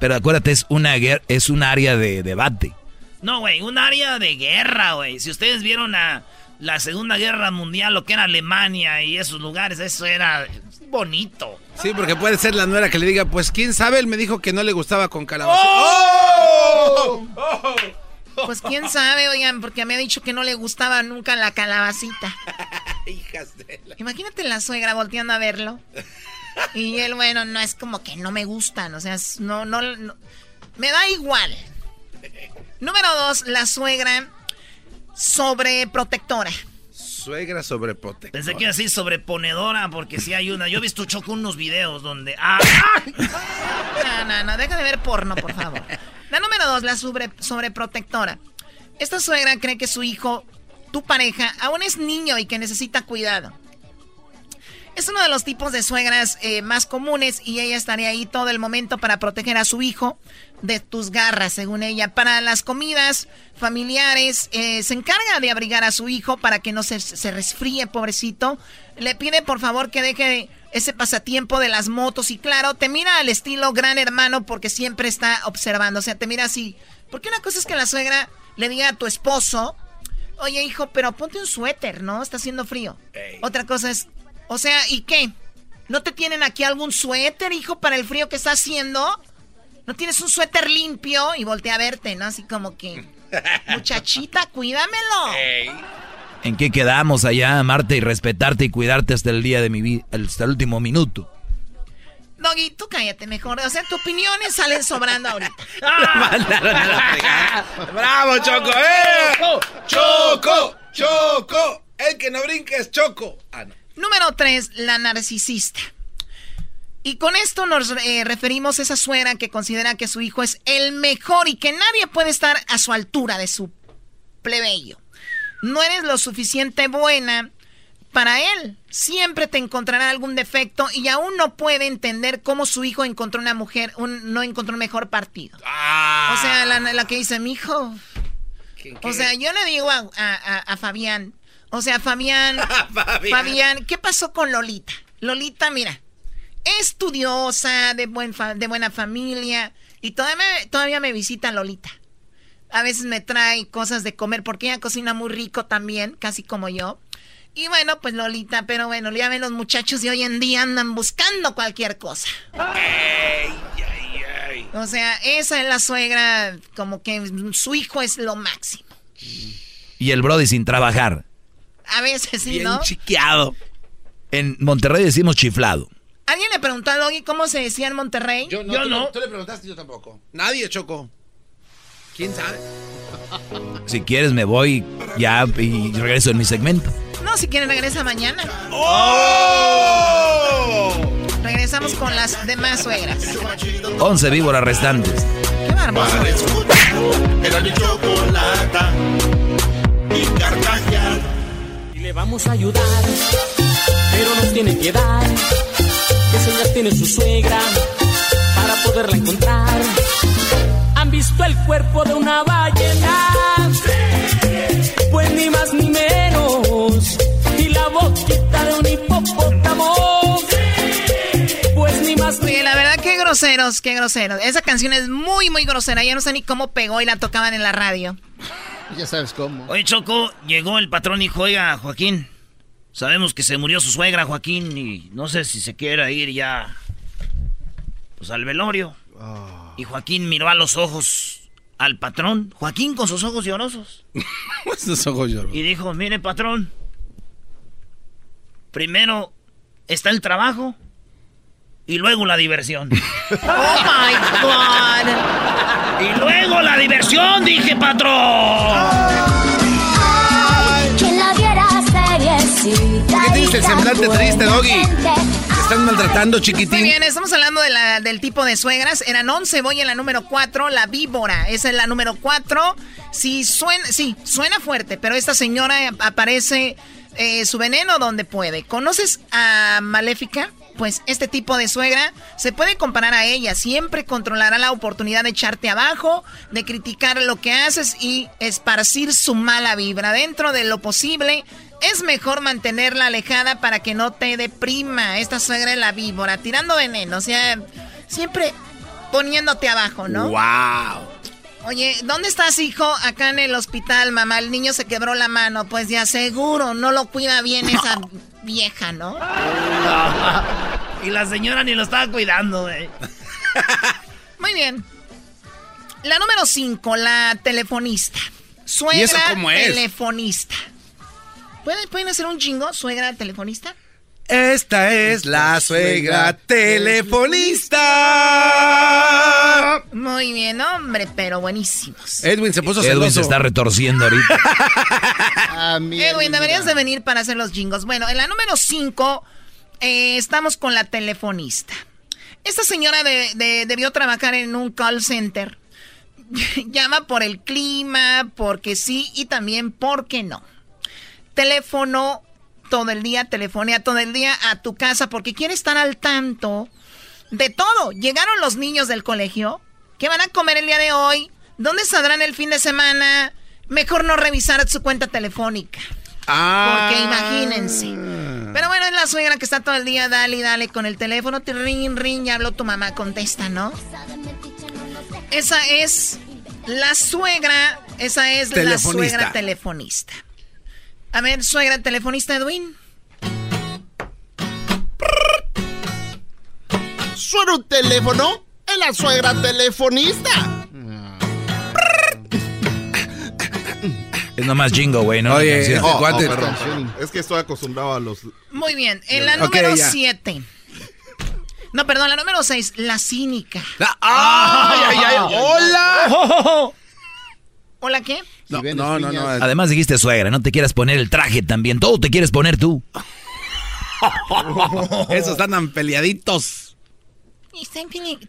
Speaker 8: Pero acuérdate, es una es un área de debate.
Speaker 4: No, güey, un área de guerra, güey. Si ustedes vieron a la Segunda Guerra Mundial, lo que era Alemania y esos lugares, eso era bonito.
Speaker 5: Sí, porque puede ser la nuera que le diga, pues quién sabe, él me dijo que no le gustaba con calabaza. ¡Oh!
Speaker 3: ¡Oh! Pues quién sabe, oigan, porque me ha dicho que no le gustaba nunca la calabacita. <laughs> Hijas de la... Imagínate la suegra volteando a verlo. <laughs> Y él, bueno, no es como que no me gustan, o sea, no, no, me da igual. Número dos, la suegra sobreprotectora.
Speaker 5: Suegra sobreprotectora.
Speaker 4: Pensé que así sobreponedora, porque si hay una. Yo he visto Choco unos videos donde. ¡Ah!
Speaker 3: No, no, no, deja de ver porno, por favor. La número dos, la sobre, sobreprotectora. Esta suegra cree que su hijo, tu pareja, aún es niño y que necesita cuidado. Es uno de los tipos de suegras eh, más comunes y ella estaría ahí todo el momento para proteger a su hijo de tus garras, según ella. Para las comidas familiares, eh, se encarga de abrigar a su hijo para que no se, se resfríe, pobrecito. Le pide por favor que deje ese pasatiempo de las motos y claro, te mira al estilo gran hermano porque siempre está observando. O sea, te mira así. Porque una cosa es que la suegra le diga a tu esposo, oye hijo, pero ponte un suéter, ¿no? Está haciendo frío. Otra cosa es o sea, ¿y qué? ¿No te tienen aquí algún suéter, hijo, para el frío que está haciendo? ¿No tienes un suéter limpio? Y voltea a verte, ¿no? Así como que, <laughs> muchachita, cuídamelo.
Speaker 8: ¿En qué quedamos allá, amarte y respetarte y cuidarte hasta el día de mi vida, hasta el último minuto?
Speaker 3: Doggy, tú cállate mejor. O sea, tus opiniones salen sobrando ahorita. <laughs> <laughs>
Speaker 5: ¡Bravo, Choco! ¡Eh! ¡Choco! ¡Choco! El que no brinca es Choco. Ah, no.
Speaker 3: Número tres, la narcisista. Y con esto nos eh, referimos a esa suegra que considera que su hijo es el mejor y que nadie puede estar a su altura de su plebeyo. No eres lo suficiente buena para él. Siempre te encontrará algún defecto y aún no puede entender cómo su hijo encontró una mujer, no encontró un mejor partido. O sea, la, que dice, mi hijo. O sea, yo le digo a, Fabián, o sea, <laughs> Fabián, Fabián, ¿qué pasó con Lolita? Lolita, mira, estudiosa, de, buen de buena familia, y todavía me, todavía me visita Lolita. A veces me trae cosas de comer porque ella cocina muy rico también, casi como yo. Y bueno, pues Lolita, pero bueno, ya ven, los muchachos de hoy en día andan buscando cualquier cosa. O sea, esa es la suegra, como que su hijo es lo máximo.
Speaker 8: Y el Brody sin trabajar.
Speaker 3: A veces sí,
Speaker 8: Bien
Speaker 3: ¿no?
Speaker 8: chiqueado. En Monterrey decimos chiflado.
Speaker 3: ¿Alguien le preguntó a Logi cómo se decía en Monterrey?
Speaker 5: Yo no. tú, tú le preguntaste, yo tampoco. Nadie, Choco. ¿Quién sabe? <laughs>
Speaker 8: Si quieres me voy ya y regreso en mi segmento.
Speaker 3: No, si quieren regresa mañana. ¡Oh! Regresamos con las demás suegras.
Speaker 8: 11 víboras restantes.
Speaker 3: Qué bárbaro.
Speaker 2: Vamos a ayudar, pero nos tiene piedad. Que señal tiene su suegra para poderla encontrar han visto el cuerpo de una ballena. Pues ni más ni menos. Y la boquita de un hipopótamo. Pues ni más
Speaker 3: ni la verdad, qué groseros, qué groseros. Esa canción es muy, muy grosera. Ya no sé ni cómo pegó y la tocaban en la radio. <laughs>
Speaker 11: Ya sabes cómo.
Speaker 4: Oye, Choco, llegó el patrón y dijo, oiga, Joaquín, sabemos que se murió su suegra, Joaquín, y no sé si se quiera ir ya, pues al velorio. Oh. Y Joaquín miró a los ojos al patrón. Joaquín con sus ojos llorosos. <laughs>
Speaker 5: sus ojos llorosos.
Speaker 4: Y dijo, mire patrón, primero está el trabajo y luego la diversión. <laughs>
Speaker 3: ¡Oh, my God!
Speaker 4: Y luego la diversión, dije patrón.
Speaker 5: ¿Por qué tienes el semblante triste, Doggy? están maltratando, chiquitín?
Speaker 3: Muy bien, estamos hablando de la, del tipo de suegras. Eran 11, voy en la número 4, la víbora. Esa es la número 4. Sí, suena, sí, suena fuerte, pero esta señora aparece eh, su veneno donde puede. ¿Conoces a Maléfica? Pues este tipo de suegra se puede comparar a ella. Siempre controlará la oportunidad de echarte abajo, de criticar lo que haces y esparcir su mala vibra. Dentro de lo posible, es mejor mantenerla alejada para que no te deprima. Esta suegra es la víbora, tirando veneno, o sea, siempre poniéndote abajo, ¿no?
Speaker 5: ¡Wow!
Speaker 3: Oye, ¿dónde estás, hijo? Acá en el hospital, mamá. El niño se quebró la mano. Pues ya seguro, no lo cuida bien esa vieja, ¿no? <laughs>
Speaker 4: y la señora ni lo estaba cuidando, güey. <laughs>
Speaker 3: Muy bien. La número 5, la telefonista. Suegra telefonista. ¿Pueden, hacer un chingo, suegra telefonista?
Speaker 5: Esta es la suegra telefonista.
Speaker 3: Muy bien, hombre, pero buenísimos.
Speaker 5: Edwin se puso
Speaker 8: celoso. Edwin se está retorciendo ahorita. <laughs>
Speaker 3: Ah, Edwin, deberías de venir para hacer los jingos. Bueno, en la número 5 eh, estamos con la telefonista. Esta señora debió trabajar en un call center. <laughs> Llama por el clima, porque sí y también porque no teléfono todo el día, telefonea todo el día a tu casa porque quiere estar al tanto de todo. Llegaron los niños del colegio. ¿Qué van a comer el día de hoy? ¿Dónde saldrán el fin de semana? Mejor no revisar su cuenta telefónica. Ah. Porque imagínense. Pero bueno, es la suegra que está todo el día, dale dale con el teléfono. Te ring, ring, ya habló tu mamá, contesta, ¿no? Esa es la suegra, esa es la suegra telefonista. A ver, suegra telefonista Edwin.
Speaker 11: ¿Suena un teléfono? Es la suegra telefonista.
Speaker 8: Es nomás jingo, güey, ¿no?
Speaker 5: Oye,
Speaker 8: oh,
Speaker 5: oh,
Speaker 25: Es que estoy acostumbrado a los...
Speaker 3: Muy bien, en la número 7. No, perdón, la número 6, la cínica.
Speaker 5: ¡Ay, ay, ay! ¡Hola!
Speaker 3: ¿Hola qué?
Speaker 8: No, no, no, no, Además dijiste suegra, no te quieras poner el traje también. Todo te quieres poner tú. <laughs>
Speaker 5: Esos están peleaditos.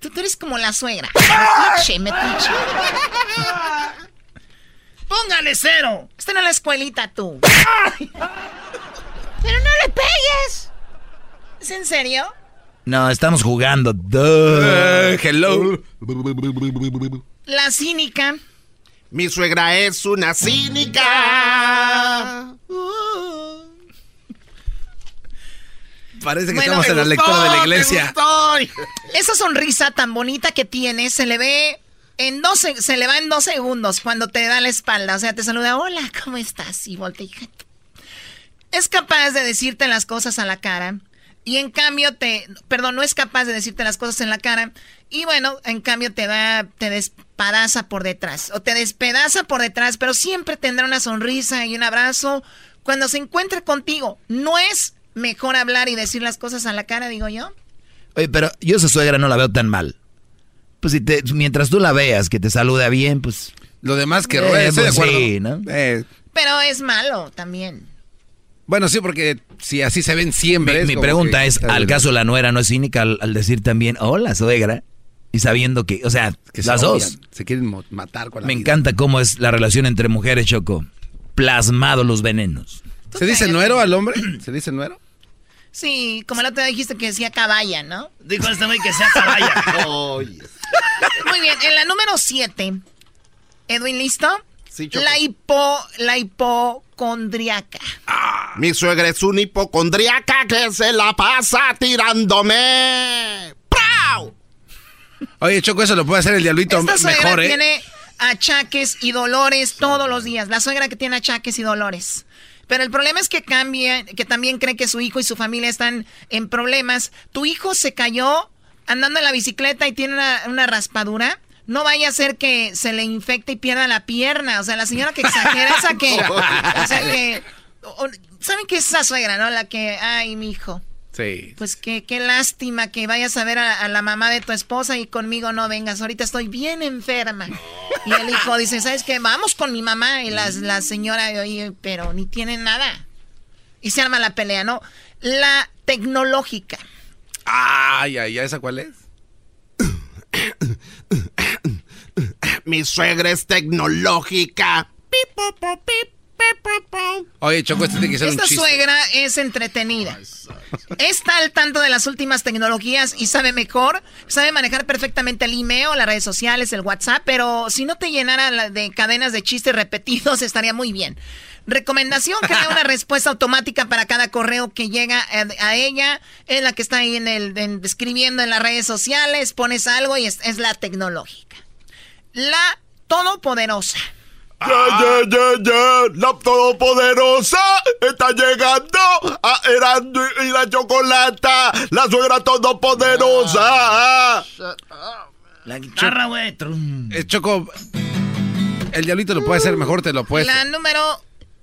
Speaker 3: Tú, tú eres como la suegra. Metiche, metiche. <laughs> Póngale cero. Están en la escuelita tú. Pero no le pegues. ¿Es en serio?
Speaker 8: No, estamos jugando. Duh.
Speaker 5: hello.
Speaker 3: La cínica.
Speaker 1: Mi suegra es una cínica. <laughs>
Speaker 5: Parece que estamos en la lectura de la iglesia. <laughs>
Speaker 3: Esa sonrisa tan bonita que tiene se le ve en 12, se le va en dos segundos cuando te da la espalda. O sea, te saluda, hola, ¿cómo estás? Y voltea. Es capaz de decirte las cosas a la cara. Y en cambio te, perdón, no es capaz de decirte las cosas en la cara. Y bueno, en cambio te da, te despadaza por detrás. O te despedaza por detrás, pero siempre tendrá una sonrisa y un abrazo cuando se encuentre contigo. No es mejor hablar y decir las cosas a la cara, digo yo.
Speaker 8: Oye, pero yo esa suegra no la veo tan mal. Pues si te, mientras tú la veas, que te saluda bien, pues...
Speaker 5: Lo demás que eh, pues
Speaker 8: Sí, ¿no?
Speaker 5: Eh.
Speaker 3: Pero es malo también.
Speaker 5: Bueno, sí, porque si así se ven siempre.
Speaker 8: Mi, pregunta es, ¿al caso la nuera no es cínica al, decir también, hola, suegra? Y sabiendo que, o sea, que las dos.
Speaker 5: Se quieren matar con la
Speaker 8: Me encanta cómo es la relación entre mujeres, Choco. Plasmado los venenos.
Speaker 5: ¿Se dice nuero al hombre? ¿Se dice nuero?
Speaker 3: Sí, como el otro día dijiste que decía caballa, ¿no?
Speaker 4: Dijo este güey que sea caballa. <laughs>
Speaker 3: Muy bien, en la número 7. Edwin, ¿listo?
Speaker 1: Sí,
Speaker 3: la hipo, la hipocondriaca.
Speaker 1: Ah, mi suegra es un hipocondriaca que se la pasa tirándome. ¡Prau!
Speaker 5: Oye, Choco, eso lo puede hacer el diablito
Speaker 3: Esta
Speaker 5: mejor, ¿eh?
Speaker 3: tiene achaques y dolores todos los días. La suegra que tiene achaques y dolores. Pero el problema es que cambia, que también cree que su hijo y su familia están en problemas. Tu hijo se cayó andando en la bicicleta y tiene una, raspadura. No vaya a ser que se le infecte y pierda la pierna. O sea, la señora que exagera, esa que. <laughs> o sea, que. ¿Saben qué es esa suegra, no? La que. Ay, mi hijo.
Speaker 5: Sí.
Speaker 3: Pues qué, qué lástima que vayas a ver a, la mamá de tu esposa y conmigo no vengas. Ahorita estoy bien enferma. Y el hijo dice, ¿sabes qué? Vamos con mi mamá. Y la, la señora, oye, pero ni tiene nada. Y se arma la pelea, ¿no? La tecnológica.
Speaker 5: Ay, ay, ¿esa cuál es?
Speaker 1: Mi suegra es tecnológica.
Speaker 5: Oye, Choco, este tiene que ser
Speaker 3: Esta
Speaker 5: un chiste.
Speaker 3: suegra es entretenida. Está al tanto de las últimas tecnologías y sabe mejor. Sabe manejar perfectamente el email, las redes sociales, el WhatsApp. Pero si no te llenara de cadenas de chistes repetidos, <laughs> estaría muy bien. Recomendación, crea una <laughs> respuesta automática para cada correo que llega a, ella. Es la que está ahí en el, escribiendo en las redes sociales. Pones algo y es, es la tecnológica. La todopoderosa.
Speaker 1: Ya, ya, ya, ya, la todopoderosa está llegando a Erasmo y la chocolata, la suegra todopoderosa.
Speaker 4: La guitarra, güey.
Speaker 5: Eh, Choco, el diablito lo puede hacer mejor, te lo puedes.
Speaker 3: La número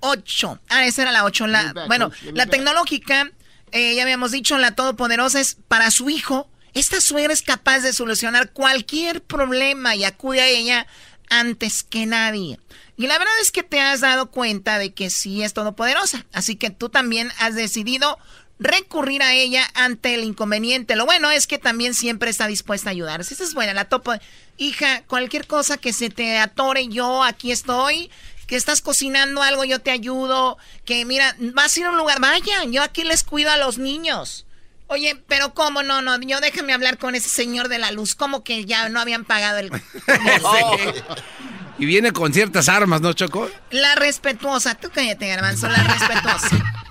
Speaker 3: 8. Ah, esa era la 8. La, bueno, la tecnológica, eh, ya habíamos dicho, la todopoderosa es para su hijo. Esta suegra es capaz de solucionar cualquier problema y acude a ella antes que nadie. Y la verdad es que te has dado cuenta de que sí es todopoderosa. Así que tú también has decidido recurrir a ella ante el inconveniente. Lo bueno es que también siempre está dispuesta a ayudar. Esa es buena, la topo. Hija, cualquier cosa que se te atore, yo aquí estoy. Que estás cocinando algo, yo te ayudo. Que mira, vas a ir a un lugar, vayan, yo aquí les cuido a los niños. Oye, pero ¿cómo? No, no, yo déjame hablar con ese señor de la luz. ¿Cómo que ya no habían pagado el... <laughs>
Speaker 5: Y viene con ciertas armas, ¿no, Choco?
Speaker 3: La respetuosa. Tú cállate, garbanzo, la respetuosa.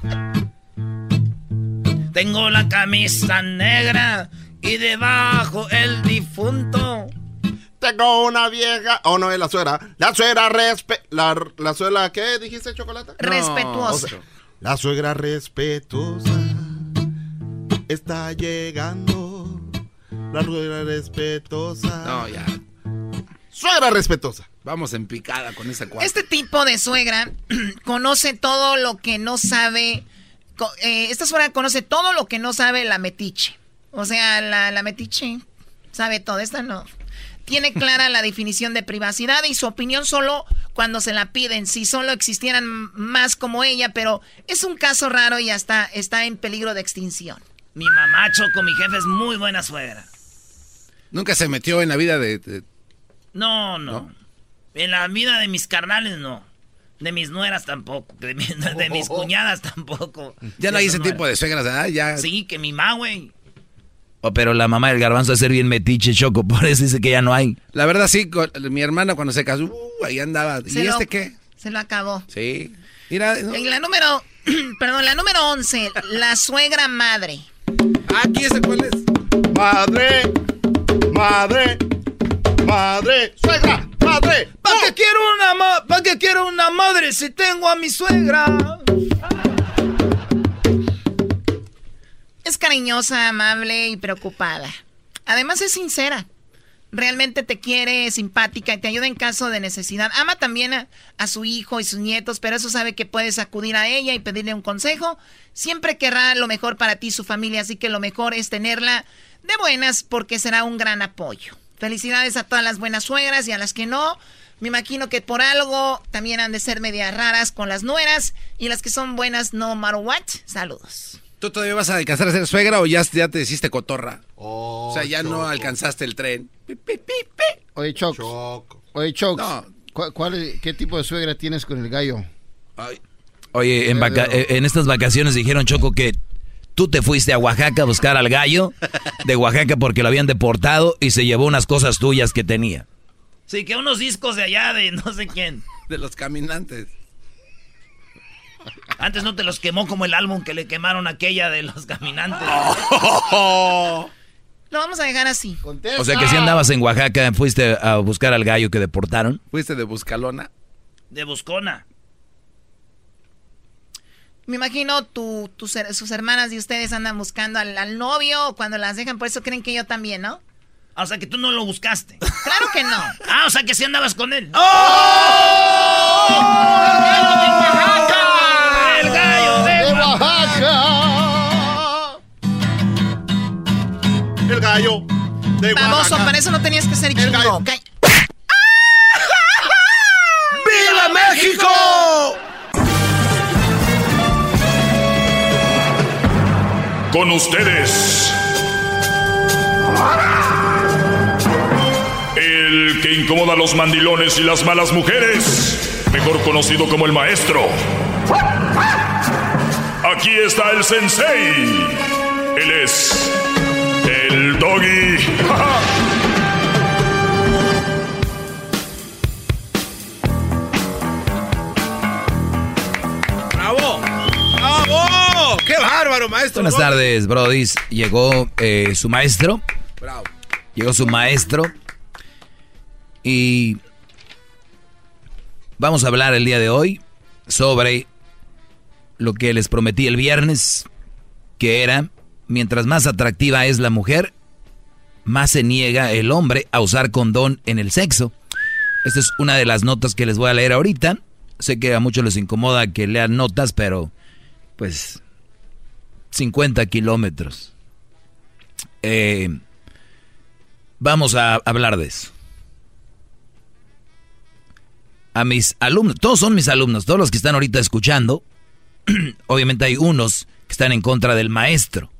Speaker 4: Tengo la camisa negra y debajo el difunto.
Speaker 1: Tengo una vieja... Oh, no, es la suegra. La suegra respe... La, la suegra, ¿qué dijiste, Chocolata?
Speaker 3: Respetuosa.
Speaker 1: la suegra respetuosa está llegando. La suegra respetuosa.
Speaker 5: No, ya.
Speaker 1: Suegra respetuosa.
Speaker 5: Vamos en picada con esa cuarta.
Speaker 3: Este tipo de suegra <clears throat> conoce todo lo que no sabe. Eh, esta suegra conoce todo lo que no sabe la metiche. O sea, la, la metiche sabe todo. Esta no. Tiene clara la definición de privacidad y su opinión solo cuando se la piden, si solo existieran más como ella, pero es un caso raro y hasta está en peligro de extinción.
Speaker 4: Mi mamá, Choco, mi jefe es muy buena suegra.
Speaker 5: Nunca se metió en la vida de...
Speaker 4: No, no, En la vida de mis carnales, no. De mis nueras tampoco. De, mis cuñadas tampoco.
Speaker 5: Ya no hay ese tipo de suegras, ¿verdad? Ya...
Speaker 4: Sí, que mi mamá, güey.
Speaker 8: Oh, pero la mamá del garbanzo a ser bien metiche, Choco, <laughs> por eso dice que ya no hay.
Speaker 5: La verdad, sí, mi hermana cuando se casó, uh, ahí andaba. ¿Y este qué?
Speaker 3: Se lo acabó.
Speaker 5: Sí. Mira,
Speaker 3: En la número, <clears throat> perdón, la número 11, la suegra madre.
Speaker 5: Aquí ese cuál es.
Speaker 25: Madre, madre, madre, suegra, madre.
Speaker 7: ¿Para qué quiero una ¿Para qué quiero una madre si tengo a mi suegra?
Speaker 3: Es cariñosa, amable y preocupada. Además es sincera. Realmente te quiere, simpática y te ayuda en caso de necesidad. Ama también a, su hijo y sus nietos, pero eso sabe que puedes acudir a ella y pedirle un consejo. Siempre querrá lo mejor para ti y su familia, así que lo mejor es tenerla de buenas porque será un gran apoyo. Felicidades a todas las buenas suegras y a las que no. Me imagino que por algo también han de ser medias raras con las nueras y las que son buenas no matter what. Saludos.
Speaker 5: ¿Tú todavía vas a alcanzar a ser suegra o ya, ya te hiciste cotorra? o sea, ya no alcanzaste el tren.
Speaker 11: Oye, Choc. Oye, Choc. ¿Qué tipo de suegra tienes con el gallo?
Speaker 8: Oye, en, eh, en estas vacaciones dijeron, Choco, que tú te fuiste a Oaxaca a buscar al gallo de Oaxaca porque lo habían deportado y se llevó unas cosas tuyas que tenía.
Speaker 4: Sí, que unos discos de allá de no sé quién.
Speaker 5: De los caminantes.
Speaker 4: Antes no te los quemó como el álbum que le quemaron aquella de los caminantes.
Speaker 3: Lo vamos a dejar así.
Speaker 8: O sea que si andabas en Oaxaca, fuiste a buscar al gallo que deportaron.
Speaker 5: ¿Fuiste de Buscalona?
Speaker 4: De Buscona.
Speaker 3: Me imagino tu, sus hermanas y ustedes andan buscando al, novio cuando las dejan, por eso creen que yo también, ¿no?
Speaker 4: Ah, o sea que tú no lo buscaste. <laughs>
Speaker 3: Claro que no.
Speaker 4: Ah, o sea que sí andabas con él.
Speaker 25: ¡Oh!
Speaker 4: el gallo de, Oaxaca.
Speaker 25: El gallo de Oaxaca.
Speaker 3: Baboso, para eso no tenías que ser chingo, ¿ok?
Speaker 7: ¡Viva México!
Speaker 15: Con ustedes. El que incomoda a los mandilones y las malas mujeres, mejor conocido como el maestro. Aquí está el sensei. Él es el doggy. <laughs>
Speaker 5: ¡Bravo! ¡Bravo! ¡Qué bárbaro, maestro!
Speaker 8: Buenas tardes, Brody. Llegó eh, su maestro.
Speaker 5: Bravo.
Speaker 8: Llegó su maestro. Y vamos a hablar el día de hoy sobre lo que les prometí el viernes, que era, mientras más atractiva es la mujer, más se niega el hombre a usar condón en el sexo. Esta es una de las notas que les voy a leer ahorita. Sé que a muchos les incomoda que lean notas, pero pues 50 kilómetros. Eh, vamos a hablar de eso. A mis alumnos, todos son mis alumnos, todos los que están ahorita escuchando, <clears throat> obviamente hay unos que están en contra del maestro.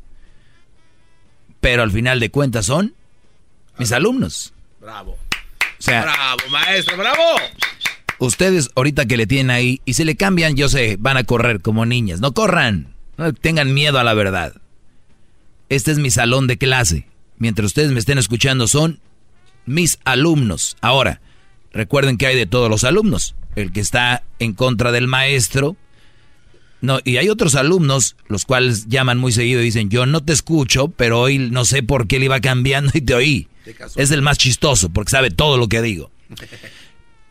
Speaker 8: Pero al final de cuentas son mis alumnos.
Speaker 5: Bravo. bravo, maestro, bravo.
Speaker 8: Ustedes ahorita que le tienen ahí y se le cambian, yo sé, van a correr como niñas. No corran. No tengan miedo a la verdad. Este es mi salón de clase. Mientras ustedes me estén escuchando son mis alumnos. Ahora, recuerden que hay de todos los alumnos. El que está en contra del maestro, no, y hay otros alumnos, los cuales llaman muy seguido y dicen, yo no te escucho, pero hoy no sé por qué le iba cambiando y te oí. Es el más chistoso, porque sabe todo lo que digo. <laughs>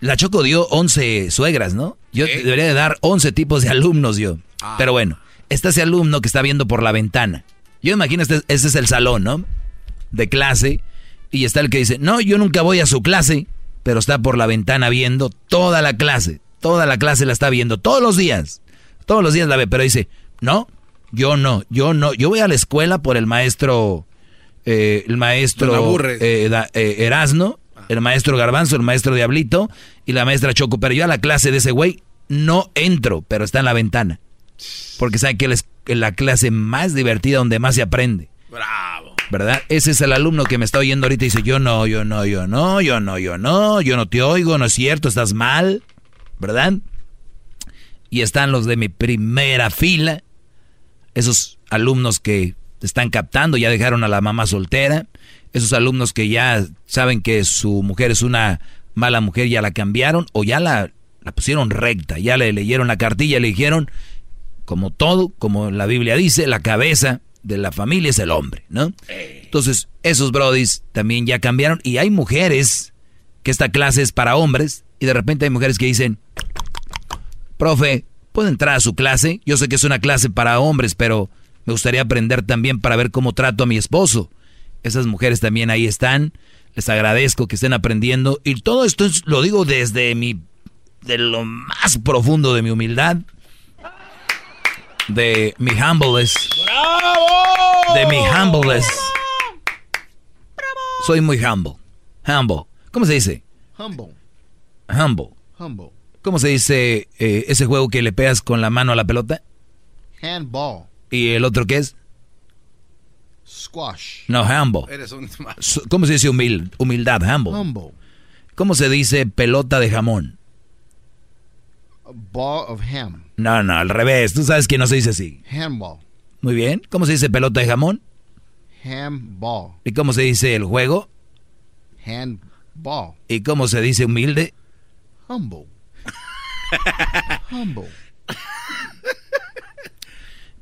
Speaker 8: La Choco dio 11 suegras, ¿no? Yo debería de dar 11 tipos de alumnos yo. Ah. Pero bueno, está ese alumno que está viendo por la ventana. Yo imagino, este, este es el salón, ¿no? De clase. Y está el que dice, no, yo nunca voy a su clase, pero está por la ventana viendo toda la clase. Toda la clase la está viendo todos los días. Todos los días la ve, pero dice, no, yo no, yo no. Yo voy a la escuela por el maestro, eh, el maestro eh, eh, Erasno, El maestro Garbanzo, el maestro Diablito y la maestra Choco. Pero yo a la clase de ese güey no entro, pero está en la ventana. Porque sabe que es la clase más divertida donde más se aprende.
Speaker 4: Bravo.
Speaker 8: ¿Verdad? Ese es el alumno que me está oyendo ahorita y dice, yo no, yo no, yo no, yo no, yo no, yo no te oigo, no es cierto, estás mal. ¿Verdad? Y están los de mi primera fila, esos alumnos que están captando, ya dejaron a la mamá soltera, esos alumnos que ya saben que su mujer es una mala mujer, ya la cambiaron o ya la, la pusieron recta, ya le leyeron la cartilla, le dijeron, como todo, como la Biblia dice, la cabeza de la familia es el hombre, ¿no? Entonces, esos brodis también ya cambiaron y hay mujeres que esta clase es para hombres y de repente hay mujeres que dicen, profe, ¿puedo entrar a su clase? Yo sé que es una clase para hombres, pero me gustaría aprender también para ver cómo trato a mi esposo. Esas mujeres también ahí están. Les agradezco que estén aprendiendo. Y todo esto es, lo digo desde mi, de lo más profundo de mi humildad de mi humbleness. ¡Bravo! De mi humbleness. Soy muy humble. Humble. ¿Cómo se dice?
Speaker 11: Humble.
Speaker 8: Humble.
Speaker 11: Humble.
Speaker 8: ¿Cómo se dice eh, ese juego que le pegas con la mano a la pelota?
Speaker 11: Handball.
Speaker 8: ¿Y el otro qué es?
Speaker 11: Squash.
Speaker 8: No, humble.
Speaker 5: Eres un... <laughs>
Speaker 8: ¿Cómo se dice humil humildad? Humble.
Speaker 11: Humble.
Speaker 8: ¿Cómo se dice pelota de jamón?
Speaker 11: A ball of ham.
Speaker 8: No, no, al revés. Tú sabes que no se dice así.
Speaker 11: Handball.
Speaker 8: Muy bien. ¿Cómo se dice pelota de jamón?
Speaker 11: Handball.
Speaker 8: ¿Y cómo se dice el juego?
Speaker 11: Handball.
Speaker 8: ¿Y cómo se dice humilde?
Speaker 11: Humble. Humble.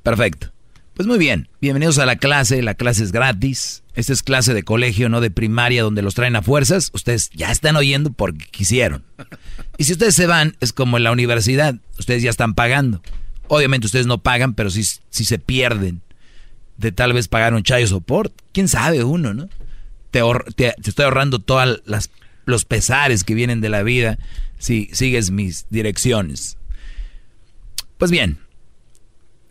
Speaker 8: Perfecto. Pues muy bien, bienvenidos a la clase, la clase es gratis. Esta es clase de colegio, no de primaria, donde los traen a fuerzas. Ustedes ya están oyendo porque quisieron. Y si ustedes se van, es como en la universidad, ustedes ya están pagando. Obviamente ustedes no pagan, pero si, si se pierden de tal vez pagar un chayo support, quién sabe uno, ¿no? Te, te, estoy ahorrando todos los pesares que vienen de la vida si sigues mis direcciones. Pues bien,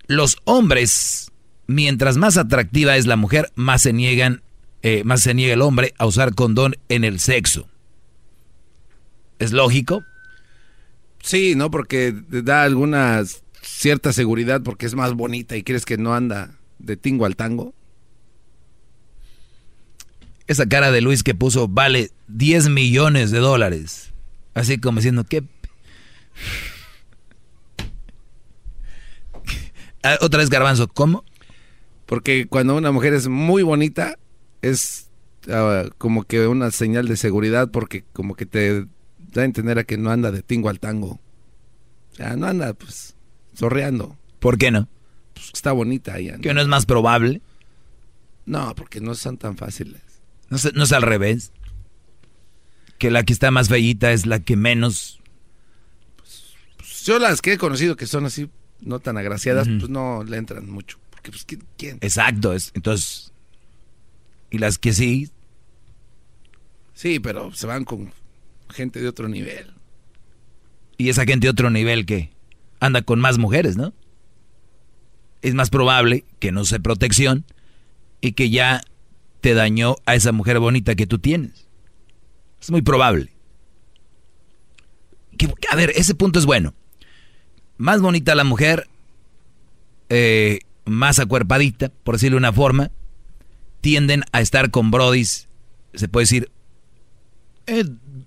Speaker 8: los hombres, mientras más atractiva es la mujer, más se niegan, eh, más se niega el hombre a usar condón en el sexo. ¿Es lógico?
Speaker 5: Sí, ¿no? Porque da alguna cierta seguridad porque es más bonita y crees que no anda de tingo al tango.
Speaker 8: Esa cara de Luis que puso vale 10 millones de dólares. Así como diciendo, ¿qué? <laughs> Ah, otra vez garbanzo, ¿cómo?
Speaker 5: Porque cuando una mujer es muy bonita, es uh, como que una señal de seguridad porque como que te da a entender a que no anda de tingo al tango. O sea, no anda pues zorreando.
Speaker 8: ¿Por qué no?
Speaker 5: Pues está bonita ella.
Speaker 8: ¿Que no es más probable?
Speaker 5: No, porque no son tan fáciles.
Speaker 8: ¿No es, no es al revés? Que la que está más bellita es la que menos...
Speaker 5: Pues, pues yo las que he conocido que son así, no tan agraciadas, uh -huh. pues no le entran mucho. Porque pues ¿quién?
Speaker 8: Exacto, es, entonces... Y las que sí...
Speaker 5: Sí, pero se van con gente de otro nivel.
Speaker 8: Y esa gente de otro nivel que anda con más mujeres, ¿no? Es más probable que no se protección y que ya te dañó a esa mujer bonita que tú tienes. Es muy probable. Que, a ver, ese punto es bueno. Más bonita la mujer, eh, más acuerpadita, por decirlo de una forma, tienden a estar con brodis, se puede decir, eh,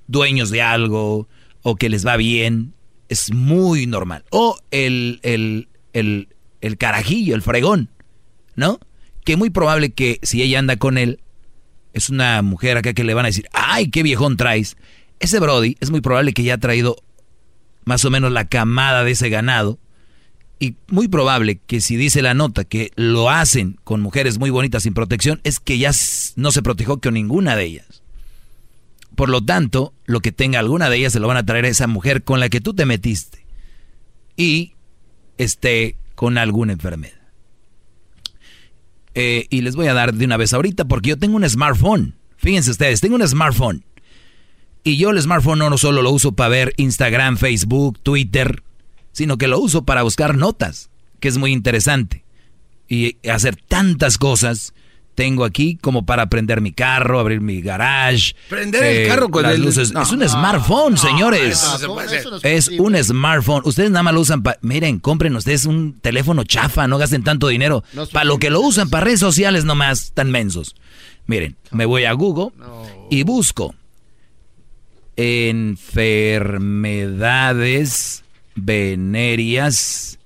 Speaker 8: dueños de algo o que les va bien. Es muy normal. O el, el, el, el carajillo, el fregón, ¿no? Que muy probable que si ella anda con él, es una mujer acá que le van a decir, ay, qué viejón traes. Ese Brody es muy probable que ya ha traído más o menos la camada de ese ganado. Y muy probable que si dice la nota que lo hacen con mujeres muy bonitas sin protección, es que ya no se protegió con ninguna de ellas. Por lo tanto, lo que tenga alguna de ellas se lo van a traer a esa mujer con la que tú te metiste. Y esté con alguna enfermedad. Eh, y les voy a dar de una vez ahorita porque yo tengo un smartphone. Fíjense ustedes, tengo un smartphone. Y yo el smartphone no solo lo uso para ver Instagram, Facebook, Twitter, sino que lo uso para buscar notas, que es muy interesante. Y hacer tantas cosas, tengo aquí como para prender mi carro, abrir mi garage.
Speaker 5: Prender el carro con
Speaker 8: las
Speaker 5: el-
Speaker 8: luces.
Speaker 5: no.
Speaker 8: es un smartphone, señores.
Speaker 5: eso se hacer.
Speaker 8: Es un smartphone. Ustedes nada más lo usan para... Miren, compren ustedes un teléfono chafa, no gasten tanto dinero.
Speaker 11: No es
Speaker 8: para lo que lo usan, para redes sociales nomás, tan mensos. Miren, me voy a Google y busco enfermedades venéreas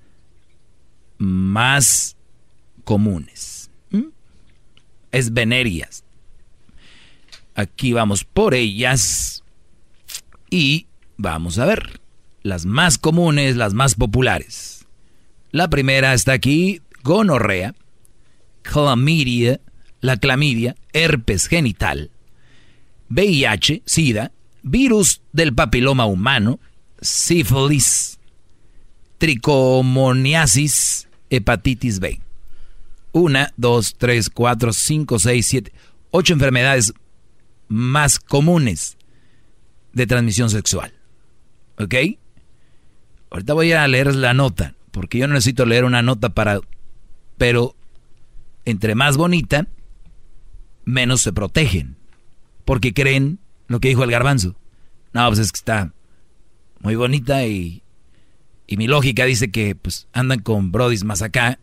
Speaker 8: más comunes. Es venéreas. Aquí vamos por ellas y vamos a ver las más comunes, las más populares. La primera está aquí, gonorrea, clamidia, la clamidia, herpes genital, VIH, SIDA, virus del papiloma humano, sífilis, tricomoniasis, hepatitis B. Una, dos, tres, cuatro, cinco, seis, siete, ocho enfermedades más comunes de transmisión sexual. ¿Ok? Ahorita voy a leer la nota, porque yo no necesito leer una nota para... Pero entre más bonita, menos se protegen. Porque creen lo que dijo el garbanzo. No, pues es que está muy bonita y, y mi lógica dice que pues andan con brodis más acá,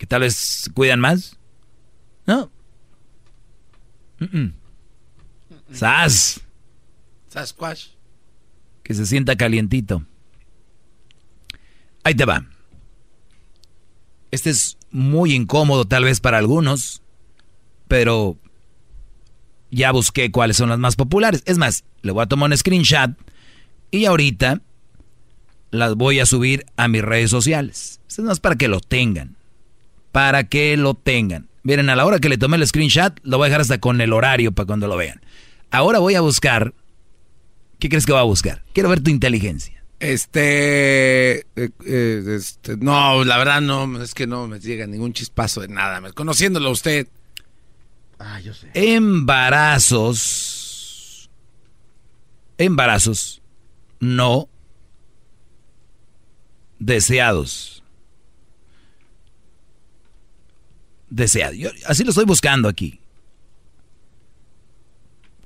Speaker 8: que tal vez cuidan más. ¿No? Mm, mm. ¡Sas!
Speaker 5: Sasquatch.
Speaker 8: Que se sienta calientito. Ahí te va. Este es muy incómodo tal vez para algunos, pero ya busqué cuáles son las más populares. Es más, le voy a tomar un screenshot y ahorita las voy a subir a mis redes sociales. Esto es más para que lo tengan. Para que lo tengan. Miren, a la hora que le tomé el screenshot, lo voy a dejar hasta con el horario para cuando lo vean. Ahora voy a buscar. ¿Qué crees que va a buscar? Quiero ver tu inteligencia.
Speaker 5: Este, eh, eh, este, no, la verdad no, es que no me llega ningún chispazo de nada. Conociéndolo a usted.
Speaker 11: Ah, yo sé.
Speaker 8: Embarazos. Embarazos no deseados. Deseados. Yo así lo estoy buscando aquí.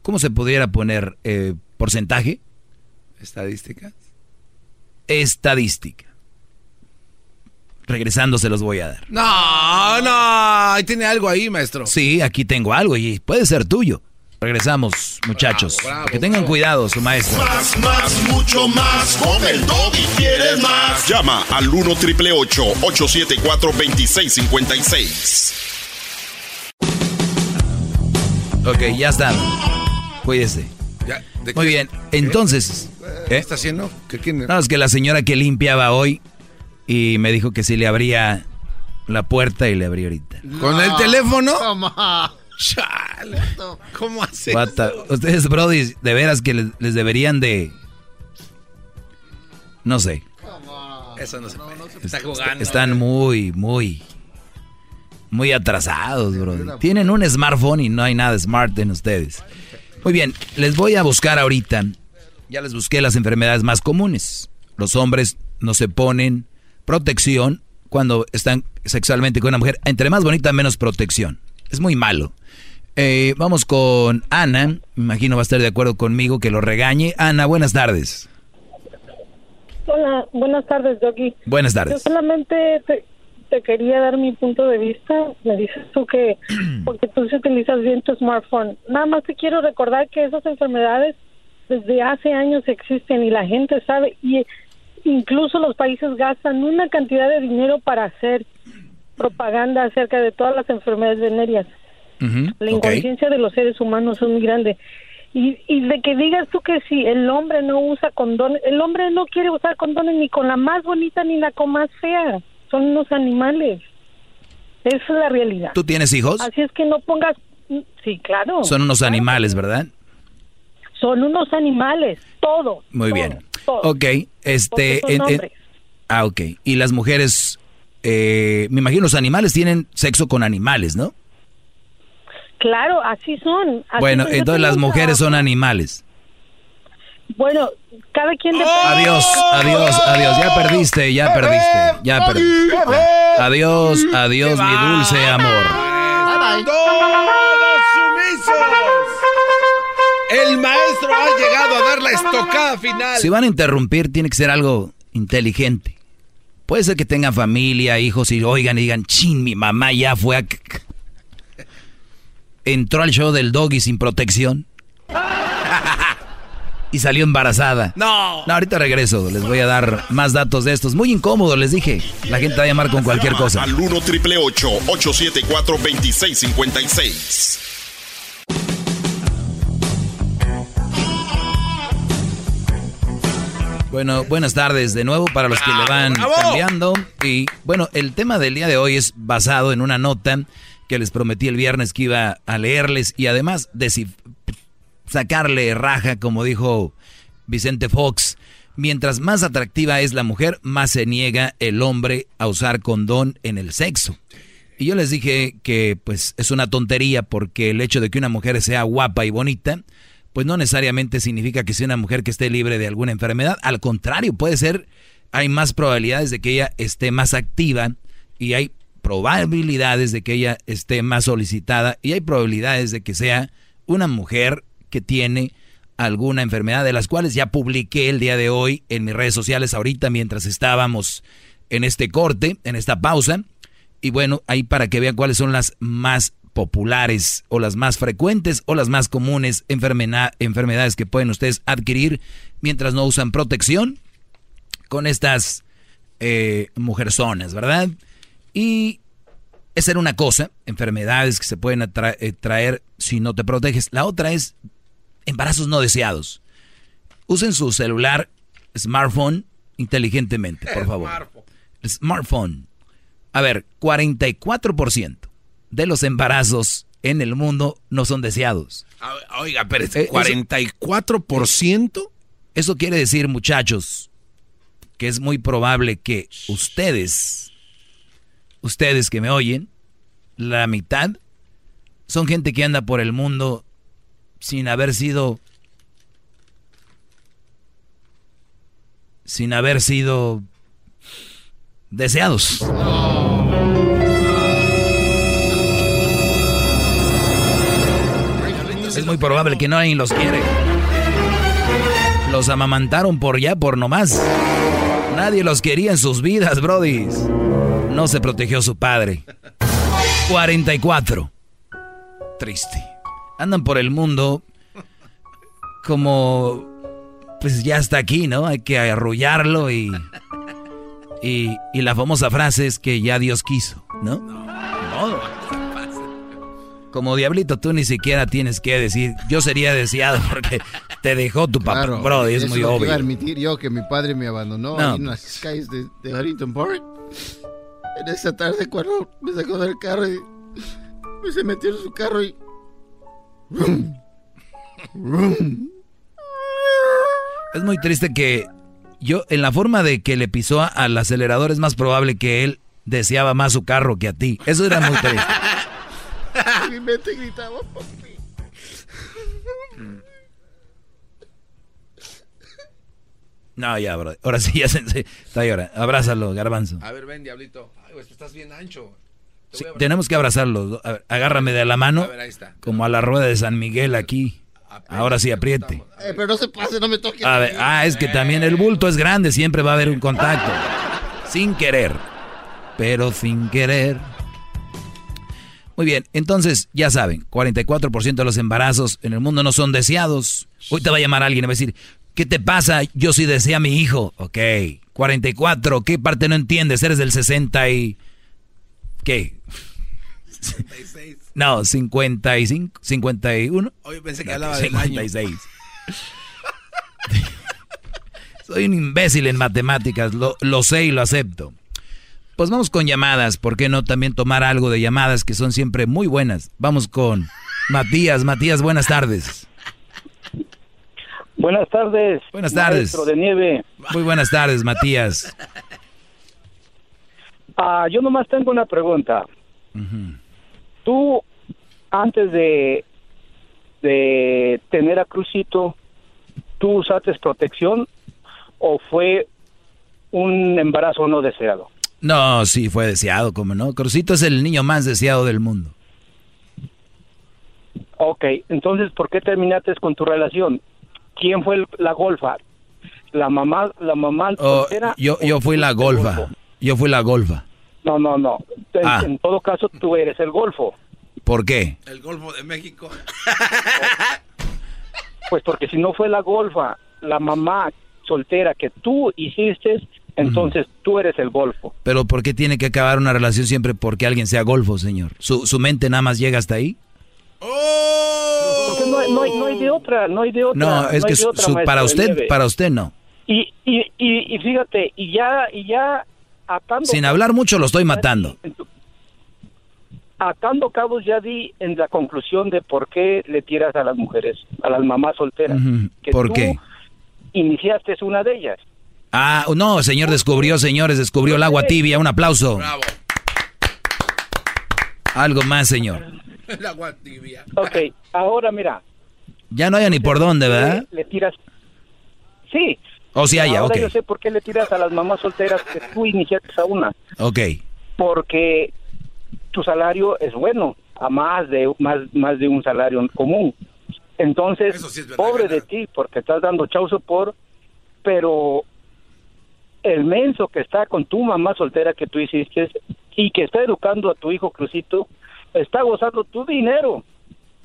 Speaker 8: ¿Cómo se pudiera poner eh, porcentaje?
Speaker 5: Estadística.
Speaker 8: Estadística. Regresando se los voy a dar.
Speaker 5: No, no, ahí tiene algo ahí, maestro.
Speaker 8: Sí, aquí tengo algo y puede ser tuyo. Regresamos, muchachos. que tengan cuidado, su maestro.
Speaker 1: Más, más, mucho más. Con el Doggy quieres más.
Speaker 15: Llama al 1 triple 874 2656.
Speaker 8: Ok, ya está. Cuídese.
Speaker 5: Ya, ¿de
Speaker 8: Muy
Speaker 5: qué?
Speaker 8: bien, entonces...
Speaker 5: ¿Qué
Speaker 8: ¿eh?
Speaker 5: está haciendo? ¿Qué quién?
Speaker 8: No, es que la señora que limpiaba hoy y me dijo que si le abría la puerta y le abrí ahorita.
Speaker 5: ¿Con el teléfono?
Speaker 11: Toma.
Speaker 5: Chale. ¿Cómo hace?
Speaker 8: Ustedes, Brody, de veras que les, les deberían de... No sé.
Speaker 5: Eso no se puede. Está
Speaker 8: Est-
Speaker 5: jugando.
Speaker 8: Están muy, muy, muy atrasados, Brody. Tienen un smartphone y no hay nada smart en ustedes. Muy bien, les voy a buscar ahorita. Ya les busqué las enfermedades más comunes. Los hombres no se ponen protección cuando están sexualmente con una mujer. Entre más bonita, menos protección. Es muy malo. Eh, vamos con Ana. Me imagino va a estar de acuerdo conmigo que lo regañe. Ana, buenas tardes.
Speaker 26: Hola, buenas tardes, Doggy.
Speaker 8: Buenas
Speaker 26: Yo
Speaker 8: tardes.
Speaker 26: solamente te, te quería dar mi punto de vista. Me dices tú que <clears throat> porque tú sí utilizas bien tu smartphone. Nada más te quiero recordar que esas enfermedades desde hace años existen y la gente sabe y incluso los países gastan una cantidad de dinero para hacer propaganda acerca de todas las enfermedades venéreas. La inconsciencia de los seres humanos es muy grande. Y, y de que digas tú que si el hombre no usa condones, el hombre no quiere usar condones ni con la más bonita ni la con más fea. Son unos animales. Esa es la realidad.
Speaker 8: ¿Tú tienes hijos?
Speaker 26: Así es que no pongas... Sí, claro.
Speaker 8: Son unos animales, ¿verdad?
Speaker 26: Son unos animales, todos.
Speaker 8: Muy bien.
Speaker 26: todos.
Speaker 8: Ok, este...
Speaker 26: Son
Speaker 8: en- en-
Speaker 26: hombres.
Speaker 8: ah, ok. Y las mujeres, eh, me imagino los animales tienen sexo con animales, ¿no?
Speaker 26: Claro, así son. así
Speaker 8: bueno,
Speaker 26: son.
Speaker 8: Entonces las mujeres son animales.
Speaker 26: Bueno, cada quien depende.
Speaker 8: Adiós, adiós, adiós. Ya perdiste, ya perdiste, ya perdiste. Adiós, adiós, mi dulce amor.
Speaker 5: ¡Todos sumisos! El maestro ha llegado a dar la estocada final.
Speaker 8: Si van a interrumpir, tiene que ser algo inteligente. Puede ser que tengan familia, hijos y oigan y digan, chin, mi mamá ya fue a... Entró al show del doggy sin protección. y salió embarazada.
Speaker 5: No.
Speaker 8: No, ahorita regreso. Les voy a dar más datos de estos. Muy incómodo, les dije. La gente va a llamar con cualquier cosa.
Speaker 15: Al 1 triple 874 2656.
Speaker 8: Bueno, buenas tardes de nuevo para los que le van
Speaker 5: bravo.
Speaker 8: cambiando. Y bueno, el tema del día de hoy es basado en una nota que les prometí el viernes que iba a leerles y además descif- sacarle raja, como dijo Vicente Fox. Mientras más atractiva es la mujer, más se niega el hombre a usar condón en el sexo. Y yo les dije que pues es una tontería porque el hecho de que una mujer sea guapa y bonita, pues no necesariamente significa que sea una mujer que esté libre de alguna enfermedad. Al contrario, puede ser, hay más probabilidades de que ella esté más activa y hay probabilidades de que ella esté más solicitada y hay probabilidades de que sea una mujer que tiene alguna enfermedad de las cuales ya publiqué el día de hoy en mis redes sociales ahorita mientras estábamos en este corte, en esta pausa. Y bueno, ahí para que vean cuáles son las más populares o las más frecuentes o las más comunes enfermedades que pueden ustedes adquirir mientras no usan protección con estas eh, mujerzonas, ¿verdad? Y esa era una cosa, enfermedades que se pueden eh, traer si no te proteges. La otra es embarazos no deseados. Usen su celular, smartphone, inteligentemente, por favor. Smartphone. A ver, 44% de los embarazos en el mundo no son deseados.
Speaker 5: Oiga, pero
Speaker 8: Eh, eso-
Speaker 5: 44%.
Speaker 8: Eso quiere decir, muchachos, que es muy probable que ustedes, ustedes que me oyen, la mitad son gente que anda por el mundo sin haber sido, sin haber sido deseados. Es muy probable que no alguien los quiere. Los amamantaron por ya, por nomás. Nadie los quería en sus vidas, brodis. No se protegió su padre. 44. Triste. Andan por el mundo como... Pues ya está aquí, ¿no? Hay que arrullarlo y... Y, y la famosa frase es que ya Dios quiso, ¿no? Como diablito, tú ni siquiera tienes que decir, yo sería deseado <laughs> porque te dejó tu papá.
Speaker 11: Claro,
Speaker 8: Bro, es
Speaker 11: eso
Speaker 8: muy obvio.
Speaker 11: Iba a admitir yo que mi padre me abandonó
Speaker 8: No,
Speaker 11: en las calles de, de Harrington Park. En esa tarde cuando me sacó del carro y me se metió en su carro y... Rum, rum.
Speaker 8: Es muy triste que yo, en la forma de que le pisó al acelerador, es más probable que él deseaba más su carro que a ti. Eso era muy triste. <laughs>
Speaker 11: Mi mente gritaba, papi.
Speaker 8: No, ya, bro. Ahora sí, ya se, se- está llorando. Abrázalo, garbanzo.
Speaker 5: A ver, ven, diablito. Ay, pues estás bien ancho. Te
Speaker 8: Sí, tenemos que abrazarlo. A ver, agárrame de la mano.
Speaker 5: A ver, ahí está.
Speaker 8: Como a la rueda de San Miguel aquí. Ahora sí, apriete.
Speaker 11: Eh, pero no se pase, no me toque.
Speaker 8: A ver, ah, es que también el bulto es grande, siempre va a haber un contacto. Sin querer. Pero sin querer. Muy bien, entonces ya saben, 44% de los embarazos en el mundo no son deseados. Hoy te va a llamar alguien y va a decir, ¿qué te pasa? Yo sí desea a mi hijo. Ok, 44, ¿qué parte no entiendes? Eres del 60 y... ¿Qué? No, 55, 51.
Speaker 5: Oye, pensé que hablaba del año.
Speaker 8: 56. <laughs> Soy un imbécil en matemáticas, lo, lo sé y lo acepto. Pues vamos con llamadas, ¿por qué no también tomar algo de llamadas que son siempre muy buenas? Vamos con Matías, Matías, buenas tardes.
Speaker 20: Buenas tardes.
Speaker 8: Buenas tardes.
Speaker 20: De nieve.
Speaker 8: Muy buenas tardes, Matías.
Speaker 20: Ah, yo nomás tengo una pregunta. Tú, antes de, de tener a Crucito, ¿tú usaste protección o fue un embarazo no deseado?
Speaker 8: No, sí, fue deseado, como no. Crucito es el niño más deseado del mundo.
Speaker 20: Ok, entonces, ¿por qué terminaste con tu relación? ¿Quién fue el- la golfa? ¿La mamá, la mamá
Speaker 8: Oh,
Speaker 20: soltera
Speaker 8: yo, yo fui la golfa.
Speaker 20: golfo?
Speaker 8: Yo fui la golfa.
Speaker 20: No, no, no. En,
Speaker 8: Ah.
Speaker 20: en todo caso, tú eres el golfo.
Speaker 8: ¿Por qué?
Speaker 5: El Golfo de México.
Speaker 20: Pues porque si no fue la golfa, la mamá soltera que tú hiciste, entonces tú eres el golfo.
Speaker 8: Pero ¿por qué tiene que acabar una relación siempre porque alguien sea golfo, señor? ¿Su, su mente nada más llega hasta ahí?
Speaker 20: Porque no, hay- no no hay de otra, no hay de otra.
Speaker 8: No, es que
Speaker 20: de
Speaker 8: su-
Speaker 20: otra,
Speaker 8: su-
Speaker 20: maestro
Speaker 8: para usted, para usted no.
Speaker 20: Y, y, y, y fíjate, y ya, y ya atando...
Speaker 8: Sin hablar mucho lo estoy matando.
Speaker 20: Atando cabos ya di en la conclusión de por qué le tiras a las mujeres, a las mamás solteras.
Speaker 8: ¿Por
Speaker 20: tú
Speaker 8: qué?
Speaker 20: Iniciaste una de ellas.
Speaker 8: Ah, no, señor descubrió, señores, descubrió el agua tibia. Un aplauso. Algo más, señor.
Speaker 5: El agua tibia.
Speaker 20: Ok, ahora mira,
Speaker 8: Ya no hay ni por dónde, ¿verdad?
Speaker 20: le tiras... Sí.
Speaker 8: O si haya,
Speaker 20: ahora
Speaker 8: ok.
Speaker 20: yo sé por qué le tiras a las mamás solteras que tú iniciaste a una.
Speaker 8: Ok.
Speaker 20: porque tu salario es bueno, a más de más más de un salario común. Entonces, pobre de ti porque estás dando chauzo por pero el menso que está con tu mamá soltera que tú hiciste y que está educando a tu hijo Crucito está gozando tu dinero,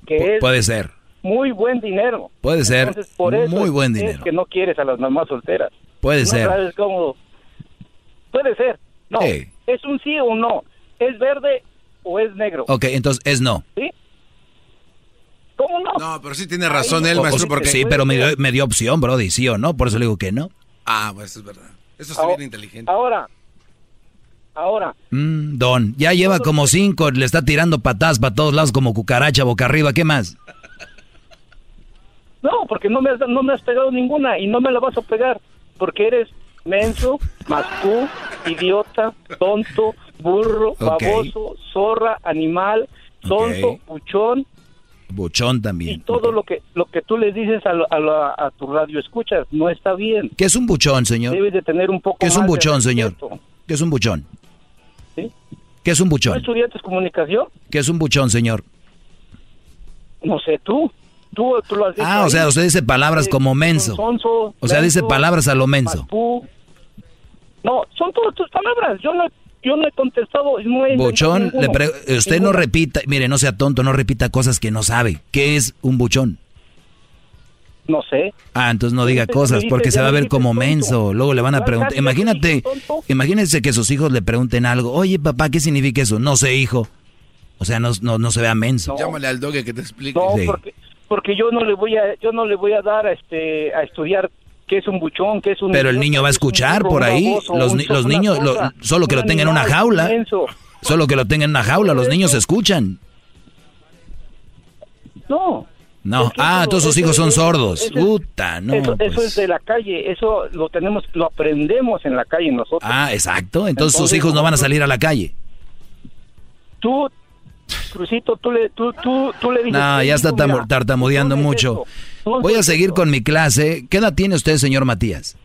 Speaker 20: que es
Speaker 8: Puede ser.
Speaker 20: muy buen dinero.
Speaker 8: Puede ser
Speaker 20: Entonces, por eso
Speaker 8: muy buen
Speaker 20: es
Speaker 8: dinero.
Speaker 20: que no quieres a las mamás solteras.
Speaker 8: Puede
Speaker 20: No
Speaker 8: ser.
Speaker 20: sabes cómo. Puede ser. No. Es un sí o un no. ¿Es verde o es negro?
Speaker 8: Ok, entonces es no.
Speaker 20: ¿Sí? ¿Cómo no?
Speaker 5: No, pero sí tiene razón él,
Speaker 8: O- o-
Speaker 5: maestro, porque...
Speaker 8: Sí, pero me dio, me dio opción, Brody, sí o no. Por eso le digo que no.
Speaker 5: Ah, pues es verdad. Eso está
Speaker 20: Ahora-
Speaker 5: bien inteligente.
Speaker 20: Ahora, ahora,
Speaker 8: Mm, don, ya lleva como cinco, le está tirando patadas para todos lados como cucaracha boca arriba. ¿Qué más?
Speaker 20: no, porque no me, has, no me has pegado ninguna y no me la vas a pegar, porque eres menso, más tú, idiota, tonto, burro, baboso, zorra, animal, tonto, puchón,
Speaker 8: Buchón también.
Speaker 20: todo lo que lo que tú le dices a, a, la- a tu radio escuchas no está bien.
Speaker 8: ¿Qué es un buchón, señor?
Speaker 20: Debes de tener un poco
Speaker 8: ¿Qué es un
Speaker 20: más de
Speaker 8: buchón, señor?
Speaker 20: respeto.
Speaker 8: ¿Qué es un buchón?
Speaker 20: ¿Sí?
Speaker 8: ¿Qué es un
Speaker 20: ¿Tú
Speaker 8: buchón?
Speaker 20: estudiaste comunicación?
Speaker 8: ¿Qué es un buchón, señor?
Speaker 20: No sé, tú. Tú, tú lo has dicho
Speaker 8: Ah, o
Speaker 20: ahí.
Speaker 8: sea, usted dice palabras
Speaker 20: Eh,
Speaker 8: como menso.
Speaker 20: sonso,
Speaker 8: O sea, dice
Speaker 20: menso,
Speaker 8: palabras a lo menso.
Speaker 20: tú. No, son todas tus palabras. Yo no, yo no he contestado. No he
Speaker 8: Buchón, le pre- usted no repita, mire, no sea tonto, no repita cosas que no sabe. ¿Qué es un buchón?
Speaker 20: No sé.
Speaker 8: Ah, entonces no diga cosas porque se va a ver como menso. Luego le van a preguntar. Imagínate, imagínense que sus hijos le pregunten algo. Oye, papá, ¿qué significa eso? No sé, hijo. O sea, no, no, no se vea menso.
Speaker 5: Llámale al doge que te explique.
Speaker 20: No,
Speaker 8: Sí.
Speaker 20: porque, porque yo no le voy a, yo no le voy a dar a este, a estudiar qué es un buchón, qué es un.
Speaker 8: Pero el niño va a escuchar por ahí. Los, ni- los niños, lo- solo que lo tengan en una jaula. Solo que lo tengan en una jaula. Los niños escuchan.
Speaker 20: No.
Speaker 8: No.
Speaker 20: Es que
Speaker 8: Ah,
Speaker 20: eso-
Speaker 8: todos sus hijos son sordos.
Speaker 20: eso-
Speaker 8: Puta, no.
Speaker 20: eso, eso
Speaker 8: pues.
Speaker 20: es de la calle, eso lo tenemos, lo aprendemos en la calle nosotros.
Speaker 8: Ah, exacto. Entonces sus hijos no van a salir a la calle.
Speaker 20: Tú, Crucito, tú le, tú, tú, tú le dices.
Speaker 8: No, ya está
Speaker 20: "Hijo, mira,
Speaker 8: tam- tartamudeando
Speaker 20: es
Speaker 8: mucho. Voy a seguir
Speaker 20: eso".
Speaker 8: con mi clase. ¿Qué edad tiene usted, señor Matías?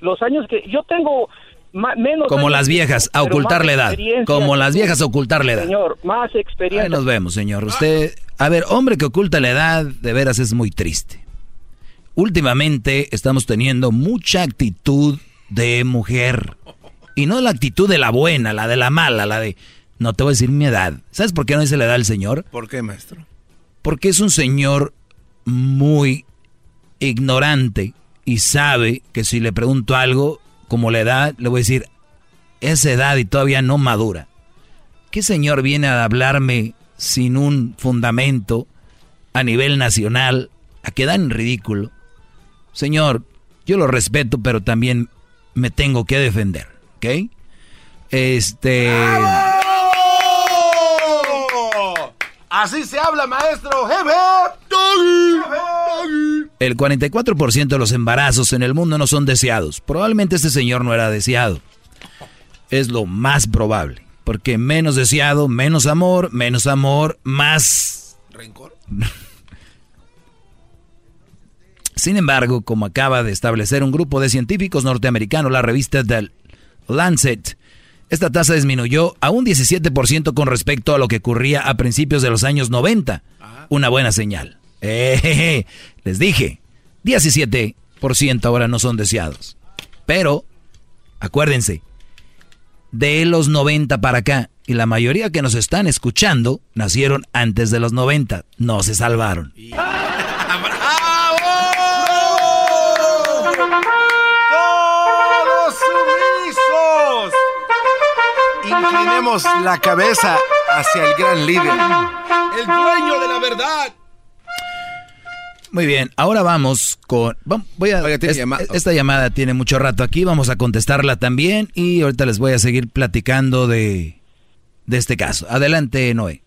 Speaker 20: Los años que yo tengo menos.
Speaker 8: Como las viejas, a ocultar la edad. Como las viejas a ocultar la edad.
Speaker 20: Señor, más experiencia.
Speaker 8: Ahí nos vemos, señor. Usted, a ver, hombre que oculta la edad, de veras es muy triste. Últimamente estamos teniendo mucha actitud de mujer. Y no la actitud de la buena, la de la mala, la de... No te voy a decir mi edad. ¿Sabes por qué no dice la edad el señor?
Speaker 5: ¿Por qué, maestro?
Speaker 8: Porque es un señor muy ignorante y sabe que si le pregunto algo como la edad, le voy a decir, esa edad y todavía no madura. ¿Qué señor viene a hablarme sin un fundamento a nivel nacional? A quedar en ridículo. Señor, yo lo respeto, pero también me tengo que defender, ¿ok? Este...
Speaker 25: Así se habla, maestro.
Speaker 8: El 44% de los embarazos en el mundo no son deseados. Probablemente este señor no era deseado. Es lo más probable. Porque menos deseado, menos amor, menos amor, más...
Speaker 5: ¿Rencor? <laughs>
Speaker 8: Sin embargo, como acaba de establecer un grupo de científicos norteamericanos, la revista The Lancet, Esta tasa disminuyó a un 17% con respecto a lo que ocurría a principios de los años 90. Una buena señal. Eh, <laughs> les dije, 17% ahora no son deseados. Pero, acuérdense, de los 90 para acá, y la mayoría que nos están escuchando nacieron antes de los 90, no se salvaron.
Speaker 25: ¡Todos Inclinemos la cabeza hacia el gran líder, el dueño de la verdad.
Speaker 8: Muy bien, ahora vamos con... Voy a, esta llamada tiene mucho rato aquí, vamos a contestarla también y ahorita les voy a seguir platicando de, de este caso. Adelante, Noé.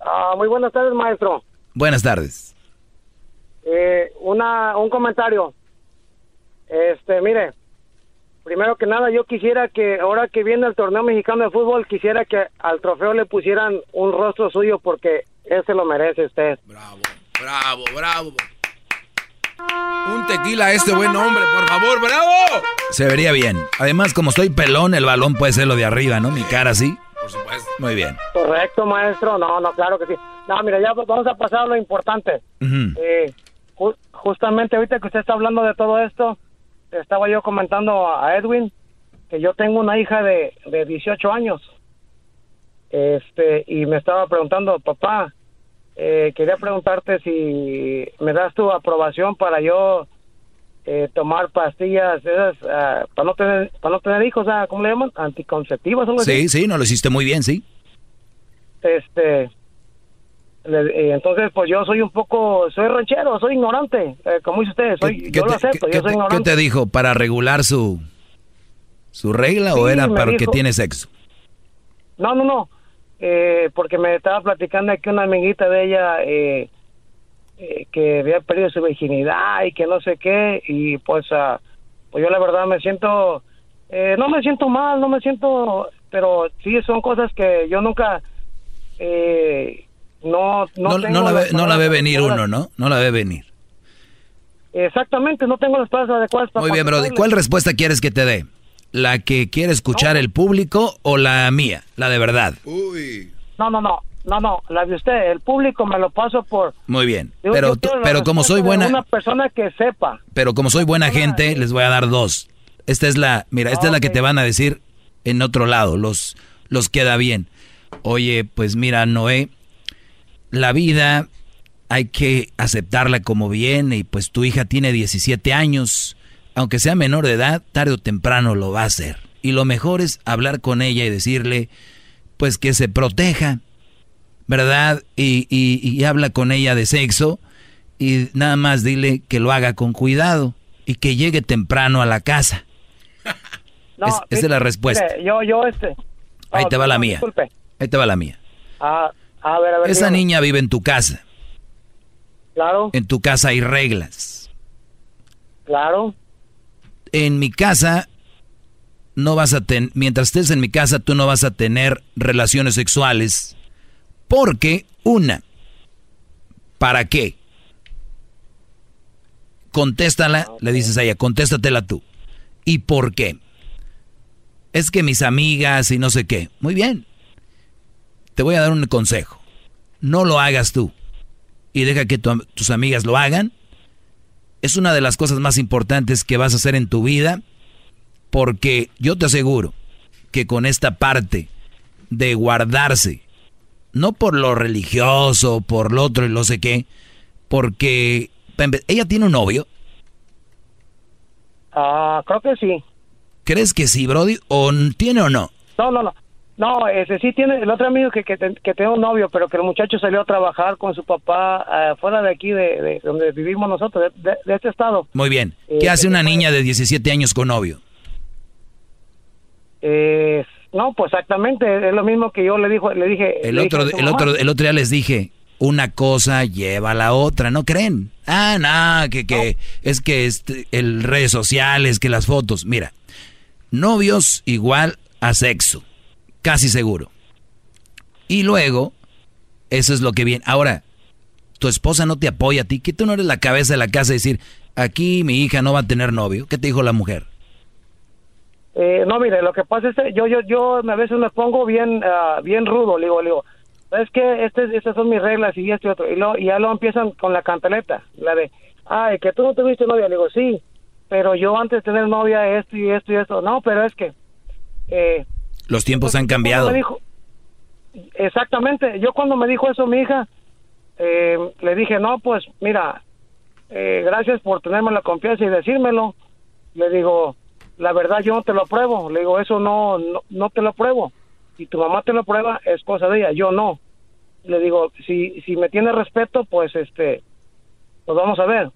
Speaker 27: Ah, muy buenas tardes, maestro.
Speaker 8: Buenas tardes.
Speaker 27: Eh, una, un comentario. Este, mire, primero que nada, yo quisiera que ahora que viene el torneo mexicano de fútbol, quisiera que al trofeo le pusieran un rostro suyo porque ese lo merece usted.
Speaker 25: Bravo, bravo, bravo. Un tequila a este buen hombre, por favor, bravo.
Speaker 8: Se vería bien. Además, como estoy pelón, el balón puede ser lo de arriba, ¿no? Mi cara sí.
Speaker 25: Por supuesto.
Speaker 8: Muy bien.
Speaker 27: Correcto, maestro. No, no, claro que sí. No, mira, ya vamos a pasar a lo importante. Eh, justamente ahorita que usted está hablando de todo esto, estaba yo comentando a Edwin que yo tengo una hija de, de 18 años. Este, y me estaba preguntando, papá, eh, quería preguntarte si me das tu aprobación para yo eh, tomar pastillas esas ah, para no tener para no tener hijos, ah, ¿cómo le llaman? Anticonceptivas.
Speaker 8: sí, sí, no lo hiciste muy bien, sí.
Speaker 27: Este, entonces pues yo soy un poco, soy ranchero, soy ignorante, como dice usted, soy, yo lo acepto, yo soy ignorante.
Speaker 8: ¿Qué te dijo? ¿Para regular su su regla o era para que tiene sexo?
Speaker 27: No, no, no eh, porque me estaba platicando aquí una amiguita de ella eh, eh, que había perdido su virginidad y que no sé qué, y pues, uh, pues yo la verdad me siento, eh, no me siento mal, no me siento, pero sí son cosas que yo nunca, eh, no, no,
Speaker 8: no, la ve, no la ve venir uno, ¿no? No la ve venir.
Speaker 27: Exactamente, no tengo las palabras adecuadas
Speaker 8: para... Muy bien, pero ¿cuál respuesta quieres que te dé? ¿La que quiere escuchar el público o la mía? La de verdad.
Speaker 27: Uy. No, no, no. No, no, la de usted, el público me lo paso por...
Speaker 8: Muy bien, pero, pero como soy buena...
Speaker 27: Una persona que sepa.
Speaker 8: Pero como soy buena gente, les voy a dar dos. Esta es la, mira, esta es la que te van a decir en otro lado, los, los queda bien. Oye, pues mira, Noé, la vida hay que aceptarla como viene y pues tu hija tiene 17 años aunque sea menor de edad, tarde o temprano lo va a hacer. Y lo mejor es hablar con ella y decirle, pues que se proteja, ¿verdad? Y, y, habla con ella de sexo y nada más dile que lo haga con cuidado y que llegue temprano a la casa. <laughs> esa es la respuesta.
Speaker 27: yo, yo, este.
Speaker 8: Ahí te va la mía. Ahí te va la mía.
Speaker 27: Ah, a ver, a ver,
Speaker 8: Esa niña vive en tu casa.
Speaker 27: Claro.
Speaker 8: En tu casa hay reglas.
Speaker 27: Claro
Speaker 8: en mi casa no vas a tener, mientras estés en mi casa, tú no vas a tener relaciones sexuales. Porque, una, ¿para qué? Contéstala, le dices a ella, contéstatela tú. ¿Y por qué? Es que mis amigas y no sé qué. Muy bien. Te voy a dar un consejo. No lo hagas tú. Y deja que tus amigas lo hagan es una de las cosas más importantes que vas a hacer en tu vida, porque yo te aseguro que con esta parte de guardarse, no por lo religioso, por lo otro y lo sé qué, porque ella tiene un novio.
Speaker 27: Ah, creo que sí.
Speaker 8: ¿Crees que sí, Brody? ¿O tiene o no?
Speaker 27: No, no, no. No, ese sí tiene, el otro amigo que, que, tiene un novio, pero que el muchacho salió a trabajar con su papá eh, fuera de aquí, de, donde vivimos nosotros, de, este estado.
Speaker 8: Muy bien. ¿Qué eh, hace una niña de 17 años con novio?
Speaker 27: Eh, no, pues exactamente, es lo mismo que yo le, dijo, le dije.
Speaker 8: El, otro, el, otro, el otro día les dije, una cosa lleva a la otra, ¿no creen? Ah, no, que, que es que este, el redes sociales, que las fotos. Mira, novios igual a sexo casi seguro. Y luego, eso es lo que viene. Ahora, tu esposa no te apoya a ti, que tú no eres la cabeza de la casa y decir, aquí mi hija no va a tener novio. ¿Qué te dijo la mujer?
Speaker 27: Eh, no, mire, lo que pasa es que yo, yo, yo a veces me pongo bien, ah, bien rudo, le digo, le digo, ¿sabes qué? Este, estas son mis reglas y esto y otro. Y, y ya lo empiezan con la cantaleta, la de, ay, que tú no tuviste novia. Le digo, sí, pero yo antes de tener novia esto y esto y esto. No, pero es que... Eh,
Speaker 8: Los tiempos han cambiado.
Speaker 27: dijo- exactamente, yo cuando me dijo eso mi hija, eh, le dije, no, pues mira, eh, gracias por tenerme la confianza y decírmelo. Le digo, la verdad yo no te lo apruebo. Le digo, eso no, no, no te lo apruebo. Si tu mamá te lo prueba, es cosa de ella, yo no. Le digo, si, si me tiene respeto, pues este, pues vamos a ver.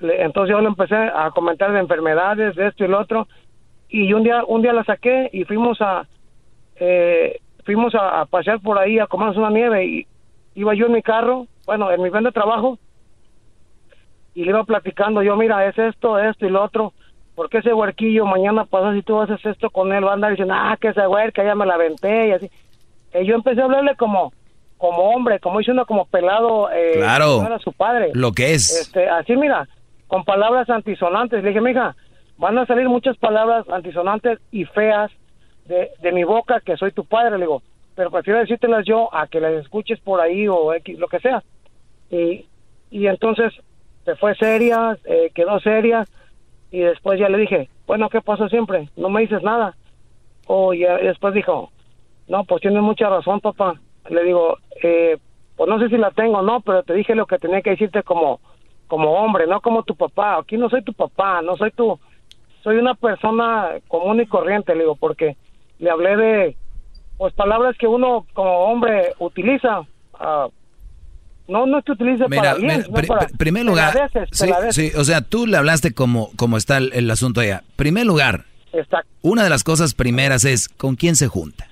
Speaker 27: Le- entonces yo le empecé a comentar de enfermedades, de esto y lo otro. Y un día, un día la saqué y fuimos a, eh, fuimos a, a pasear por ahí a comernos una nieve y iba yo en mi carro, bueno, en mi van de trabajo y le iba platicando yo, mira, es esto, esto y lo otro. porque ese huerquillo mañana pasa si tú haces esto con él? Va a andar diciendo, ah, que esa huerca ya me la aventé y así. Y yo empecé a hablarle como como hombre, como diciendo como pelado. Eh,
Speaker 8: Claro.
Speaker 27: era su padre.
Speaker 8: Lo que es.
Speaker 27: Este, así mira, con palabras antisonantes. Le dije, mija, van a salir muchas palabras antisonantes y feas de, de mi boca que soy tu padre. Le digo, pero prefiero decírtelas yo a que las escuches por ahí o lo que sea. Y, y entonces se fue seria, eh, quedó seria y después ya le dije, bueno, ¿qué pasó siempre? No me dices nada. O ya y después dijo, no, pues tienes mucha razón, papá. Le digo, eh, pues no sé si la tengo o no, pero te dije lo que tenía que decirte como, como hombre, no como tu papá. Aquí no soy tu papá, no soy tu, soy una persona común y corriente, le digo, porque le hablé de, pues palabras que uno como hombre utiliza. ah, no, no es que utilice
Speaker 8: Mira,
Speaker 27: para bien,
Speaker 8: mira,
Speaker 27: para
Speaker 8: pri- primer lugar, sí, sí, o sea, tú le hablaste como, como está el, el asunto allá. Primer lugar,
Speaker 27: Exacto.
Speaker 8: una de las cosas primeras es con quién se junta.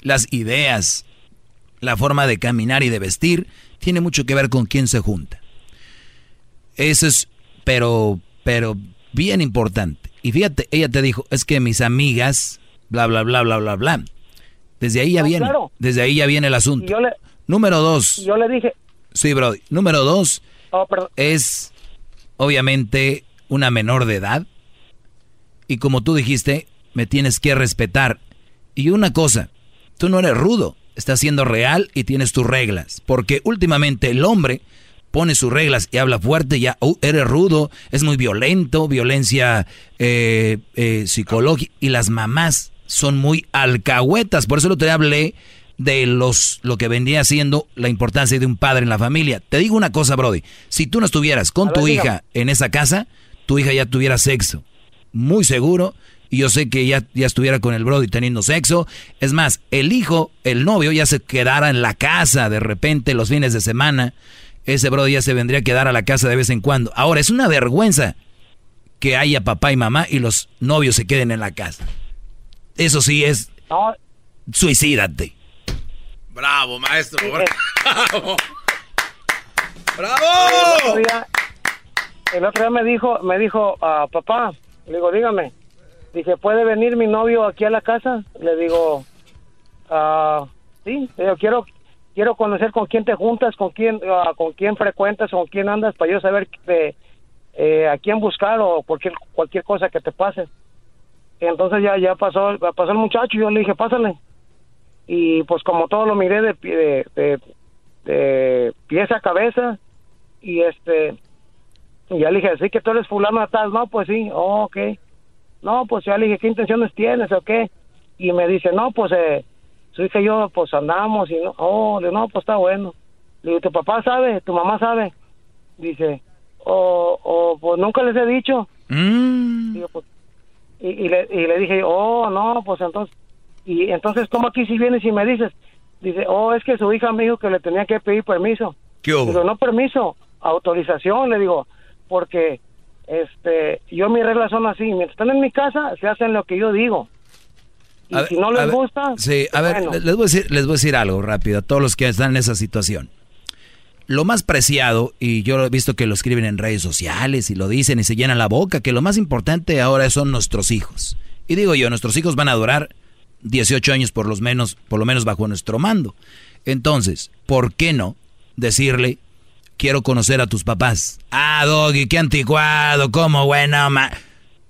Speaker 8: Las ideas, la forma de caminar y de vestir, tiene mucho que ver con quién se junta. Eso es, pero, pero bien importante. Y fíjate, ella te dijo, es que mis amigas, bla, bla, bla, bla, bla, bla. Desde ahí ya
Speaker 27: No,
Speaker 8: viene,
Speaker 27: claro.
Speaker 8: desde ahí ya viene el asunto.
Speaker 27: yo le,
Speaker 8: Número dos,
Speaker 27: yo le dije,
Speaker 8: sí, Brody. Número dos,
Speaker 27: oh,
Speaker 8: es obviamente una menor de edad. Y como tú dijiste, me tienes que respetar. Y una cosa, tú no eres rudo, estás siendo real y tienes tus reglas. Porque últimamente el hombre pone sus reglas y habla fuerte, ya "Oh, eres rudo, es muy violento, violencia eh, eh, psicológica. Y las mamás son muy alcahuetas. Por eso lo te hablé de los lo que vendría siendo la importancia de un padre en la familia. Te digo una cosa, Brody. Si tú no estuvieras con tu hija en esa casa, tu hija ya tuviera sexo. Muy seguro. Y yo sé que ya, ya estuviera con el Brody teniendo sexo. Es más, el hijo, el novio, ya se quedara en la casa de repente los fines de semana. Ese Brody ya se vendría a quedar a la casa de vez en cuando. Ahora, es una vergüenza que haya papá y mamá y los novios se queden en la casa. Eso sí es
Speaker 27: no,
Speaker 8: suicídate.
Speaker 25: Bravo, maestro. <laughs> Bravo.
Speaker 27: El otro día, el otro día me dijo, me dijo, ah, papá, le digo, dígame, dije, ¿puede venir mi novio aquí a la casa? Le digo, ah, sí, le digo, quiero, quiero conocer con quién te juntas, con quién, ah, con quién frecuentas, con quién andas, para yo saber de, eh, a quién buscar o cualquier, cualquier cosa que te pase. Y entonces ya, ya pasó, pasó el muchacho, y yo le dije, pásale. Y pues como todo lo miré de, de, de, de pies a cabeza, y este y ya le dije sí que tú eres fulano tal no pues sí oh, ok no pues ya le dije qué intenciones tienes o qué y me dice no pues eh, su hija y yo pues andamos y no oh le digo, no pues está bueno le digo tu papá sabe tu mamá sabe dice o o pues nunca les he dicho Digo, pues, y, y le, y le dije oh no pues entonces y entonces cómo aquí si vienes y me dices dice oh es que su hija me dijo que le tenía que pedir permiso
Speaker 8: ¿Qué hubo?
Speaker 27: Digo, no permiso, autorización, le digo, porque este, yo mis reglas son así, mientras están en mi casa, se hacen lo que yo digo. Y
Speaker 8: A
Speaker 27: si
Speaker 8: ver,
Speaker 27: no les gusta,
Speaker 8: Sí, a ver, les voy a, decir, les voy a decir algo rápido a todos los que están en esa situación. Lo más preciado, y yo he visto que lo escriben en redes sociales y lo dicen y se llenan la boca, que lo más importante ahora son nuestros hijos. Y digo yo, nuestros hijos van a durar 18 años por, los menos, por lo menos bajo nuestro mando. Entonces, ¿por qué no decirle, quiero conocer a tus papás? Ah, Doggy, qué anticuado, cómo bueno, ma...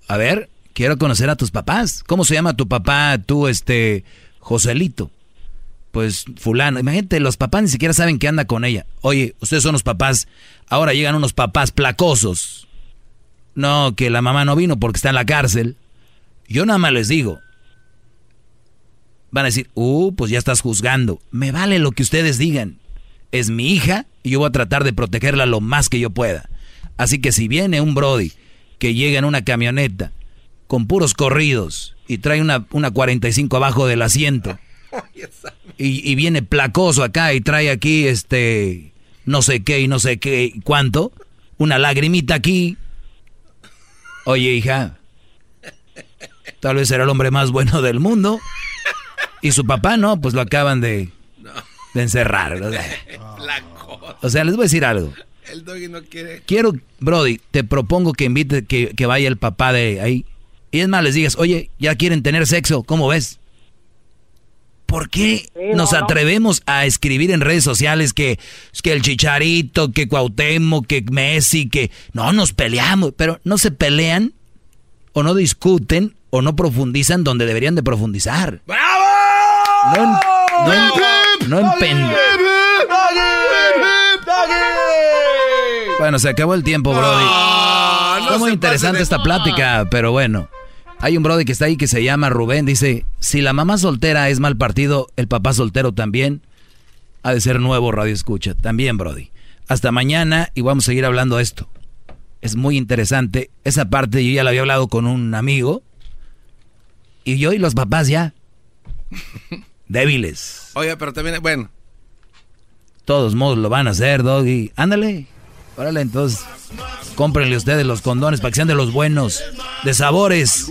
Speaker 8: A ver, quiero conocer a tus papás. ¿Cómo se llama tu papá, tú, este, Joselito? Pues fulano. Imagínate, los papás ni siquiera saben que anda con ella. Oye, ustedes son los papás. Ahora llegan unos papás placosos. No, que la mamá no vino porque está en la cárcel. Yo nada más les digo. Van a decir, uh, pues ya estás juzgando. Me vale lo que ustedes digan. Es mi hija y yo voy a tratar de protegerla lo más que yo pueda. Así que si viene un Brody que llega en una camioneta con puros corridos y trae una, una 45 abajo del asiento <laughs> y, viene placoso acá y trae aquí este no sé qué y no sé qué cuánto, una lagrimita aquí. Oye, hija, tal vez era el hombre más bueno del mundo. Y su papá no, pues lo acaban de, de encerrar. <laughs> O sea, les voy a decir algo.
Speaker 25: El doggy no quiere.
Speaker 8: Quiero, Brody, te propongo que invite que, que vaya el papá de ahí. Y es más, les digas, oye, ya quieren tener sexo, ¿cómo ves? ¿Por qué nos atrevemos a escribir en redes sociales que, que el Chicharito, que Cuauhtémoc, que Messi, que no nos peleamos, pero no se pelean o no discuten o no profundizan donde deberían de profundizar?
Speaker 25: ¡Bravo!
Speaker 8: No, no, no, no Bueno, se acabó el tiempo, Brody. No, muy interesante esta plática, pero bueno. Hay un Brody que está ahí que se llama Rubén. Dice, si la mamá soltera es mal partido, el papá soltero también. Ha de ser nuevo Radio Escucha. También, Brody. Hasta mañana y vamos a seguir hablando de esto. Es muy interesante. Esa parte yo ya la había hablado con un amigo. Y yo y los papás ya. <laughs> Débiles.
Speaker 25: Oye, pero también, bueno.
Speaker 8: Todos modos lo van a hacer, Doggy. Ándale. Órale, entonces, cómprenle ustedes los condones para que sean de los buenos, de sabores.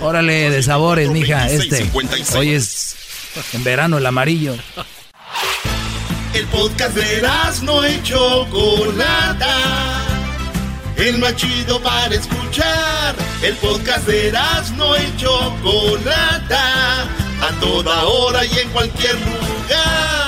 Speaker 8: Órale, de sabores, mija, este. Hoy es en verano el amarillo.
Speaker 1: El podcast de no hecho Chocolata. El más chido para escuchar. El podcast de no hecho Chocolata. A toda hora y en cualquier lugar.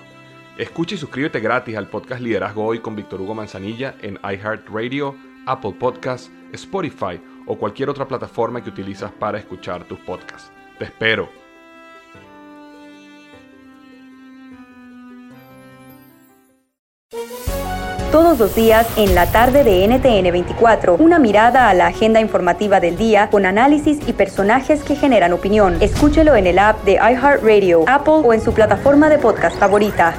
Speaker 28: Escucha y suscríbete gratis al podcast Liderazgo Hoy con Víctor Hugo Manzanilla en iHeartRadio, Apple Podcasts, Spotify o cualquier otra plataforma que utilizas para escuchar tus podcasts. Te espero.
Speaker 29: Todos los días en la tarde de NTN 24, una mirada a la agenda informativa del día con análisis y personajes que generan opinión. Escúchelo en el app de iHeartRadio, Apple o en su plataforma de podcast favorita.